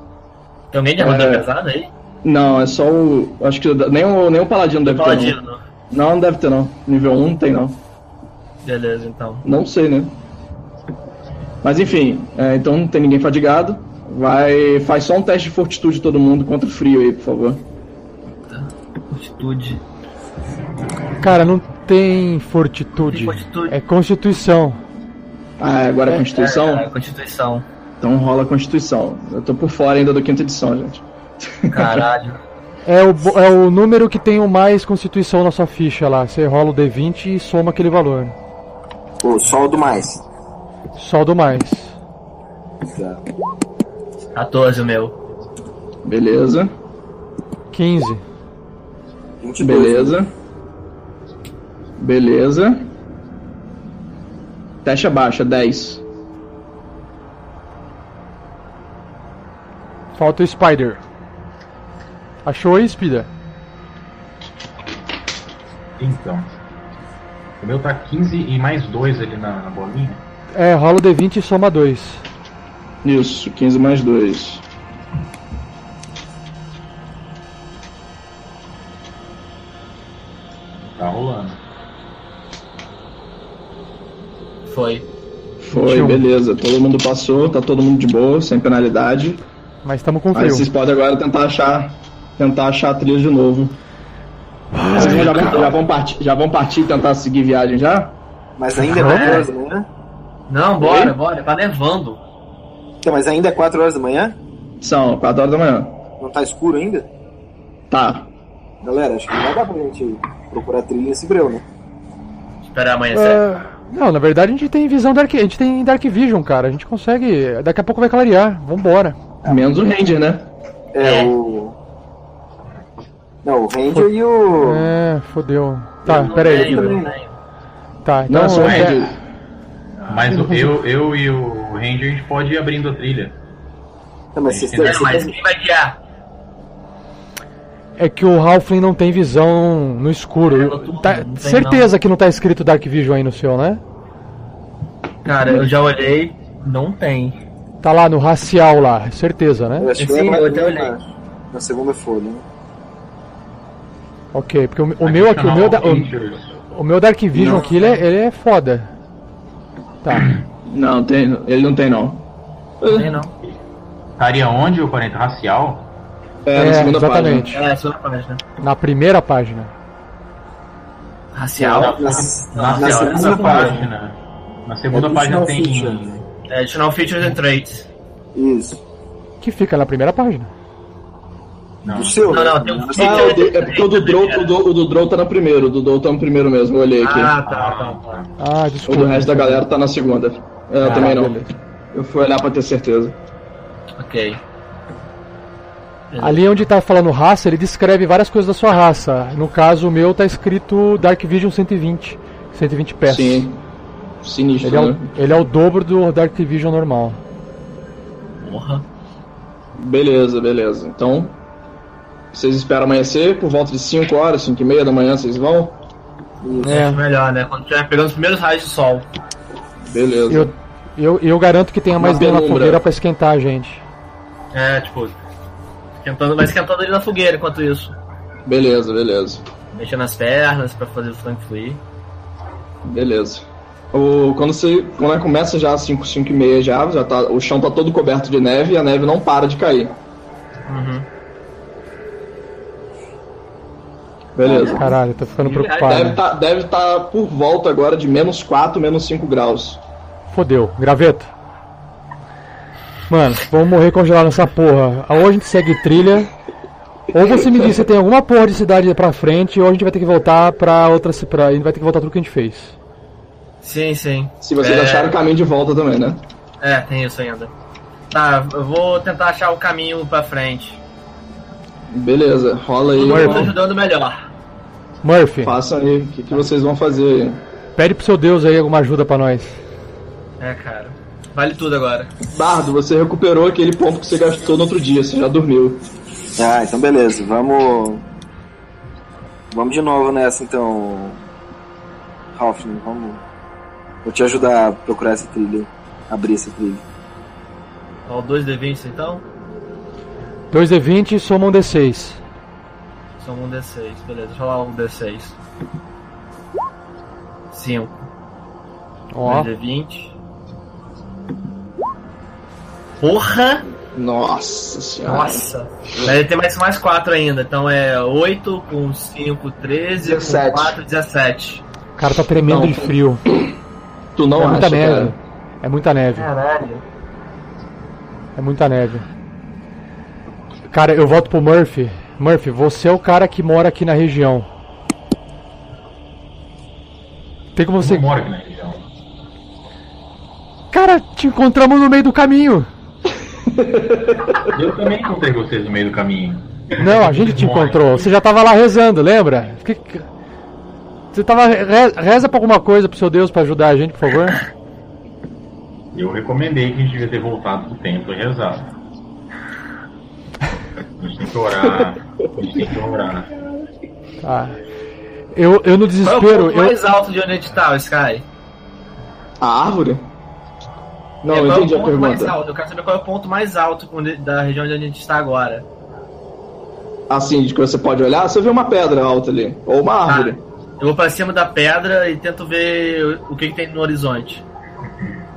[SPEAKER 4] Tem alguém de armadura
[SPEAKER 3] É.
[SPEAKER 4] pesada aí?
[SPEAKER 3] Não, é só o. Acho que nem o, nem o Paladino deve ter.
[SPEAKER 4] Paladino.
[SPEAKER 3] Não. não, não deve ter não. Nível 1 não tem não.
[SPEAKER 4] Beleza, então.
[SPEAKER 3] Não sei, né? Mas enfim, é, então não tem ninguém fadigado. Vai. Faz só um teste de fortitude todo mundo contra o frio aí, por favor.
[SPEAKER 4] Fortitude.
[SPEAKER 1] Cara, não tem fortitude.
[SPEAKER 4] Tem fortitude.
[SPEAKER 1] É constituição.
[SPEAKER 3] Ah, agora é Constituição?
[SPEAKER 4] É, Constituição.
[SPEAKER 3] Então rola a Constituição. Eu tô por fora ainda do quinta edição, gente.
[SPEAKER 4] Caralho. *laughs*
[SPEAKER 1] É o, é o número que tem o mais constituição na sua ficha lá. Você rola o D20 e soma aquele valor.
[SPEAKER 2] Pô, sol do mais.
[SPEAKER 1] Só do mais.
[SPEAKER 2] Tá.
[SPEAKER 4] 14 o meu.
[SPEAKER 3] Beleza.
[SPEAKER 1] 15.
[SPEAKER 2] 22.
[SPEAKER 3] Beleza. Beleza. Teste baixa, 10.
[SPEAKER 1] Falta o Spider. Achou aí, Spider?
[SPEAKER 6] Então. O meu tá 15 e mais 2 ali na, na bolinha.
[SPEAKER 1] É, rola o D20 e soma 2.
[SPEAKER 3] Isso, 15 mais 2.
[SPEAKER 6] Tá rolando.
[SPEAKER 4] Foi.
[SPEAKER 3] Foi,
[SPEAKER 1] 21.
[SPEAKER 3] beleza. Todo mundo passou, tá todo mundo de boa, sem penalidade.
[SPEAKER 1] Mas estamos com
[SPEAKER 3] Aí
[SPEAKER 1] frio.
[SPEAKER 3] vocês podem agora tentar achar, tentar achar a trilha de novo. Vocês já, vão, já, vão partir, já vão partir e tentar seguir viagem já?
[SPEAKER 2] Mas ainda é
[SPEAKER 1] Vamos.
[SPEAKER 2] 4 horas da manhã?
[SPEAKER 4] Não, bora, bora. Tá nevando.
[SPEAKER 2] Então, mas ainda é 4 horas da manhã?
[SPEAKER 3] São 4 horas da manhã.
[SPEAKER 2] Não tá escuro ainda?
[SPEAKER 3] Tá.
[SPEAKER 2] Galera, acho que não vai dar pra gente procurar trilha nesse breu, né?
[SPEAKER 4] Esperar amanhecer.
[SPEAKER 1] É, não, na verdade a gente tem visão Dark. A gente tem Dark Vision, cara. A gente consegue. Daqui a pouco vai clarear. Vambora.
[SPEAKER 3] Menos o Ranger, né?
[SPEAKER 2] É,
[SPEAKER 4] É.
[SPEAKER 2] o. Não, o Ranger e o.
[SPEAKER 1] É, fodeu. Tá,
[SPEAKER 4] Eu não
[SPEAKER 1] pera aí.
[SPEAKER 4] tenho, eu
[SPEAKER 2] também,
[SPEAKER 4] não tenho.
[SPEAKER 1] Tá, então.
[SPEAKER 3] Não, só o
[SPEAKER 1] é-
[SPEAKER 3] Ranger.
[SPEAKER 6] Mas o- eu, eu e o Ranger a gente pode ir abrindo a trilha.
[SPEAKER 2] Não, mas vocês
[SPEAKER 6] É.
[SPEAKER 4] É, mas quem vai guiar?
[SPEAKER 1] É que o Halfling não tem visão no escuro.
[SPEAKER 4] É, noturno,
[SPEAKER 1] Tá-
[SPEAKER 4] não tem,
[SPEAKER 1] certeza que não tá escrito Dark Vision aí no seu, né?
[SPEAKER 4] Cara, eu já olhei. Não tem.
[SPEAKER 1] Tá lá no racial lá, certeza, né?
[SPEAKER 2] Eu acho que
[SPEAKER 4] Sim, eu até
[SPEAKER 2] na-
[SPEAKER 4] olhei.
[SPEAKER 2] Na segunda folha, né?
[SPEAKER 1] Ok, porque o, o meu aqui, o meu, da- o, o meu Dark Vision
[SPEAKER 2] Não.
[SPEAKER 1] aqui, ele é, ele é foda. Tá.
[SPEAKER 3] Não, tem, ele não tem não.
[SPEAKER 4] Não tem, não.
[SPEAKER 6] Estaria onde o 40 racial?
[SPEAKER 3] É, na
[SPEAKER 1] É,
[SPEAKER 3] segunda
[SPEAKER 1] exatamente.
[SPEAKER 4] É, só na página.
[SPEAKER 1] Na primeira página.
[SPEAKER 4] Racial?
[SPEAKER 2] Na,
[SPEAKER 6] Na,
[SPEAKER 2] na segunda
[SPEAKER 4] essa
[SPEAKER 2] página.
[SPEAKER 6] página. Na segunda
[SPEAKER 2] É
[SPEAKER 6] página
[SPEAKER 2] additional
[SPEAKER 6] tem.
[SPEAKER 2] feature.
[SPEAKER 4] É, additional features and traits.
[SPEAKER 2] Isso.
[SPEAKER 1] Que fica na primeira página.
[SPEAKER 6] Não.
[SPEAKER 2] Do seu.
[SPEAKER 4] Não,
[SPEAKER 2] né?
[SPEAKER 4] não, tem um
[SPEAKER 3] Ah,
[SPEAKER 4] feature
[SPEAKER 3] o de- é porque o do Drow, o do, o do Drow tá no primeiro, o do Drow tá no primeiro mesmo, eu olhei aqui.
[SPEAKER 4] Ah, tá, tá, tá.
[SPEAKER 1] Ah,
[SPEAKER 3] o
[SPEAKER 1] desculpa.
[SPEAKER 3] do resto da galera tá na segunda. É, eu
[SPEAKER 1] Ah,
[SPEAKER 3] também não.
[SPEAKER 1] beleza.
[SPEAKER 3] Eu fui olhar pra ter certeza.
[SPEAKER 4] Ok.
[SPEAKER 1] Ali onde tá falando raça, ele descreve várias coisas da sua raça. No caso, o meu tá escrito Dark Vision 120. 120 pés.
[SPEAKER 3] Sim. Sinistro,
[SPEAKER 1] Ele é,
[SPEAKER 3] né?
[SPEAKER 1] o, ele é o dobro do Dark Vision normal.
[SPEAKER 4] Porra.
[SPEAKER 3] Beleza, beleza. Então, vocês esperam amanhecer por volta de 5 horas, 5 e meia da manhã vocês vão?
[SPEAKER 1] É.
[SPEAKER 4] Melhor, né? Quando tiver pegando os primeiros raios de sol.
[SPEAKER 3] Beleza.
[SPEAKER 1] Eu, eu, eu garanto que tenha mais lenha na fogueira pra esquentar a gente.
[SPEAKER 4] É, tipo. Esquentando, vai esquentando ali na fogueira enquanto isso.
[SPEAKER 3] Beleza, beleza.
[SPEAKER 4] Mexendo as pernas pra fazer o sangue fluir.
[SPEAKER 3] Beleza. O, quando você quando começa já às 5, 5 e meia já, já tá, o chão tá todo coberto de neve e a neve não para de cair.
[SPEAKER 4] Uhum.
[SPEAKER 3] Beleza.
[SPEAKER 1] Caralho, tô ficando preocupado.
[SPEAKER 3] Deve tá, deve tá por volta agora de menos 4, menos 5 graus.
[SPEAKER 1] Fodeu. Graveto. Mano, vamos morrer congelado nessa porra. Ou a gente segue trilha, ou você me diz se tem alguma porra de cidade pra frente, ou a gente vai ter que voltar pra outra. Pra, a gente vai ter que voltar tudo que a gente fez.
[SPEAKER 4] Sim, sim.
[SPEAKER 3] Se vocês
[SPEAKER 4] É.
[SPEAKER 3] acharam o caminho de volta também, né?
[SPEAKER 4] É, tem isso ainda. Tá, eu vou tentar achar o caminho pra frente.
[SPEAKER 3] Beleza, rola aí.
[SPEAKER 4] Mundo
[SPEAKER 3] ó,
[SPEAKER 4] ajudando melhor.
[SPEAKER 1] Murphy,
[SPEAKER 3] Façam aí, o que, que vocês vão fazer aí?
[SPEAKER 1] pede pro seu Deus aí alguma ajuda pra nós.
[SPEAKER 4] É, cara. Vale tudo agora.
[SPEAKER 3] Bardo, você recuperou aquele ponto que você gastou no outro dia, você já dormiu.
[SPEAKER 2] Ah, então beleza. Vamos. Vamos de novo nessa então. Ralph, vamos. Vou te ajudar a procurar essa trilha. Abrir essa trilha.
[SPEAKER 4] Ó, o 2D20 então.
[SPEAKER 1] 2d20 soma um d6.
[SPEAKER 4] Só um D6, beleza. Deixa eu rolar um D6. 5.
[SPEAKER 1] Ó,
[SPEAKER 4] 2D20. Porra!
[SPEAKER 3] Nossa senhora.
[SPEAKER 4] Nossa! Deve ter mais, mais 4 ainda. Então é 8 com 5, 13,
[SPEAKER 3] 17.
[SPEAKER 4] com 4, 17.
[SPEAKER 1] o cara tá tremendo
[SPEAKER 3] Não.
[SPEAKER 1] de frio.
[SPEAKER 3] Tu não
[SPEAKER 1] é muita
[SPEAKER 3] acha,
[SPEAKER 1] neve.
[SPEAKER 3] cara?
[SPEAKER 1] É muita neve.
[SPEAKER 4] Caralho.
[SPEAKER 1] É muita neve. Cara, eu volto pro Murphy. Murphy, você é o cara que mora aqui na região. Tem como você.
[SPEAKER 6] Não mora aqui na região.
[SPEAKER 1] Cara, te encontramos no meio do caminho.
[SPEAKER 6] Eu também encontrei vocês no meio do caminho.
[SPEAKER 1] Não, a gente te encontrou. Você já tava lá rezando, lembra? Você tava. re- Reza pra alguma coisa pro seu Deus pra ajudar a gente, por favor.
[SPEAKER 6] Eu recomendei que a gente devia ter voltado pro templo e rezado. A gente tem que orar. A gente tem que orar.
[SPEAKER 1] Tá. Eu, eu no
[SPEAKER 4] Qual é o
[SPEAKER 1] desespero,
[SPEAKER 4] ponto
[SPEAKER 1] eu,
[SPEAKER 4] mais alto de onde a gente tá, o Sky?
[SPEAKER 3] A árvore? Não,
[SPEAKER 4] É,
[SPEAKER 3] eu
[SPEAKER 4] qual
[SPEAKER 3] entendi
[SPEAKER 4] é
[SPEAKER 3] a
[SPEAKER 4] o ponto mais
[SPEAKER 3] pergunta.
[SPEAKER 4] alto? Eu quero saber qual é o ponto mais alto onde- da região de onde a gente está agora.
[SPEAKER 3] Assim, de que você pode olhar, você vê uma pedra alta ali. Ou uma
[SPEAKER 4] Tá.
[SPEAKER 3] árvore.
[SPEAKER 4] Eu vou pra cima da pedra e tento ver o que, que tem no horizonte.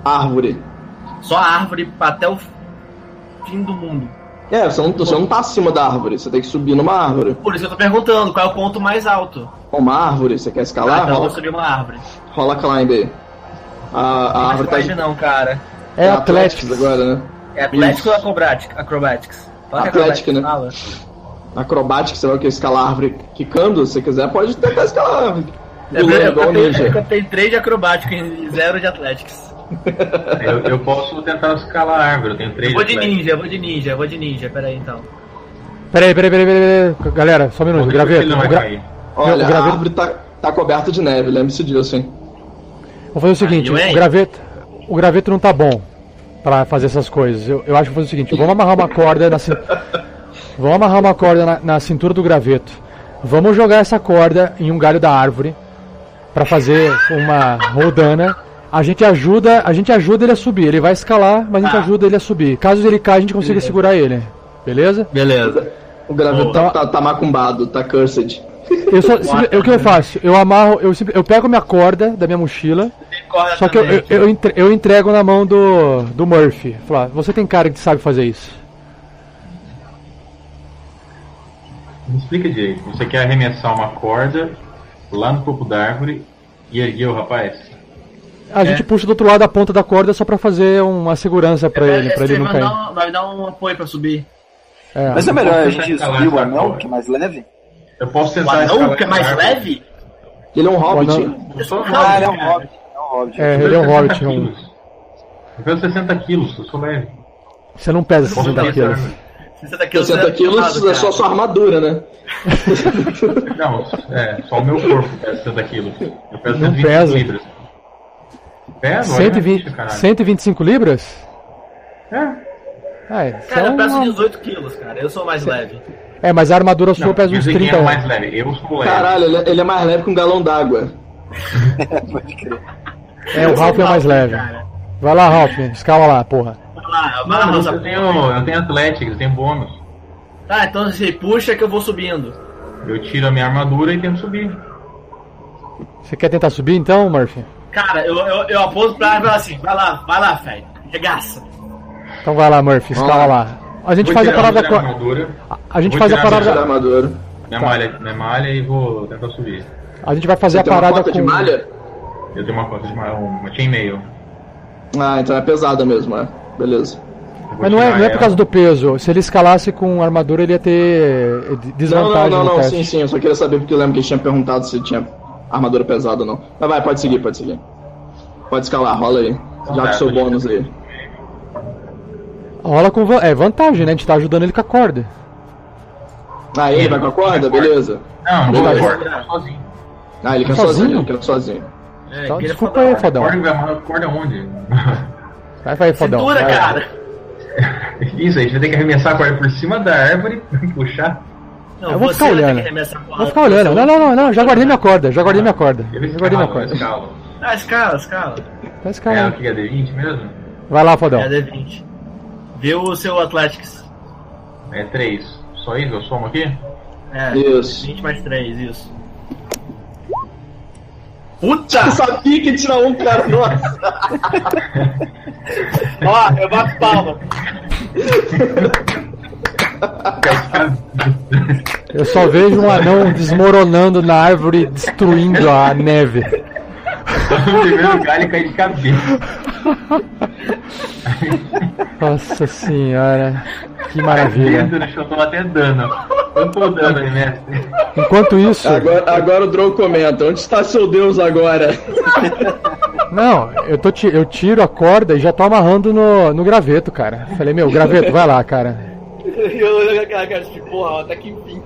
[SPEAKER 3] Árvore.
[SPEAKER 4] Só a árvore até o fim do mundo.
[SPEAKER 3] É, você não, você não tá acima da árvore, você tem que subir numa árvore.
[SPEAKER 4] Por isso eu tô perguntando, qual é o ponto mais alto?
[SPEAKER 3] Uma árvore, você quer
[SPEAKER 4] Ah,
[SPEAKER 3] escalar?
[SPEAKER 4] então eu vou
[SPEAKER 3] rola,
[SPEAKER 4] subir uma árvore.
[SPEAKER 3] rola climb aí. A, a
[SPEAKER 4] Não
[SPEAKER 3] árvore tá
[SPEAKER 4] climb não, cara.
[SPEAKER 1] é Atlético.
[SPEAKER 3] agora, né?
[SPEAKER 4] É Atlético ou Acrobatics? Acrobatics? Fala que é
[SPEAKER 3] Atlético, né?
[SPEAKER 4] fala.
[SPEAKER 3] Acrobática, você vai o que? Escalar a árvore quicando? Se você quiser, pode tentar escalar a árvore.
[SPEAKER 4] É, eu, eu, eu tenho 3 de acrobático e 0 de Athletics. *laughs*
[SPEAKER 6] Eu, eu posso tentar escalar a árvore, eu tenho três
[SPEAKER 4] Eu vou de ninja, eu vou de ninja, eu vou de ninja, pera aí então.
[SPEAKER 1] Peraí, peraí, peraí, peraí, peraí. Galera, só um minuto. Graveto, gra-
[SPEAKER 6] cair.
[SPEAKER 3] Olha,
[SPEAKER 1] o
[SPEAKER 3] a
[SPEAKER 1] graveto-
[SPEAKER 3] árvore tá, tá coberta de neve, lembre-se disso, hein?
[SPEAKER 1] Vou fazer o seguinte,
[SPEAKER 4] ué.
[SPEAKER 1] o graveto, o graveto não tá bom pra fazer essas coisas. Eu, eu acho que vou fazer o seguinte, vamos amarrar uma corda na cin- *laughs* Vamos amarrar uma corda na, na cintura do graveto. Vamos jogar essa corda em um galho da árvore pra fazer uma rodana. A gente ajuda, a gente ajuda ele a subir. Ele vai escalar, mas a gente
[SPEAKER 4] Ah.
[SPEAKER 1] ajuda ele a subir. Caso ele caia, a gente consiga segurar ele. Beleza?
[SPEAKER 4] Beleza.
[SPEAKER 3] O graveto tá, tá, tá macumbado, tá cursed.
[SPEAKER 1] Eu só, *laughs* o que eu faço? Eu amarro, eu, eu pego minha corda da minha mochila, Só que eu,
[SPEAKER 4] também.
[SPEAKER 1] eu, eu eu entrego na mão do, do Murphy. Falar, você tem cara que sabe fazer isso.
[SPEAKER 6] Me explica direito. Você quer arremessar uma corda lá no topo da árvore e erguer o rapaz?
[SPEAKER 1] A gente puxa do outro lado a ponta da corda só pra fazer uma segurança pra ele, pra ele não
[SPEAKER 4] vai
[SPEAKER 1] cair.
[SPEAKER 4] dar, um, vai dar um apoio pra subir.
[SPEAKER 1] É.
[SPEAKER 2] Mas é melhor a gente subir o anão, que é mais leve?
[SPEAKER 6] Eu posso
[SPEAKER 4] O
[SPEAKER 6] tentar
[SPEAKER 4] anão,
[SPEAKER 6] escalar
[SPEAKER 4] que é mais leve?
[SPEAKER 3] Ele é um hobbit.
[SPEAKER 1] anão-
[SPEAKER 2] Ah, ele é um hobbit. É um hobbit.
[SPEAKER 1] É, ele é um hobbit.
[SPEAKER 6] 60
[SPEAKER 1] Um...
[SPEAKER 6] quilos. Eu peso 60 quilos, eu sou leve.
[SPEAKER 1] Você não pesa
[SPEAKER 6] Posso
[SPEAKER 1] 60
[SPEAKER 6] tentar
[SPEAKER 1] quilos.
[SPEAKER 6] essa árvore.
[SPEAKER 4] 60 quilos,
[SPEAKER 3] 60
[SPEAKER 4] você
[SPEAKER 3] quilos é só sua armadura, né?
[SPEAKER 6] Não, é, só o meu corpo pesa 60 quilos. Eu peso
[SPEAKER 1] Não
[SPEAKER 6] 125
[SPEAKER 1] pesa.
[SPEAKER 6] libras. Pesa?
[SPEAKER 1] 120, 125 libras?
[SPEAKER 6] É.
[SPEAKER 1] Ah, é,
[SPEAKER 4] Cara,
[SPEAKER 1] é
[SPEAKER 4] eu peso
[SPEAKER 1] uma-
[SPEAKER 4] 18 quilos, cara. Eu sou mais leve.
[SPEAKER 1] é, mas a armadura sua
[SPEAKER 6] Não,
[SPEAKER 1] pesa uns
[SPEAKER 6] mas quem
[SPEAKER 1] 30.
[SPEAKER 6] é mais leve? Eu sou leve.
[SPEAKER 3] Caralho, ele é, ele é mais leve que um galão d'água.
[SPEAKER 1] É, o Ralph é mais leve.
[SPEAKER 4] Cara.
[SPEAKER 1] Vai lá, Ralph, escala lá, porra.
[SPEAKER 4] Vai lá, vai lá,
[SPEAKER 6] eu tenho, eu tenho Atlético, eu tenho bônus.
[SPEAKER 4] Tá, então você puxa que eu vou subindo.
[SPEAKER 6] Eu tiro a minha armadura e tento subir.
[SPEAKER 1] Você quer tentar subir então, Murphy?
[SPEAKER 4] Cara, eu, eu, eu aponto pra ela e falo assim, vai lá, vai lá, velho. Regaça.
[SPEAKER 1] Então vai lá, Murphy, escala lá. A gente
[SPEAKER 6] Vou
[SPEAKER 1] faz a parada
[SPEAKER 6] a armadura,
[SPEAKER 1] A gente
[SPEAKER 6] Vou
[SPEAKER 1] faz a
[SPEAKER 6] a
[SPEAKER 3] a
[SPEAKER 1] parada.
[SPEAKER 3] armadura.
[SPEAKER 6] minha,
[SPEAKER 1] Tá.
[SPEAKER 6] malha, minha malha e vou tentar subir.
[SPEAKER 1] A gente vai fazer
[SPEAKER 3] Você
[SPEAKER 1] a parada
[SPEAKER 3] cota
[SPEAKER 1] com.
[SPEAKER 3] de malha?
[SPEAKER 6] Eu tenho uma conta de malha, uma chainmail.
[SPEAKER 3] Ah, então é pesada mesmo, é. Beleza.
[SPEAKER 1] Mas não é, não é por causa do peso. Se ele escalasse com armadura, ele ia ter eh,
[SPEAKER 3] Não, não,
[SPEAKER 1] desvantagem
[SPEAKER 3] não,
[SPEAKER 1] no
[SPEAKER 3] não, sim, sim, eu só queria saber porque eu lembro que ele tinha perguntado se tinha armadura pesada não. Mas vai, pode seguir, pode seguir. Pode escalar, rola aí. Já
[SPEAKER 6] tá,
[SPEAKER 3] com seu bônus aí.
[SPEAKER 1] Rola com é, vantagem, né? A gente tá ajudando ele com a corda.
[SPEAKER 3] Ah, ele vai com a corda? Beleza.
[SPEAKER 6] Não, não corda sozinho.
[SPEAKER 3] Ah, ele quer
[SPEAKER 1] Sozinho?
[SPEAKER 3] sozinho, ele quer sozinho.
[SPEAKER 4] É,
[SPEAKER 1] Então, desculpa aí, fodão.
[SPEAKER 6] Corda vai amarrar corda onde? *laughs*
[SPEAKER 1] Vai, vai, fodão.
[SPEAKER 4] Cintura,
[SPEAKER 1] vai lá.
[SPEAKER 4] cara. *laughs*
[SPEAKER 6] Isso, a gente vai ter que arremessar a corda por cima da árvore e *laughs* puxar.
[SPEAKER 4] Não,
[SPEAKER 1] Eu vou ficar olhando. Vou ficar olhando. Não, não, não, não. Já guardei minha corda. Já guardei minha corda.
[SPEAKER 6] Ele
[SPEAKER 1] Já guardei minha
[SPEAKER 6] escala,
[SPEAKER 1] corda.
[SPEAKER 6] escala.
[SPEAKER 4] Ah, escala, escala.
[SPEAKER 1] Tá
[SPEAKER 6] É,
[SPEAKER 1] escalando.
[SPEAKER 6] o que é D20 mesmo?
[SPEAKER 1] Vai lá, fodão.
[SPEAKER 4] É D20. Vê o seu Athletics.
[SPEAKER 6] É 3. Só isso? Eu somo aqui?
[SPEAKER 4] É,
[SPEAKER 3] Isso.
[SPEAKER 4] 20 mais 3, isso. Puta!
[SPEAKER 3] Eu sabia que tinha um cara, nossa. *laughs*
[SPEAKER 4] Ó, eu bato palma. *laughs*
[SPEAKER 1] Eu só vejo um anão desmoronando na árvore, destruindo a neve.
[SPEAKER 6] No primeiro galho e cair de cabeça.
[SPEAKER 1] Nossa senhora. Que maravilha.
[SPEAKER 6] Toma até dano. Quanto dano aí, mestre?
[SPEAKER 1] Enquanto isso.
[SPEAKER 3] Agora, agora o Drow comenta, onde está seu Deus agora?
[SPEAKER 1] Não, eu, tô, eu tiro a corda e já tô amarrando no, no graveto, cara. Falei, meu, graveto, vai lá, cara. *laughs*
[SPEAKER 4] Eu olho aquela cara de porra, até que enfim.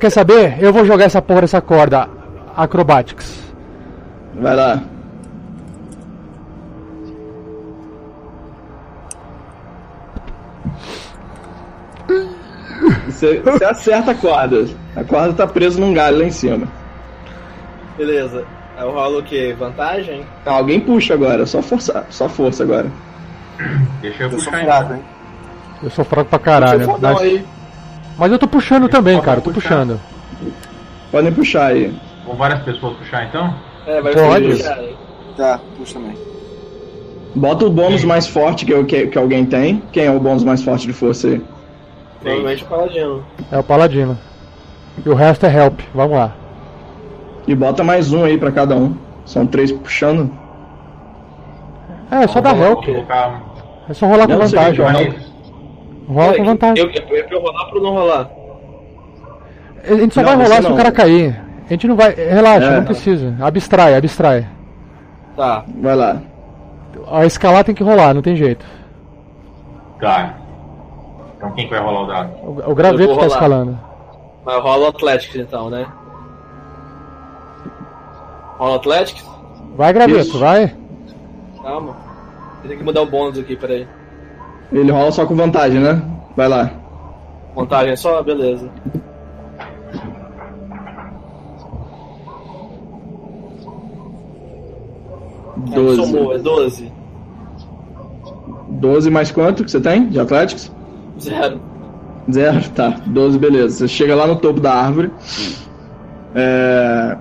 [SPEAKER 1] Quer saber? Eu vou jogar essa porra dessa corda. Acrobatics.
[SPEAKER 3] Vai lá. Você, você acerta a corda. A corda tá presa num galho lá em cima.
[SPEAKER 4] Beleza. Eu rolo o quê? Vantagem?
[SPEAKER 3] Ah, Alguém puxa agora, só força, só força agora.
[SPEAKER 6] Deixa eu puxar
[SPEAKER 2] fraco,
[SPEAKER 6] então.
[SPEAKER 2] hein?
[SPEAKER 1] Eu sou fraco pra caralho.
[SPEAKER 4] Fodão
[SPEAKER 1] Mas,
[SPEAKER 4] aí.
[SPEAKER 1] mas eu tô puxando também, cara. Eu tô
[SPEAKER 6] puxar.
[SPEAKER 1] puxando.
[SPEAKER 3] Podem puxar aí.
[SPEAKER 6] Vão várias pessoas puxar então?
[SPEAKER 4] É, vai
[SPEAKER 1] Pode.
[SPEAKER 4] cara.
[SPEAKER 2] Tá, puxa também.
[SPEAKER 3] Bota o bônus mais forte que, eu- que, que alguém tem. Quem é o bônus mais forte de força aí?
[SPEAKER 4] Provavelmente o paladino.
[SPEAKER 1] É o paladino. E o resto é help. Vamos lá.
[SPEAKER 3] E bota mais um aí pra cada um. São três puxando.
[SPEAKER 1] É, só dá
[SPEAKER 6] Vamos
[SPEAKER 1] help.
[SPEAKER 6] colocar-
[SPEAKER 1] É só rolar com
[SPEAKER 3] Não, você
[SPEAKER 1] vantagem.
[SPEAKER 6] Mas
[SPEAKER 1] Rola com vantagem.
[SPEAKER 4] Eu, eu, eu, eu rolar pra não rolar?
[SPEAKER 1] A gente só
[SPEAKER 3] Não,
[SPEAKER 1] vai rolar se
[SPEAKER 3] não.
[SPEAKER 1] o cara cair. A gente não vai. Relaxa,
[SPEAKER 3] É.
[SPEAKER 1] não precisa. Abstrai, abstrai.
[SPEAKER 4] Tá.
[SPEAKER 3] Vai lá.
[SPEAKER 1] A escalar tem que rolar, não tem jeito.
[SPEAKER 6] Tá. Então quem que vai rolar o dado?
[SPEAKER 1] O, o graveto tá
[SPEAKER 4] rolar.
[SPEAKER 1] escalando.
[SPEAKER 4] Mas rola o Athletics então, né? Rola o Athletics?
[SPEAKER 1] Vai, graveto,
[SPEAKER 3] Isso.
[SPEAKER 1] vai.
[SPEAKER 4] Calma. Tenho que mudar o bônus aqui, peraí.
[SPEAKER 3] Ele rola só com vantagem, né? Vai lá.
[SPEAKER 4] Montagem só? Beleza. Aí
[SPEAKER 3] Doze.
[SPEAKER 4] Somou, é 12.
[SPEAKER 3] 12 mais quanto que você tem de Athletics?
[SPEAKER 4] Zero.
[SPEAKER 3] Zero, tá. 12, beleza. Você chega lá no topo da árvore. É,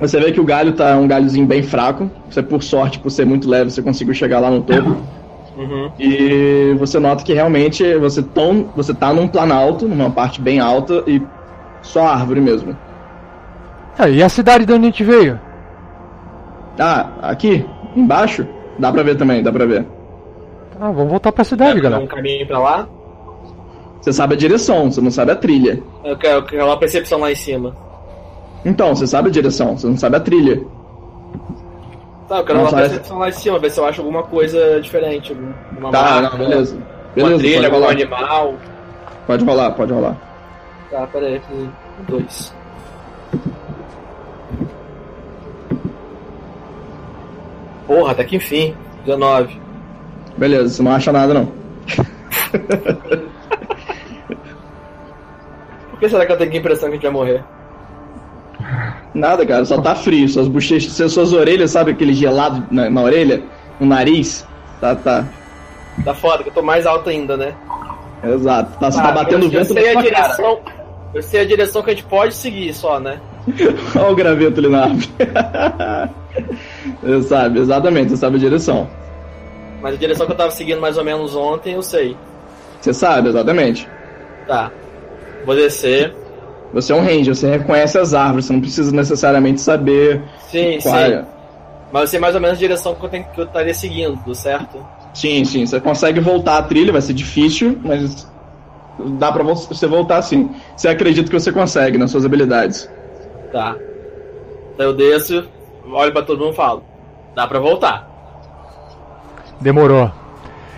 [SPEAKER 3] Você vê que o galho tá um galhozinho bem fraco. Você, por sorte, por ser muito leve, você conseguiu chegar lá no topo.
[SPEAKER 4] Uhum.
[SPEAKER 3] E você nota que realmente você, tão... você tá num planalto, numa parte bem alta e só árvore mesmo.
[SPEAKER 1] Ah, e a cidade de onde a gente veio?
[SPEAKER 3] Ah, aqui, embaixo, dá pra ver também, dá pra ver.
[SPEAKER 1] Ah, vamos voltar pra cidade,
[SPEAKER 4] Tem
[SPEAKER 1] galera.
[SPEAKER 4] um caminho pra lá.
[SPEAKER 3] Você sabe a direção, você não sabe a trilha.
[SPEAKER 4] Eu quero, eu quero uma percepção lá em cima.
[SPEAKER 3] Então, você sabe a direção, você não sabe a trilha.
[SPEAKER 4] Tá, eu quero uma
[SPEAKER 3] parece-
[SPEAKER 4] percepção lá em cima, ver se eu acho alguma coisa diferente. algum- Uma
[SPEAKER 3] Tá,
[SPEAKER 4] marca,
[SPEAKER 3] não, beleza.
[SPEAKER 4] Uma
[SPEAKER 3] Beleza,
[SPEAKER 4] trilha, algum animal.
[SPEAKER 3] Pode rolar, pode rolar.
[SPEAKER 4] Tá, peraí. Dois. Porra, até que enfim. 19.
[SPEAKER 3] Beleza, você não acha nada não. *laughs*
[SPEAKER 4] Por que será que eu tenho a impressão que a gente vai morrer?
[SPEAKER 3] Nada, cara, só tá frio. Suas bochechas, suas- orelhas, sabe aquele gelado na, na orelha? No nariz? Tá, tá.
[SPEAKER 4] Tá foda, que eu tô mais alto ainda, né?
[SPEAKER 3] Exato. Tá,
[SPEAKER 4] Ah,
[SPEAKER 3] tá batendo
[SPEAKER 4] eu,
[SPEAKER 3] vento
[SPEAKER 4] eu sei a
[SPEAKER 3] sua cara.
[SPEAKER 4] direção. Eu sei a direção que a gente pode seguir só, né? *laughs*
[SPEAKER 3] Olha o graveto ali na árvore. Você sabe, exatamente, você sabe a direção.
[SPEAKER 4] Mas a direção que eu tava seguindo mais ou menos ontem, eu sei.
[SPEAKER 3] Você sabe, exatamente.
[SPEAKER 4] Tá. Vou descer.
[SPEAKER 3] Você é um ranger, você reconhece as árvores, você não precisa necessariamente saber
[SPEAKER 4] Sim,
[SPEAKER 3] qual
[SPEAKER 4] sim.
[SPEAKER 3] é.
[SPEAKER 4] Mas eu sei mais ou menos a direção que eu, tenho, que eu estaria seguindo, certo?
[SPEAKER 3] Sim, sim, você consegue voltar a trilha, vai ser difícil, mas dá pra vo- você voltar sim. Você acredita que você consegue nas suas habilidades.
[SPEAKER 4] Tá. Daí eu desço, olho pra todo mundo e falo. Dá pra voltar.
[SPEAKER 1] Demorou.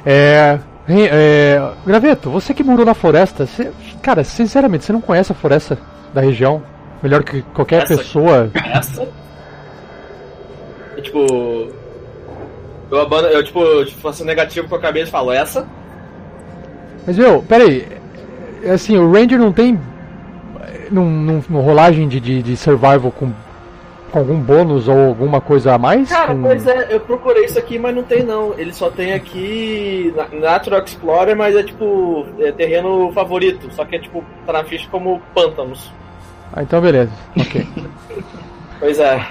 [SPEAKER 1] É, Ren- é, Graveto, você que morou na floresta, você- cara, sinceramente, você não conhece a floresta da região? Melhor que qualquer
[SPEAKER 4] Essa-
[SPEAKER 1] pessoa.
[SPEAKER 4] Essa? Eu, tipo. Eu abandono. Eu, tipo, eu tipo, faço negativo com a cabeça e falo, essa?
[SPEAKER 1] Mas, meu, peraí. É Assim, o Ranger não tem. é, Num, num, num rolagem de, de, de survival com, com algum bônus ou alguma coisa a mais?
[SPEAKER 4] Cara,
[SPEAKER 1] Com-
[SPEAKER 4] pois é, eu procurei isso aqui, mas não tem não. Ele só tem aqui na- Natural Explorer, mas é tipo é terreno favorito. Só que é tipo, tá na ficha como pântanos.
[SPEAKER 1] Ah, então beleza. Ok. *laughs*
[SPEAKER 4] Pois é.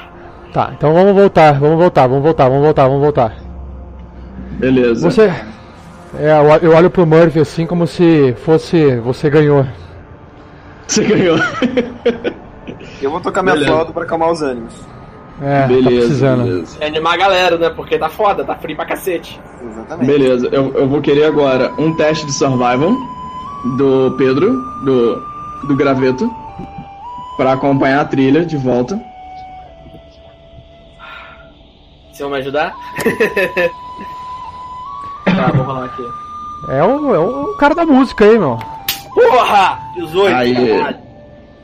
[SPEAKER 1] tá, então vamos voltar, vamos voltar, vamos voltar, vamos voltar, vamos voltar.
[SPEAKER 3] Beleza.
[SPEAKER 1] Você. É, eu olho pro Murphy assim como se fosse. Você ganhou.
[SPEAKER 3] Você ganhou. *laughs*
[SPEAKER 2] Eu vou tocar minha
[SPEAKER 3] Beleza.
[SPEAKER 2] flauta pra acalmar os ânimos.
[SPEAKER 1] É, tá
[SPEAKER 3] beleza,
[SPEAKER 1] precisando.
[SPEAKER 3] beleza.
[SPEAKER 4] É animar a galera, né? Porque tá foda, tá frio pra cacete.
[SPEAKER 2] Exatamente.
[SPEAKER 3] Beleza, eu, eu vou querer agora um teste de survival do Pedro, do, do graveto, pra acompanhar a trilha de volta.
[SPEAKER 4] Vocês vão me ajudar? *laughs* tá, vou rolar aqui.
[SPEAKER 1] É o, é o cara da música aí, meu.
[SPEAKER 4] Porra! 18!
[SPEAKER 3] Aí.
[SPEAKER 4] caralho.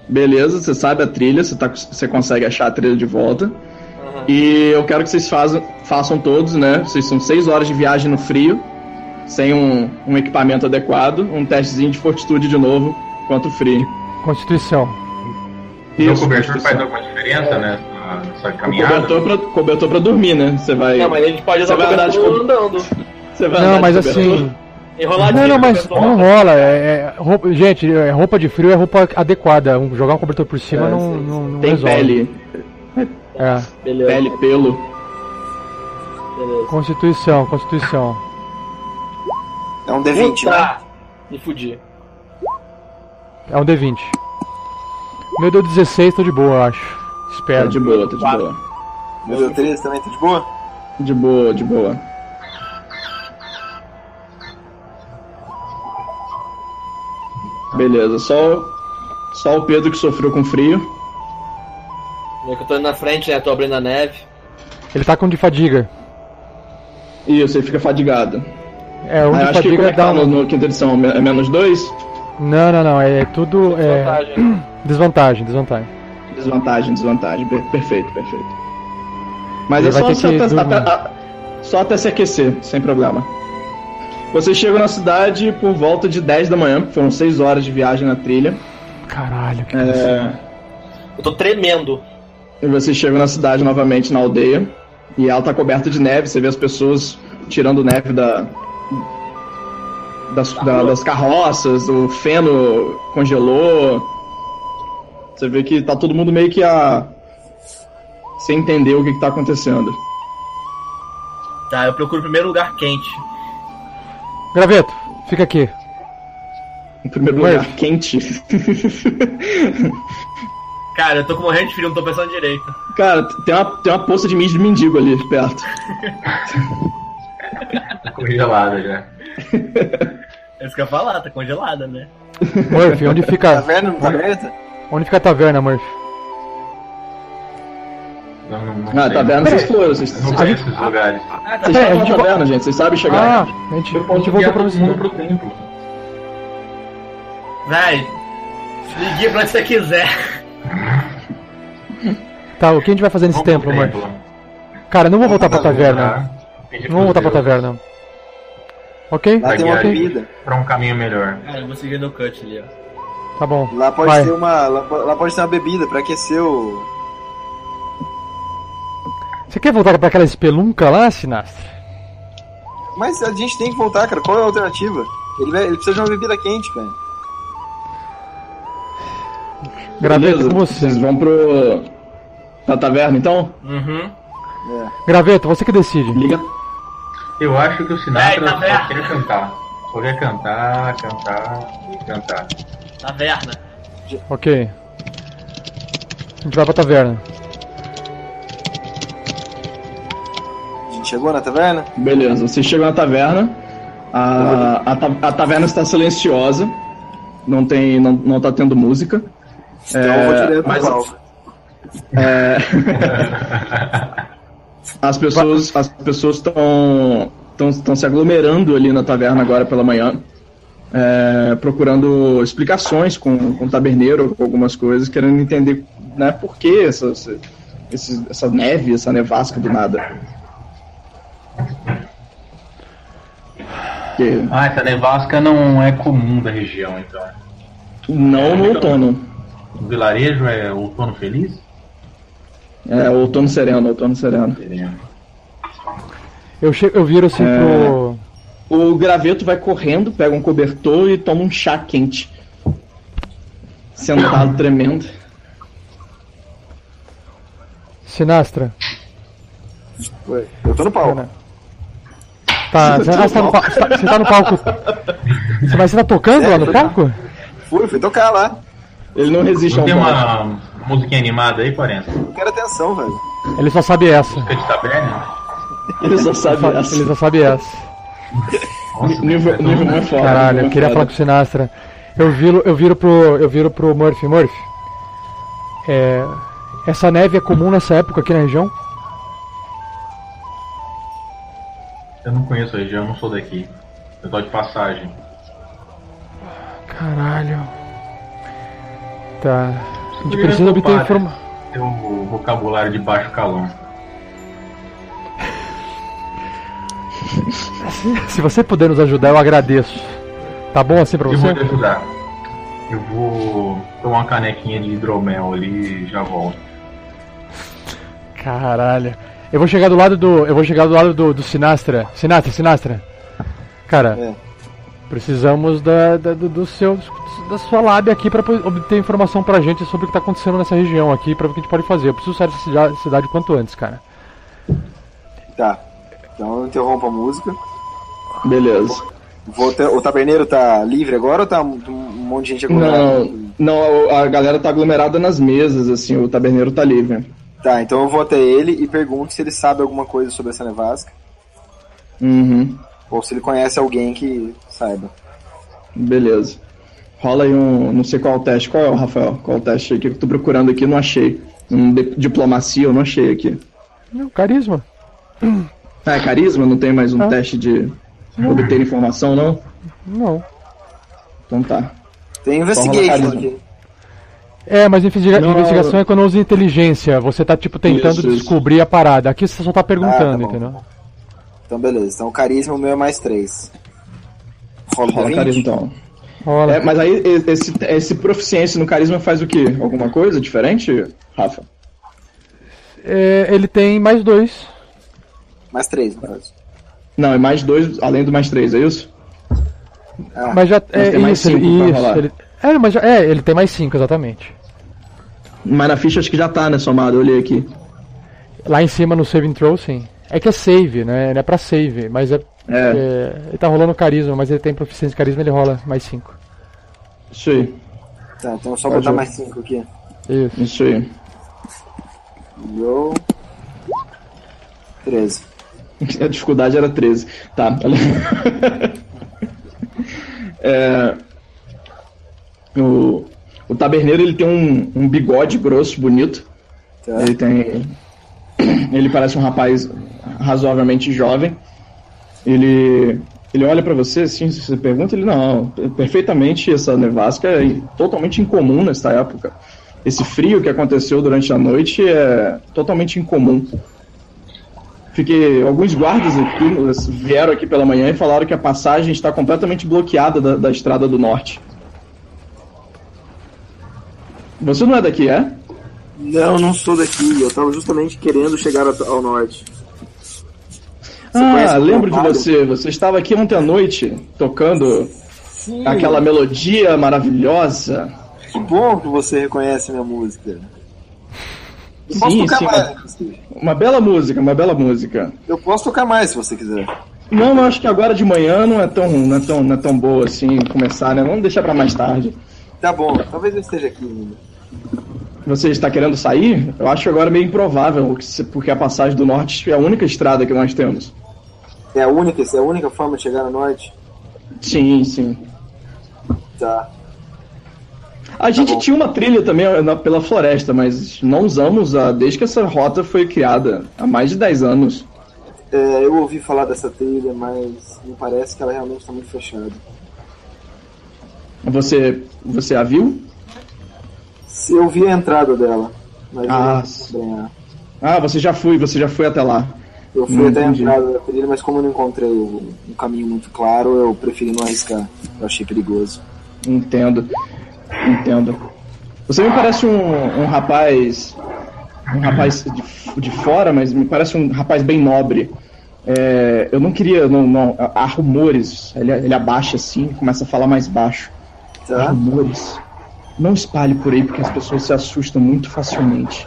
[SPEAKER 3] Beleza, você sabe a trilha, você, tá, você consegue achar a trilha de volta.
[SPEAKER 4] Aham.
[SPEAKER 3] E eu quero que vocês façam, façam todos, né? Vocês são seis horas de viagem no frio, sem um, um equipamento adequado, um testezinho de fortitude de novo contra o frio.
[SPEAKER 1] Constituição.
[SPEAKER 6] Então, o
[SPEAKER 3] Isso,
[SPEAKER 6] cobertor faz alguma diferença nessa, nessa
[SPEAKER 3] O
[SPEAKER 6] caminhada?
[SPEAKER 3] cobertor pra, cobertor pra dormir, né? Você vai.
[SPEAKER 4] Não, mas a gente pode usar
[SPEAKER 3] Você
[SPEAKER 4] o
[SPEAKER 3] de
[SPEAKER 4] cobertor
[SPEAKER 3] co-
[SPEAKER 4] andando.
[SPEAKER 3] Você vai
[SPEAKER 1] Não,
[SPEAKER 3] andar
[SPEAKER 1] mas
[SPEAKER 3] de cobertor?
[SPEAKER 1] assim.
[SPEAKER 4] Enroladinho.
[SPEAKER 1] Não, não, mas não rola. É, é roupa, gente, é, roupa de frio é roupa adequada. Jogar um cobertor por cima
[SPEAKER 3] É,
[SPEAKER 1] não, não, não
[SPEAKER 3] Tem
[SPEAKER 1] resolve.
[SPEAKER 3] pele.
[SPEAKER 1] É.
[SPEAKER 4] Beleza.
[SPEAKER 3] Pele, pelo.
[SPEAKER 4] Beleza.
[SPEAKER 1] Constituição, Constituição.
[SPEAKER 2] É um D20, né?
[SPEAKER 4] Puta! Me fudi.
[SPEAKER 1] É um D20. Meu deu 16, tô de boa, eu acho.
[SPEAKER 3] Tá
[SPEAKER 1] Espero.
[SPEAKER 3] de boa, tá de boa.
[SPEAKER 2] Meu Deus, 13 também, tá de boa?
[SPEAKER 3] De boa, de boa. Beleza, só, só o Pedro que sofreu com frio.
[SPEAKER 4] Eu que eu tô indo na frente, né? Tô abrindo a neve.
[SPEAKER 1] Ele tá com de fadiga.
[SPEAKER 3] Isso, ele fica fadigado.
[SPEAKER 1] É, um
[SPEAKER 3] Ah,
[SPEAKER 1] de
[SPEAKER 3] acho que como
[SPEAKER 1] fadiga
[SPEAKER 3] é que
[SPEAKER 1] dá
[SPEAKER 3] tá no,
[SPEAKER 1] um...
[SPEAKER 3] no quinta edição? É menos dois?
[SPEAKER 1] Não, não, não. É tudo. É...
[SPEAKER 4] Vantagem. *clears throat*
[SPEAKER 1] Desvantagem, desvantagem.
[SPEAKER 3] Desvantagem, desvantagem. Per- perfeito, perfeito. Mas
[SPEAKER 1] Ele
[SPEAKER 3] é só, só,
[SPEAKER 1] que
[SPEAKER 3] até,
[SPEAKER 1] dormir.
[SPEAKER 3] até- a- só até se aquecer, sem problema. Vocês chegam na cidade por volta de 10 da manhã, foram 6 horas de viagem na trilha.
[SPEAKER 1] Caralho, que
[SPEAKER 3] É,
[SPEAKER 4] Eu tô tremendo.
[SPEAKER 3] e vocês chegam na cidade novamente, na aldeia. E ela tá coberta de neve, você vê as pessoas tirando neve da, das, da- das carroças, o feno congelou. Você vê que tá todo mundo meio que a. sem entender o que, que tá acontecendo.
[SPEAKER 4] Tá, eu procuro primeiro lugar quente.
[SPEAKER 1] Graveto, fica aqui.
[SPEAKER 3] Em primeiro lugar, quente. *laughs*
[SPEAKER 4] Cara, eu tô com morrendo de frio, não tô pensando direito.
[SPEAKER 3] Cara, tem uma, tem uma poça de mijo de mendigo ali perto.
[SPEAKER 6] Tá congelada já. *laughs*
[SPEAKER 4] É isso que eu ia falar, tá congelada, né?
[SPEAKER 1] Murphy, onde fica.
[SPEAKER 2] Taverna não tá?
[SPEAKER 1] Onde fica a taverna, Murphy?
[SPEAKER 6] Não, não, não
[SPEAKER 3] Ah, taverna vocês foram. Vocês,
[SPEAKER 6] Não
[SPEAKER 3] vocês,
[SPEAKER 6] conheço esses lugares.
[SPEAKER 3] vocês
[SPEAKER 1] É, a
[SPEAKER 3] estavam
[SPEAKER 1] gente
[SPEAKER 3] na taverna, gente. Vocês sabem chegar.
[SPEAKER 1] Ah, a gente, a gente voltou pra
[SPEAKER 6] todo mundo pro templo.
[SPEAKER 4] Véi, ligue pra onde você quiser.
[SPEAKER 1] Tá, o que a gente vai fazer nesse templo, Murphy? Cara, não vou voltar pra taverna. Não vou voltar pra taverna. Ok?
[SPEAKER 2] Lá tem uma bebida.
[SPEAKER 6] Pra um caminho melhor.
[SPEAKER 4] Cara, eu vou seguir no cut ali, ó.
[SPEAKER 1] Tá bom.
[SPEAKER 2] Lá pode
[SPEAKER 1] Vai.
[SPEAKER 2] ter uma. Lá, lá pode ter uma bebida pra aquecer o.
[SPEAKER 1] Você quer voltar pra aquela espelunca lá, Sinastra?
[SPEAKER 2] Mas a gente tem que voltar, cara. Qual é a alternativa? Ele, vai- ele precisa de uma bebida quente, cara.
[SPEAKER 1] Graveto,
[SPEAKER 3] Beleza,
[SPEAKER 1] com você.
[SPEAKER 3] Vocês vão pro. pra taverna então?
[SPEAKER 4] Uhum.
[SPEAKER 1] Graveto, você que decide.
[SPEAKER 3] Liga.
[SPEAKER 6] Eu acho que o Sinatra
[SPEAKER 4] Vai,
[SPEAKER 6] só
[SPEAKER 4] taverna.
[SPEAKER 6] quer cantar. Só quer cantar, cantar e cantar.
[SPEAKER 4] Taverna.
[SPEAKER 1] Ok. A gente vai pra taverna.
[SPEAKER 2] Chegou na taverna?
[SPEAKER 3] Beleza, vocês chegam na taverna. A, a, a taverna está silenciosa. Não tem. não, não tá tendo música.
[SPEAKER 2] Então eu vou direto
[SPEAKER 3] mas-
[SPEAKER 2] pro palco.
[SPEAKER 3] É... *laughs* as pessoas as pessoas estão estão se aglomerando ali na taverna agora pela manhã, é, procurando explicações com, com o taberneiro, com algumas coisas, querendo entender né, por que essa, essa, essa neve, essa nevasca do nada. Que
[SPEAKER 6] Ah, essa nevasca não é comum da região, então.
[SPEAKER 3] não no outono.
[SPEAKER 6] O vilarejo é outono feliz?
[SPEAKER 3] É outono sereno, outono sereno.
[SPEAKER 1] Eu, che eu viro assim
[SPEAKER 3] É.
[SPEAKER 1] pro.
[SPEAKER 3] O graveto vai correndo, pega um cobertor e toma um chá quente. Sentado tremendo.
[SPEAKER 1] Sinastra.
[SPEAKER 2] Ué, Eu tô no palco.
[SPEAKER 1] Tá, você, ah, você tá no palco. Você tá, você tá no palco. Você- Mas você tá tocando lá no palco?
[SPEAKER 2] Fui, fui tocar lá.
[SPEAKER 3] Ele não resiste
[SPEAKER 6] Não
[SPEAKER 3] ao
[SPEAKER 6] tem
[SPEAKER 3] mal.
[SPEAKER 6] uma musiquinha animada aí, Quarenta?
[SPEAKER 2] Eu quero atenção, velho.
[SPEAKER 1] Ele só sabe essa.
[SPEAKER 6] Música de taberna?
[SPEAKER 3] Ele só sabe
[SPEAKER 1] Só-
[SPEAKER 3] essa.
[SPEAKER 1] Ele só sabe essa.
[SPEAKER 6] Nossa,
[SPEAKER 3] Nível,
[SPEAKER 6] é
[SPEAKER 3] nível muito foda.
[SPEAKER 1] Caralho,
[SPEAKER 3] nível
[SPEAKER 1] eu queria falar com o Sinastra. Eu viro, eu viro pro. Eu viro pro Murphy. Murphy. É, essa neve é comum nessa época aqui na região?
[SPEAKER 6] Eu não conheço a região, eu não sou daqui. Eu tô de passagem.
[SPEAKER 1] Caralho. Tá. A gente precisa obter informação.
[SPEAKER 6] Tem o vocabulário de baixo calão. *laughs*
[SPEAKER 1] Se você puder nos ajudar, eu agradeço. Tá bom assim pra
[SPEAKER 6] Eu
[SPEAKER 1] você?
[SPEAKER 6] vou te ajudar. Eu vou tomar uma canequinha de hidromel ali e já volto.
[SPEAKER 1] Caralho. Eu vou chegar do lado do. Eu vou chegar do lado do, do Sinastra. Sinastra, Sinastra. Cara,
[SPEAKER 2] É.
[SPEAKER 1] precisamos da, da- do, do seu. da sua lábia aqui pra po- obter informação pra gente sobre o que tá acontecendo nessa região aqui, pra ver o que a gente pode fazer. Eu preciso sair dessa cida- cidade quanto antes, cara.
[SPEAKER 2] Tá. Então eu interrompo a música.
[SPEAKER 3] Beleza.
[SPEAKER 2] Vou ter- o taberneiro tá livre agora ou tá um, um monte de gente aglomerada?
[SPEAKER 3] Não, não, a galera tá aglomerada nas mesas, assim, o taberneiro tá livre.
[SPEAKER 2] Tá, então eu vou até ele e pergunto se ele sabe alguma coisa sobre essa nevasca.
[SPEAKER 3] Uhum.
[SPEAKER 2] Ou se ele conhece alguém que saiba.
[SPEAKER 3] Beleza. Rola aí um. Não sei qual é o teste. Qual é o Rafael? Qual é o teste aí que eu tô procurando aqui? Não achei. Um de- diplomacia eu não achei aqui.
[SPEAKER 1] Não, carisma.
[SPEAKER 3] Ah, é carisma? Não tem mais um
[SPEAKER 1] Ah.
[SPEAKER 3] teste de obter informação, não?
[SPEAKER 1] Não.
[SPEAKER 3] Então tá.
[SPEAKER 2] Tem investigation aqui.
[SPEAKER 1] É, mas investiga-
[SPEAKER 3] Não,
[SPEAKER 1] investigação é quando usa inteligência. Você tá, tipo, tentando
[SPEAKER 3] Isso, isso.
[SPEAKER 1] descobrir a parada. Aqui você só tá perguntando,
[SPEAKER 2] Ah, tá
[SPEAKER 1] entendeu?
[SPEAKER 2] Então beleza. Então o carisma o meu é mais 3. Rola
[SPEAKER 3] Rola
[SPEAKER 2] D20?
[SPEAKER 3] carisma então.
[SPEAKER 1] Rola.
[SPEAKER 3] É, mas aí esse, esse proficiência no carisma faz o quê? Alguma coisa diferente, Rafa?
[SPEAKER 1] É, ele tem mais dois.
[SPEAKER 2] Mais 3, no caso.
[SPEAKER 3] Não, é mais dois, além do mais três, é isso?
[SPEAKER 2] Ah,
[SPEAKER 1] Mas já é
[SPEAKER 3] tem mais
[SPEAKER 1] isso,
[SPEAKER 3] cinco
[SPEAKER 1] isso.
[SPEAKER 3] rolar.
[SPEAKER 1] Ele, é, mas já, é, ele tem mais cinco, exatamente.
[SPEAKER 3] Mas na ficha acho que já tá, né, somado, eu olhei aqui.
[SPEAKER 1] Lá em cima no saving throw, sim. É que é save, né? Não é pra save, mas é,
[SPEAKER 3] É.
[SPEAKER 1] é, Ele tá rolando carisma, mas ele tem proficiência de carisma, ele rola mais cinco.
[SPEAKER 3] Isso aí,
[SPEAKER 2] tá, então só
[SPEAKER 3] Pode
[SPEAKER 2] botar mais 5 aqui.
[SPEAKER 1] Isso.
[SPEAKER 3] isso aí.
[SPEAKER 2] Roll. *laughs* 13.
[SPEAKER 3] A dificuldade era 13. Tá. *laughs* É, o, o taberneiro ele tem um, um bigode grosso, bonito.
[SPEAKER 2] Tá.
[SPEAKER 3] Ele tem. Ele parece um rapaz razoavelmente jovem. Ele. Ele olha pra você assim, você pergunta, ele não, perfeitamente essa nevasca é totalmente incomum nesta época. Esse frio que aconteceu durante a noite é totalmente incomum. Fiquei, alguns guardas aqui vieram aqui pela manhã e falaram que a passagem está completamente bloqueada da, da estrada do norte. Você não é daqui, é?
[SPEAKER 2] Não, não sou daqui. Eu tava justamente querendo chegar ao, norte. Você
[SPEAKER 3] ah, lembro de você. Você estava aqui ontem à noite tocando aquela melodia maravilhosa.
[SPEAKER 2] Que bom que você reconhece minha música. Eu posso
[SPEAKER 3] Sim,
[SPEAKER 2] tocar
[SPEAKER 3] sim.
[SPEAKER 2] mais, inclusive.
[SPEAKER 3] Uma bela música, uma bela música.
[SPEAKER 2] Eu posso tocar mais se você quiser.
[SPEAKER 3] Não, eu acho que agora de manhã não é tão, não é tão, não é tão boa assim começar, né? Vamos deixar para mais tarde.
[SPEAKER 2] Tá bom, talvez eu esteja aqui ainda.
[SPEAKER 3] Você está querendo sair? Eu acho agora meio improvável, porque a passagem do norte é a única estrada que nós temos.
[SPEAKER 2] É a única, é a única forma de chegar no norte?
[SPEAKER 3] Sim, sim.
[SPEAKER 2] Tá.
[SPEAKER 3] A gente
[SPEAKER 2] bom.
[SPEAKER 3] tinha uma trilha também na- pela floresta, mas não usamos a, desde que essa rota foi criada, há mais de 10 anos.
[SPEAKER 2] É, eu ouvi falar dessa trilha, mas me parece que ela realmente está muito fechada.
[SPEAKER 3] Você, você a viu?
[SPEAKER 2] Eu vi a entrada dela, mas
[SPEAKER 3] Ah,
[SPEAKER 2] não.
[SPEAKER 3] Ah, você já foi, você já foi até lá.
[SPEAKER 2] eu fui
[SPEAKER 3] Hum,
[SPEAKER 2] até a
[SPEAKER 3] entendi.
[SPEAKER 2] entrada da trilha, mas como eu não encontrei um caminho muito claro, eu preferi não arriscar. Eu achei perigoso.
[SPEAKER 3] Entendo. Entendo. Você me parece um, um rapaz. Um rapaz de, de fora, mas me parece um rapaz bem nobre. É, eu não queria. Não, não, há rumores. Ele, ele abaixa assim começa a falar mais baixo. Há
[SPEAKER 2] Tá?
[SPEAKER 3] rumores. Não espalhe por aí porque as pessoas se assustam muito facilmente.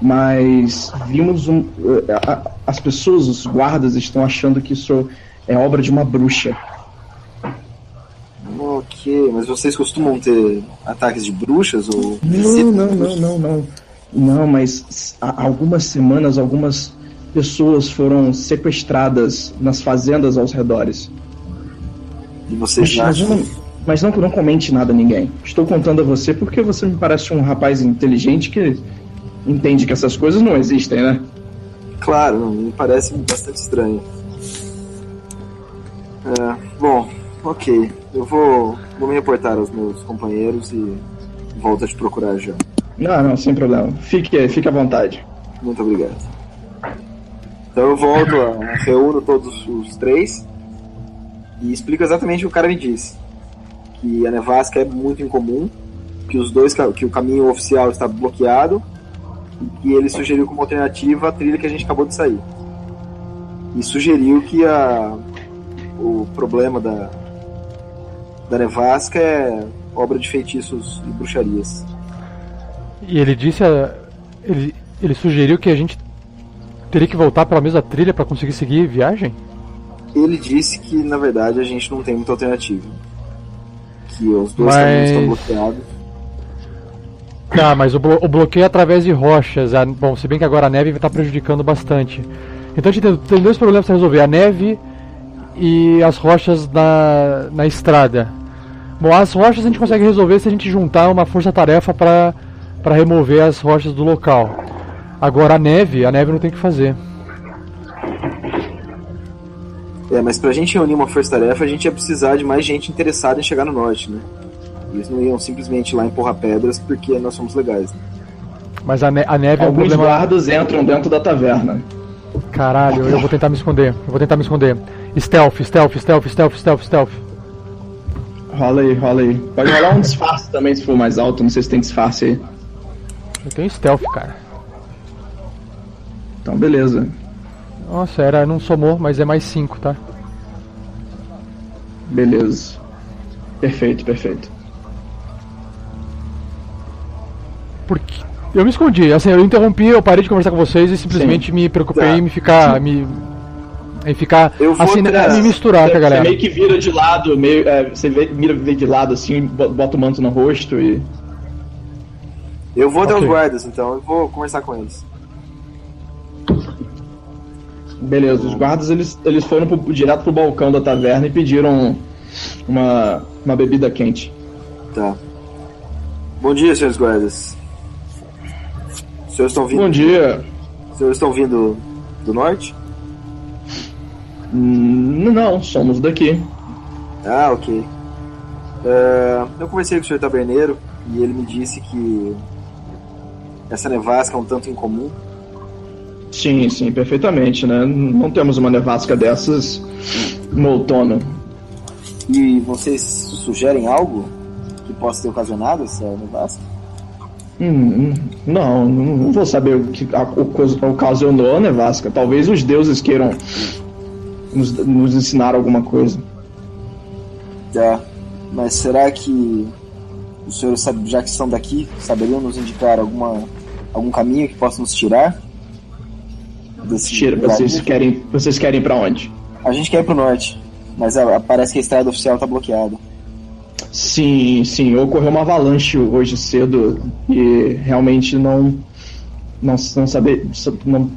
[SPEAKER 3] Mas vimos um. eh, As pessoas, os guardas, estão achando que isso é obra de uma bruxa.
[SPEAKER 2] Ok, mas vocês costumam ter ataques de bruxas ou
[SPEAKER 3] Não, não, não, não, não. Não, mas há algumas semanas, algumas pessoas foram sequestradas nas fazendas aos redores.
[SPEAKER 2] E vocês
[SPEAKER 3] mas,
[SPEAKER 2] acham?
[SPEAKER 3] não, mas não, não comente nada a ninguém. Estou contando a você porque você me parece um rapaz inteligente que entende que essas coisas não existem, né?
[SPEAKER 2] Claro, me parece bastante estranho. É, bom, ok. Eu vou, vou me reportar aos meus companheiros e volto a te procurar já.
[SPEAKER 3] Não, não, sem problema. Fique, fique à vontade.
[SPEAKER 2] Muito obrigado. Então eu volto, reúno todos os três e explico exatamente o que o cara me disse. Que a nevasca é muito incomum, que os dois que o caminho oficial está bloqueado e que ele sugeriu como alternativa a trilha que a gente acabou de sair. E sugeriu que a o problema da da nevasca é obra de feitiços e bruxarias.
[SPEAKER 1] E ele disse. a- Ele, ele sugeriu que a gente teria que voltar pela mesma trilha para conseguir seguir viagem?
[SPEAKER 2] Ele disse que na verdade a gente não tem muita alternativa. Que os dois
[SPEAKER 1] Mas-
[SPEAKER 2] caminhos estão bloqueados.
[SPEAKER 1] Tá, mas o, blo- o bloqueio é através de rochas. a- bom, se bem que agora a neve estar prejudicando bastante. Então a gente tem, tem dois problemas para resolver: a neve e as rochas na, na estrada. Bom, as rochas a gente consegue resolver se a gente juntar uma força-tarefa para remover as rochas do local. Agora a neve, a neve não tem o que fazer.
[SPEAKER 2] É, mas pra gente reunir uma força-tarefa, a gente ia precisar de mais gente interessada em chegar no norte, né? Eles não iam simplesmente lá empurrar pedras porque nós somos legais. Né?
[SPEAKER 1] Mas a, ne- a neve é um
[SPEAKER 3] Alguns
[SPEAKER 1] problema.
[SPEAKER 3] guardas entram dentro da taverna.
[SPEAKER 1] Caralho, eu vou tentar me esconder. Eu vou tentar me esconder. Stealth, stealth, stealth, stealth, stealth, stealth.
[SPEAKER 3] Rola aí, rola aí. Pode rolar um disfarce também se for mais alto. Não sei se tem disfarce aí.
[SPEAKER 1] Eu tenho stealth, cara.
[SPEAKER 3] Então, beleza.
[SPEAKER 1] Nossa, era, não somou, mas é mais 5, tá?
[SPEAKER 3] Beleza. Perfeito, perfeito.
[SPEAKER 1] Porque eu me escondi, assim, eu interrompi, eu parei de conversar com vocês e simplesmente me preocupei
[SPEAKER 2] Tá.
[SPEAKER 1] em me ficar. Me, em ficar.
[SPEAKER 2] Eu vou
[SPEAKER 1] assim,
[SPEAKER 2] atrás.
[SPEAKER 1] me misturar
[SPEAKER 3] Você-
[SPEAKER 1] com a galera.
[SPEAKER 3] Você meio que vira de lado, meio, é, você vê, mira vê de lado assim, bo- bota o manto no rosto e.
[SPEAKER 2] Eu vou até os guardas, então eu vou conversar com eles.
[SPEAKER 3] Beleza, os guardas eles, eles foram pro- direto pro balcão da taverna e pediram uma, uma bebida quente.
[SPEAKER 2] Tá. Bom dia, senhores guardas. Os senhores estão vindo,
[SPEAKER 3] Bom dia.
[SPEAKER 2] os senhores estão vindo do norte?
[SPEAKER 3] Hum, Não, somos daqui.
[SPEAKER 2] Ah, ok. É, eu conversei com o senhor taberneiro e ele me disse que essa nevasca é um tanto incomum.
[SPEAKER 3] Sim, sim, perfeitamente, né? Não temos uma nevasca dessas no outono.
[SPEAKER 2] E vocês sugerem algo que possa ter ocasionado essa nevasca?
[SPEAKER 3] Hum, hum, não, não vou saber o que a- o ocasionou a nevasca. Talvez os deuses queiram nos, nos ensinar alguma coisa.
[SPEAKER 2] Tá. Mas será que os senhores, já que estão daqui, saberiam nos indicar alguma, algum caminho que possa nos tirar? Desse
[SPEAKER 3] Tira, vocês querem, vocês querem para onde?
[SPEAKER 2] A gente quer ir pro norte, mas a- parece que a estrada oficial tá bloqueada.
[SPEAKER 3] Sim, sim, ocorreu uma avalanche hoje cedo e realmente não não, não saber não,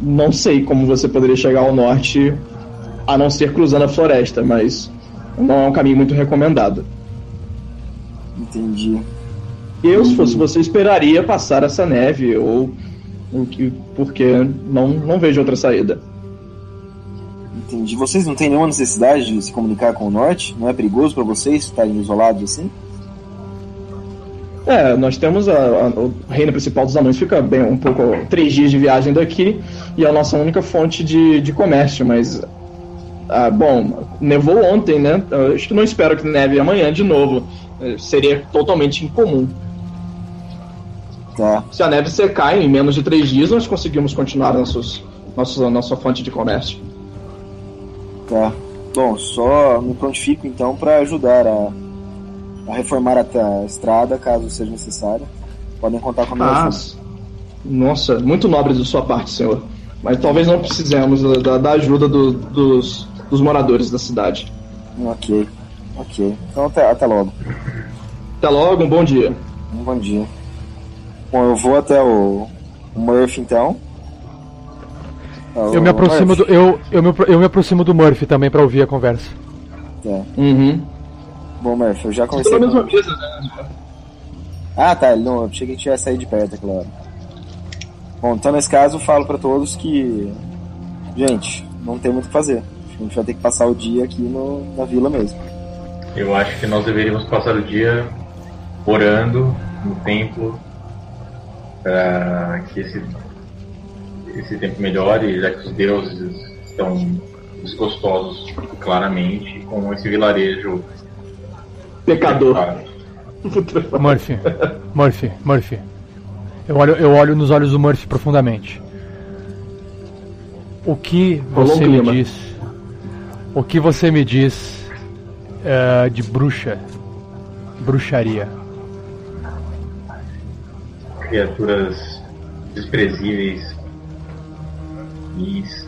[SPEAKER 3] não sei como você poderia chegar ao norte a não ser cruzando a floresta, mas não é um caminho muito recomendado.
[SPEAKER 2] Entendi.
[SPEAKER 3] Eu, se fosse você, esperaria passar essa neve ou porque não não vejo outra saída.
[SPEAKER 2] Entendi. Vocês não têm nenhuma necessidade de se comunicar com o norte? Não é perigoso pra vocês estarem isolados assim?
[SPEAKER 3] É, nós temos a, a- o reino principal dos anões fica bem um pouco três dias de viagem daqui e é a nossa única fonte de, de comércio, mas ah, bom, nevou ontem, né? Eu acho que não espero que neve amanhã de novo. Eh, Seria totalmente incomum.
[SPEAKER 2] Tá.
[SPEAKER 3] Se a neve secar em menos de três dias, nós conseguimos continuar nossos, nossa, nossa fonte de comércio.
[SPEAKER 2] Tá. Bom, só me prontifico então pra ajudar a, a reformar a, a estrada caso seja necessário. Podem contar com a minha ajuda.
[SPEAKER 3] nossa, muito nobre de sua parte, senhor. Mas talvez não precisemos da, da- da ajuda do- dos, dos moradores da cidade.
[SPEAKER 2] Ok. Ok. Então até, até logo.
[SPEAKER 3] Até logo, um bom dia.
[SPEAKER 2] Um bom dia. Bom, eu vou até o, Murphy então.
[SPEAKER 1] Eu me aproximo do,
[SPEAKER 2] Murphy.
[SPEAKER 1] eu, eu, me, eu me aproximo do Murphy também pra ouvir a conversa.
[SPEAKER 2] Tá.
[SPEAKER 3] Uhum.
[SPEAKER 2] Bom, Murphy, eu já
[SPEAKER 3] Vocês
[SPEAKER 2] conversei
[SPEAKER 3] estão na
[SPEAKER 2] com
[SPEAKER 3] mesma mesa, né?
[SPEAKER 2] Ah, tá. Não, eu achei que a gente ia sair de perto hora. Bom, então nesse caso eu falo pra todos que. Gente, não tem muito o que fazer. Acho que A gente vai ter que passar o dia aqui no, na vila mesmo.
[SPEAKER 6] Eu acho que nós deveríamos passar o dia orando no templo para que esse, esse tempo melhore, já que os deuses estão desgostosos claramente com esse vilarejo
[SPEAKER 3] Pecador.
[SPEAKER 1] Murphy, Murphy, Murphy. Eu olho, eu olho nos olhos do Murphy profundamente. O que você me diz? O que você me diz eh, de bruxa? Bruxaria.
[SPEAKER 6] Criaturas desprezíveis, vis,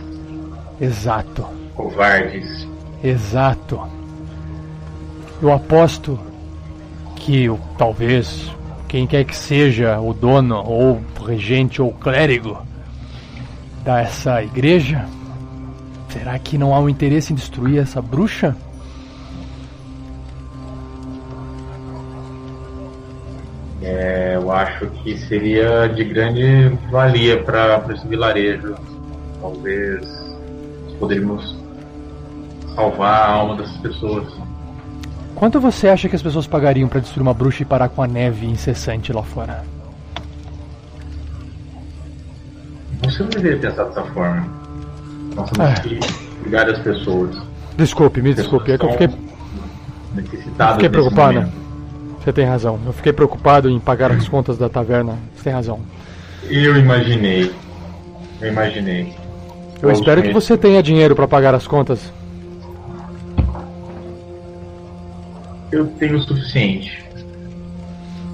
[SPEAKER 1] Exato,
[SPEAKER 6] covardes.
[SPEAKER 1] exato. Eu aposto que talvez quem quer que seja o dono ou regente ou clérigo dessa igreja, será que não há um interesse em destruir essa bruxa?
[SPEAKER 6] É, eu acho que seria de grande valia para esse vilarejo. Talvez poderíamos salvar a alma dessas pessoas.
[SPEAKER 1] Quanto você acha que as pessoas pagariam para destruir uma bruxa e parar com a neve incessante lá fora?
[SPEAKER 6] Você não deveria pensar dessa forma. Nós temos
[SPEAKER 1] Ah.
[SPEAKER 6] que cuidar das pessoas.
[SPEAKER 1] Desculpe, me desculpe, é que eu fiquei,
[SPEAKER 6] necessitadas.
[SPEAKER 1] fiquei preocupado.
[SPEAKER 6] momento.
[SPEAKER 1] Você tem razão. Eu fiquei preocupado em pagar as contas da taverna. Você tem razão.
[SPEAKER 6] Eu imaginei. Eu imaginei.
[SPEAKER 1] Eu
[SPEAKER 6] Vamos
[SPEAKER 1] espero que você tenha dinheiro para pagar as contas.
[SPEAKER 6] Eu tenho o suficiente.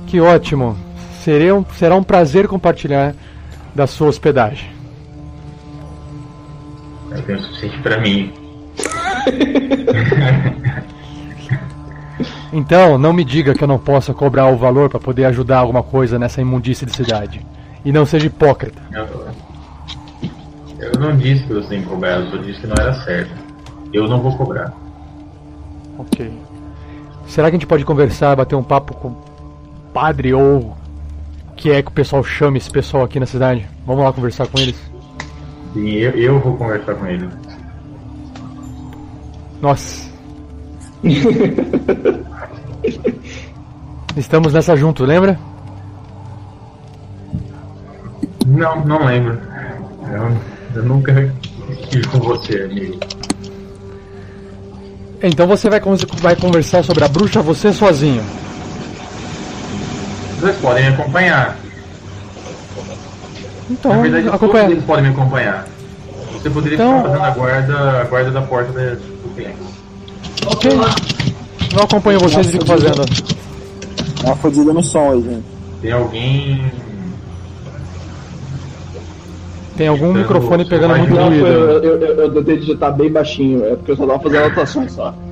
[SPEAKER 1] Que ótimo. Seria um, será um prazer compartilhar da sua hospedagem.
[SPEAKER 6] Eu tenho o suficiente para mim. *laughs*
[SPEAKER 1] Então, não me diga que eu não possa cobrar o valor para poder ajudar alguma coisa nessa imundícia de cidade. E não seja hipócrita.
[SPEAKER 6] Eu, eu não disse que você tem que cobrar, eu só disse que não era certo. Eu não vou cobrar.
[SPEAKER 1] Ok. Será que a gente pode conversar, bater um papo com o padre ou o que é que o pessoal chama esse pessoal aqui na cidade? Vamos lá conversar com eles?
[SPEAKER 6] Sim, eu, eu vou conversar com ele.
[SPEAKER 1] Nossa. *laughs* Estamos nessa junto, lembra?
[SPEAKER 6] Não, não lembro. Eu, eu nunca estive com você, amigo.
[SPEAKER 1] Então você vai, vai conversar sobre a bruxa você sozinho.
[SPEAKER 6] Vocês podem me acompanhar.
[SPEAKER 1] Então,
[SPEAKER 6] Na verdade, todos
[SPEAKER 1] acompanha.
[SPEAKER 6] eles podem me acompanhar. Você poderia
[SPEAKER 1] Então-
[SPEAKER 6] ficar fazendo a guarda, a guarda da porta do cliente.
[SPEAKER 1] Ok. Não acompanho vocês e fico fazendo.
[SPEAKER 2] Dá uma fodida no som aí, gente.
[SPEAKER 6] Tem alguém.
[SPEAKER 1] Tem algum microfone pegando muito
[SPEAKER 3] Não,
[SPEAKER 1] ruído.
[SPEAKER 3] eu, eu, eu, eu tentei digitar bem baixinho, é porque eu só tava fazendo anotações só. *laughs*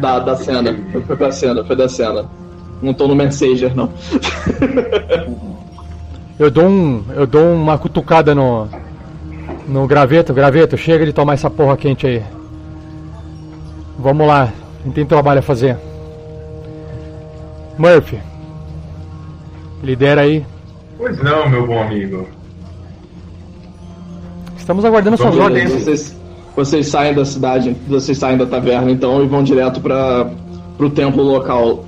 [SPEAKER 3] Da, da cena. Foi, foi pra cena, foi da cena. Não tô no Messenger, não.
[SPEAKER 1] Eu dou um. Eu dou uma cutucada no. No graveto, graveto, chega de tomar essa porra quente aí. Vamos lá, gente tem trabalho a fazer. Murphy. Lidera aí.
[SPEAKER 6] Pois não, meu bom amigo.
[SPEAKER 1] Estamos aguardando suas
[SPEAKER 6] Vamos lá
[SPEAKER 1] ordens.
[SPEAKER 3] Vocês, vocês saem da cidade, vocês saem da taverna então e vão direto para pro templo local.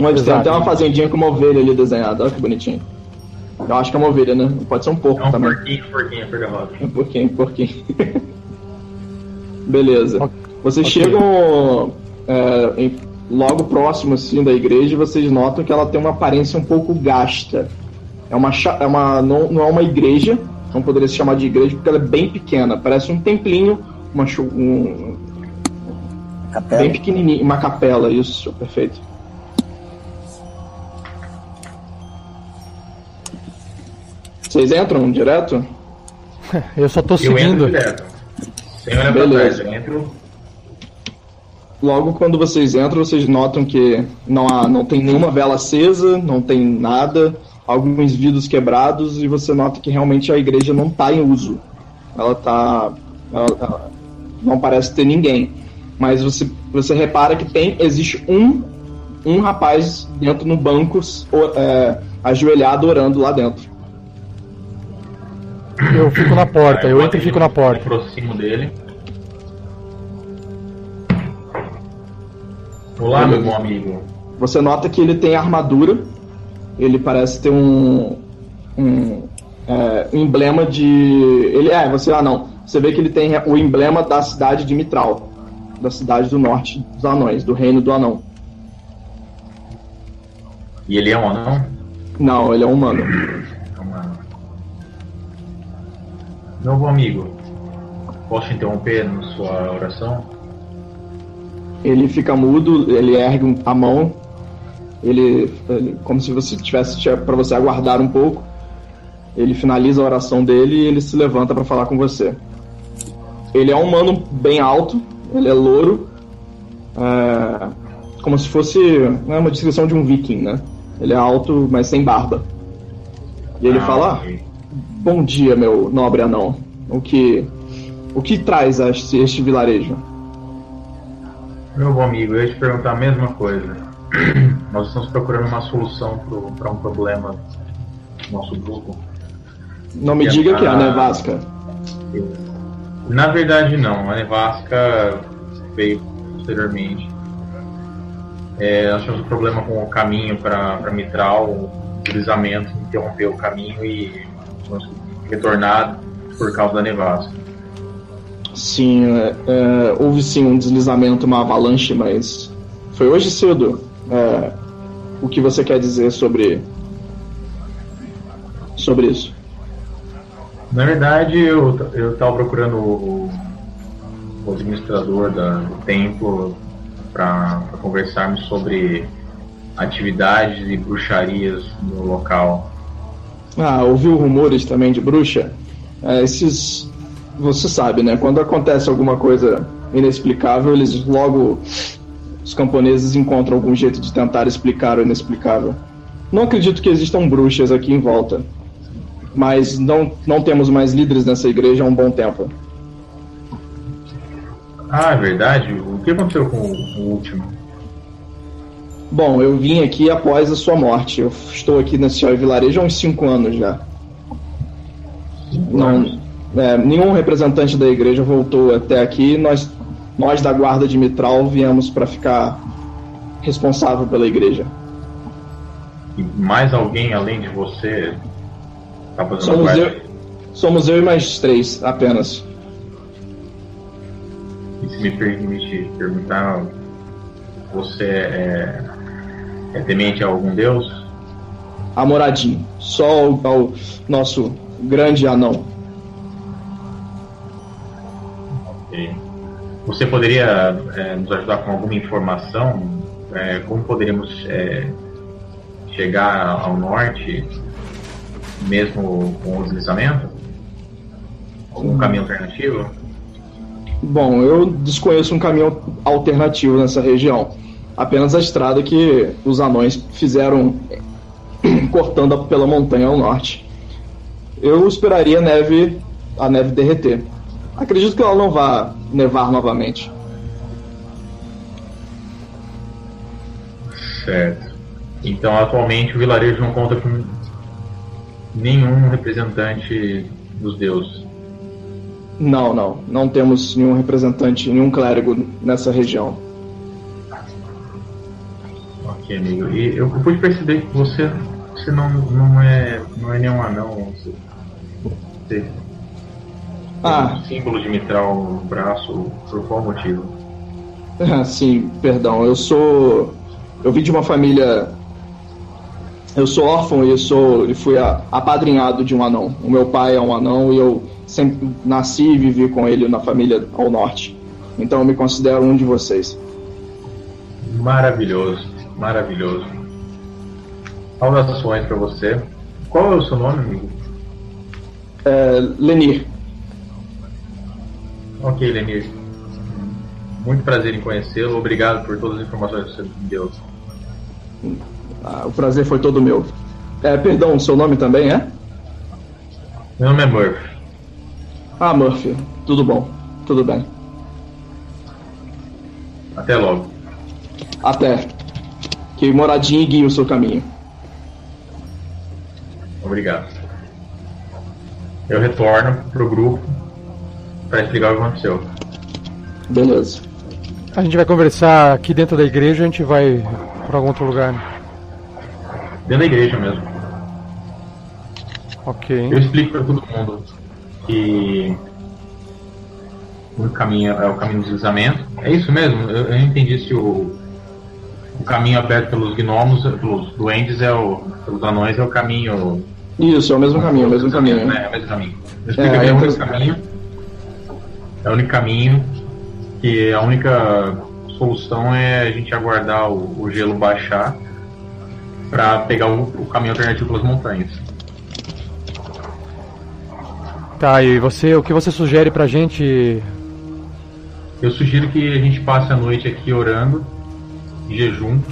[SPEAKER 3] Onde tem até uma fazendinha com uma ovelha ali desenhada, olha que bonitinho. Eu acho que é uma ovelha, né? Pode ser um porco
[SPEAKER 6] É um
[SPEAKER 3] também.
[SPEAKER 6] porquinho, porquinho, cor de rosa.
[SPEAKER 3] Um pouquinho, um pouquinho. *laughs* Beleza.
[SPEAKER 1] Ok.
[SPEAKER 3] Vocês
[SPEAKER 1] Ok.
[SPEAKER 3] chegam é, em- logo próximo assim da igreja e vocês notam que ela tem uma aparência um pouco gasta. É uma, é uma não, não é uma igreja, não poderia se chamar de igreja porque ela é bem pequena. Parece um templinho, uma um,
[SPEAKER 2] Capela.
[SPEAKER 3] bem pequenininho, uma capela, isso, perfeito. Vocês entram direto? *laughs*
[SPEAKER 1] Eu só tô
[SPEAKER 6] Eu entro
[SPEAKER 1] seguindo.
[SPEAKER 6] direto. Sem olhar pra
[SPEAKER 3] Beleza.
[SPEAKER 6] trás. Eu entro.
[SPEAKER 3] Logo quando vocês entram, vocês notam que não há, não tem nenhuma vela acesa, não tem nada, alguns vidros quebrados e você nota que realmente a igreja não está em uso. Ela tá, ela- ela não parece ter ninguém. Mas você, você repara que tem existe um um rapaz dentro no banco é, ajoelhado orando lá dentro.
[SPEAKER 1] Eu fico na porta, eu entro e fico na
[SPEAKER 6] Me
[SPEAKER 1] porta.
[SPEAKER 6] aproximo dele. Olá, meu bom amigo.
[SPEAKER 3] Você nota que ele tem armadura. Ele parece ter um, um, é, emblema de. Ele é, você ah não. Você vê que ele tem o emblema da cidade de Mitral, da cidade do norte dos anões, do reino do anão.
[SPEAKER 6] E ele é um anão?
[SPEAKER 3] Não, ele é um humano.
[SPEAKER 6] É anão. Novo amigo, posso interromper na sua oração?
[SPEAKER 3] Ele fica mudo, ele ergue a mão, ele, ele como se você tivesse para você aguardar um pouco. Ele finaliza a oração dele e ele se levanta para falar com você. Ele é um humano bem alto, ele é louro, é, como se fosse né, uma descrição de um viking, né? Ele é alto, mas sem barba. E ele
[SPEAKER 6] Ah,
[SPEAKER 3] fala:
[SPEAKER 6] ok.
[SPEAKER 3] Bom dia, meu nobre anão. O que o que traz a este, este vilarejo?
[SPEAKER 6] Meu bom amigo, eu ia te perguntar a mesma coisa. *clears throat* Nós estamos procurando uma solução para um problema do nosso grupo.
[SPEAKER 3] Não me diga que é a
[SPEAKER 6] a-
[SPEAKER 3] nevasca.
[SPEAKER 6] Na verdade, não. A nevasca veio posteriormente. É, nós tivemos um problema com o caminho para Mitral, o deslizamento interrompeu o caminho e nós retornar por causa da nevasca.
[SPEAKER 3] Sim, é, é, houve sim um deslizamento, uma avalanche, mas foi hoje cedo. É, o que você quer dizer sobre sobre isso?
[SPEAKER 6] Na verdade, eu eu estava procurando o, o administrador da, do templo para conversarmos sobre atividades e bruxarias no local.
[SPEAKER 3] Ah, ouviu rumores também de bruxa? É, esses. Você sabe, né? Quando acontece alguma coisa inexplicável, eles logo. Os camponeses encontram algum jeito de tentar explicar o inexplicável. Não acredito que existam bruxas aqui em volta. Mas não, não temos mais líderes nessa igreja há um bom tempo.
[SPEAKER 6] Ah, é verdade? O que aconteceu com o, último?
[SPEAKER 3] Bom, eu vim aqui após a sua morte. Eu estou aqui nesse vilarejo há uns cinco anos já. Não, é, nenhum representante da igreja voltou até aqui. Nós, nós da guarda de Mitral viemos para ficar responsável pela igreja.
[SPEAKER 6] E mais alguém além de você tá fazendo
[SPEAKER 3] Somos eu, somos eu e mais três apenas.
[SPEAKER 6] E se me permite perguntar, você é, é temente a algum deus?
[SPEAKER 3] Amoradinho, só ao, ao nosso grande anão.
[SPEAKER 6] Você poderia é, nos ajudar com alguma informação? É, como poderíamos é, chegar ao norte, mesmo com o deslizamento? Algum caminho alternativo?
[SPEAKER 3] Bom, eu desconheço um caminho alternativo nessa região. Apenas a estrada que os anões fizeram *clears throat* cortando pela montanha ao norte. Eu esperaria a neve, a neve derreter. Acredito que ela não vá nevar novamente.
[SPEAKER 6] Certo. Então, atualmente, o vilarejo não conta com nenhum representante dos deuses.
[SPEAKER 3] Não, não. Não temos nenhum representante, nenhum clérigo nessa região.
[SPEAKER 6] Ok, amigo. E eu pude perceber que você, você não, não, é, não é nenhum anão. Você, você
[SPEAKER 3] Ah,
[SPEAKER 6] um símbolo de mitral no braço. Por qual motivo? *laughs*
[SPEAKER 3] sim, perdão. Eu sou. Eu vim de uma família. Eu sou órfão e eu sou e fui apadrinhado de um anão. O meu pai é um anão e eu sempre nasci e vivi com ele na família ao norte. Então eu me considero um de vocês.
[SPEAKER 6] Maravilhoso, maravilhoso. Saudações para você. Qual é o seu nome, amigo?
[SPEAKER 3] É, Lenir,
[SPEAKER 6] Ok, Lenir. Muito prazer em conhecê-lo. Obrigado por todas as informações que você me deu.
[SPEAKER 3] ah, o prazer foi todo meu. É, perdão, seu nome também é?
[SPEAKER 6] Meu nome é Murphy.
[SPEAKER 3] Ah, Murphy. Tudo bom. Tudo bem.
[SPEAKER 6] Até logo.
[SPEAKER 3] Até. Que moradinha guie o seu caminho.
[SPEAKER 6] Obrigado. Eu retorno pro grupo para explicar o que aconteceu.
[SPEAKER 3] Beleza.
[SPEAKER 1] A gente vai conversar aqui dentro da igreja, a gente vai pra algum outro lugar. né?
[SPEAKER 6] Dentro da igreja mesmo.
[SPEAKER 1] Ok.
[SPEAKER 6] Eu explico para todo mundo que o caminho é o caminho do deslizamento. É isso mesmo? Eu, eu entendi se o, o caminho aberto pelos gnomos, pelos duendes, é o, pelos anões, é o caminho.
[SPEAKER 3] Isso, é o mesmo caminho, é o mesmo caminho.
[SPEAKER 6] Né? É o mesmo caminho. Explica
[SPEAKER 3] É,
[SPEAKER 6] bem
[SPEAKER 3] é
[SPEAKER 6] o caminho. É o único caminho que a única solução é a gente aguardar o, o gelo baixar para pegar o, o caminho alternativo pelas montanhas.
[SPEAKER 1] Tá, e você, o que você sugere pra gente?
[SPEAKER 6] Eu sugiro que a gente passe a noite aqui orando, em jejum,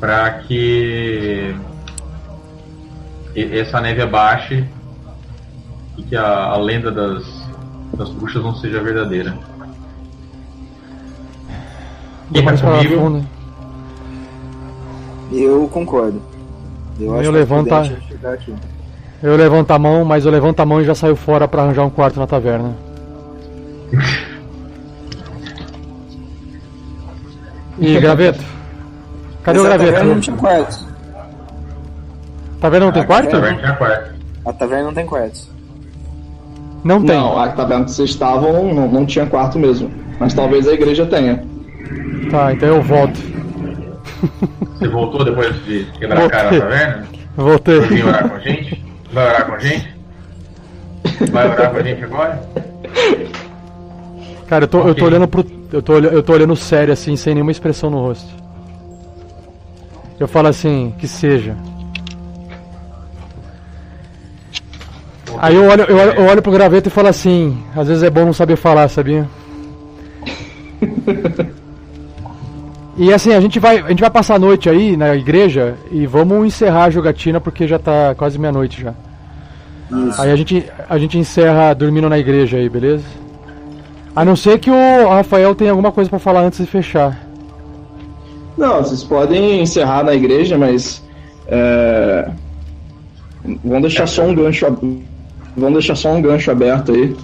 [SPEAKER 6] para que essa neve abaixe e que a, a lenda das, das bruxas não seja verdadeira. Quem tá
[SPEAKER 1] mais
[SPEAKER 6] comigo?
[SPEAKER 1] fundo?
[SPEAKER 2] Eu concordo. Eu
[SPEAKER 1] Eu
[SPEAKER 2] acho que é
[SPEAKER 1] levanto a-
[SPEAKER 2] prudente chegar aqui.
[SPEAKER 1] Eu levanto a mão, mas eu levanto a mão e já saio fora pra arranjar um quarto na taverna. *laughs* E graveto? Cadê o
[SPEAKER 2] Mas a
[SPEAKER 1] graveto?
[SPEAKER 2] taverna não tinha quartos.
[SPEAKER 1] Taverna não tem quarto?
[SPEAKER 2] taverna.
[SPEAKER 6] Tinha quarto.
[SPEAKER 2] A taverna não tem quartos.
[SPEAKER 1] Não tem.
[SPEAKER 3] Não, a taverna que vocês estavam não, não tinha quarto mesmo. Mas talvez a igreja tenha.
[SPEAKER 1] Tá, então eu volto.
[SPEAKER 6] Você voltou depois de quebrar a cara na
[SPEAKER 1] Voltei.
[SPEAKER 6] taverna?
[SPEAKER 1] Voltei.
[SPEAKER 6] Vai vir orar com a gente? Vai orar com a gente? Vai orar com a gente agora?
[SPEAKER 1] Cara, eu tô, eu tô olhando pro. Eu tô, eu tô olhando sério assim, sem nenhuma expressão no rosto. Eu falo assim, que seja. Aí eu olho, eu, olho, eu olho pro graveto e falo assim, às vezes é bom não saber falar, sabia? E assim, a gente vai, a gente vai passar a noite aí na igreja e vamos encerrar a jogatina porque já tá quase meia-noite já.
[SPEAKER 2] Isso.
[SPEAKER 1] Aí a gente, a gente encerra dormindo na igreja aí, beleza? A não ser que o Rafael tenha alguma coisa pra falar antes de fechar.
[SPEAKER 3] Não, vocês podem encerrar na igreja, mas. É... Vão deixar só um gancho. Vão deixar só um gancho aberto aí.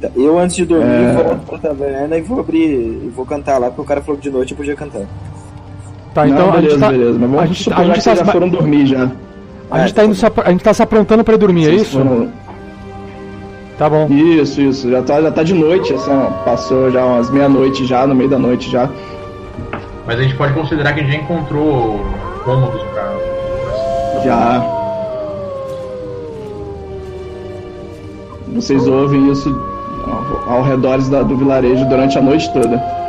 [SPEAKER 2] Tá, Eu, antes de dormir,
[SPEAKER 3] É.
[SPEAKER 2] volto pra taverna e vou abrir. e vou cantar lá, porque o cara falou que de noite eu podia cantar.
[SPEAKER 1] Tá,
[SPEAKER 3] Não,
[SPEAKER 1] então a
[SPEAKER 3] beleza,
[SPEAKER 1] gente tá,
[SPEAKER 3] beleza. Mas
[SPEAKER 1] a
[SPEAKER 3] vamos
[SPEAKER 1] gente-
[SPEAKER 3] supor
[SPEAKER 1] a
[SPEAKER 3] já
[SPEAKER 1] gente
[SPEAKER 3] que vocês
[SPEAKER 1] tá-
[SPEAKER 3] já foram dormir já.
[SPEAKER 1] a gente tá indo se, a gente tá se aprontando pra ir dormir, é isso?
[SPEAKER 3] foram-
[SPEAKER 1] Tá bom.
[SPEAKER 3] Isso, isso. Já tá, já tá de noite, assim, ó, passou já umas meia-noite já, no meio da noite já.
[SPEAKER 6] Mas a gente pode considerar que a gente já encontrou cômodos pra.
[SPEAKER 3] Já. Vocês ouvem isso ao, redor do vilarejo durante a noite toda.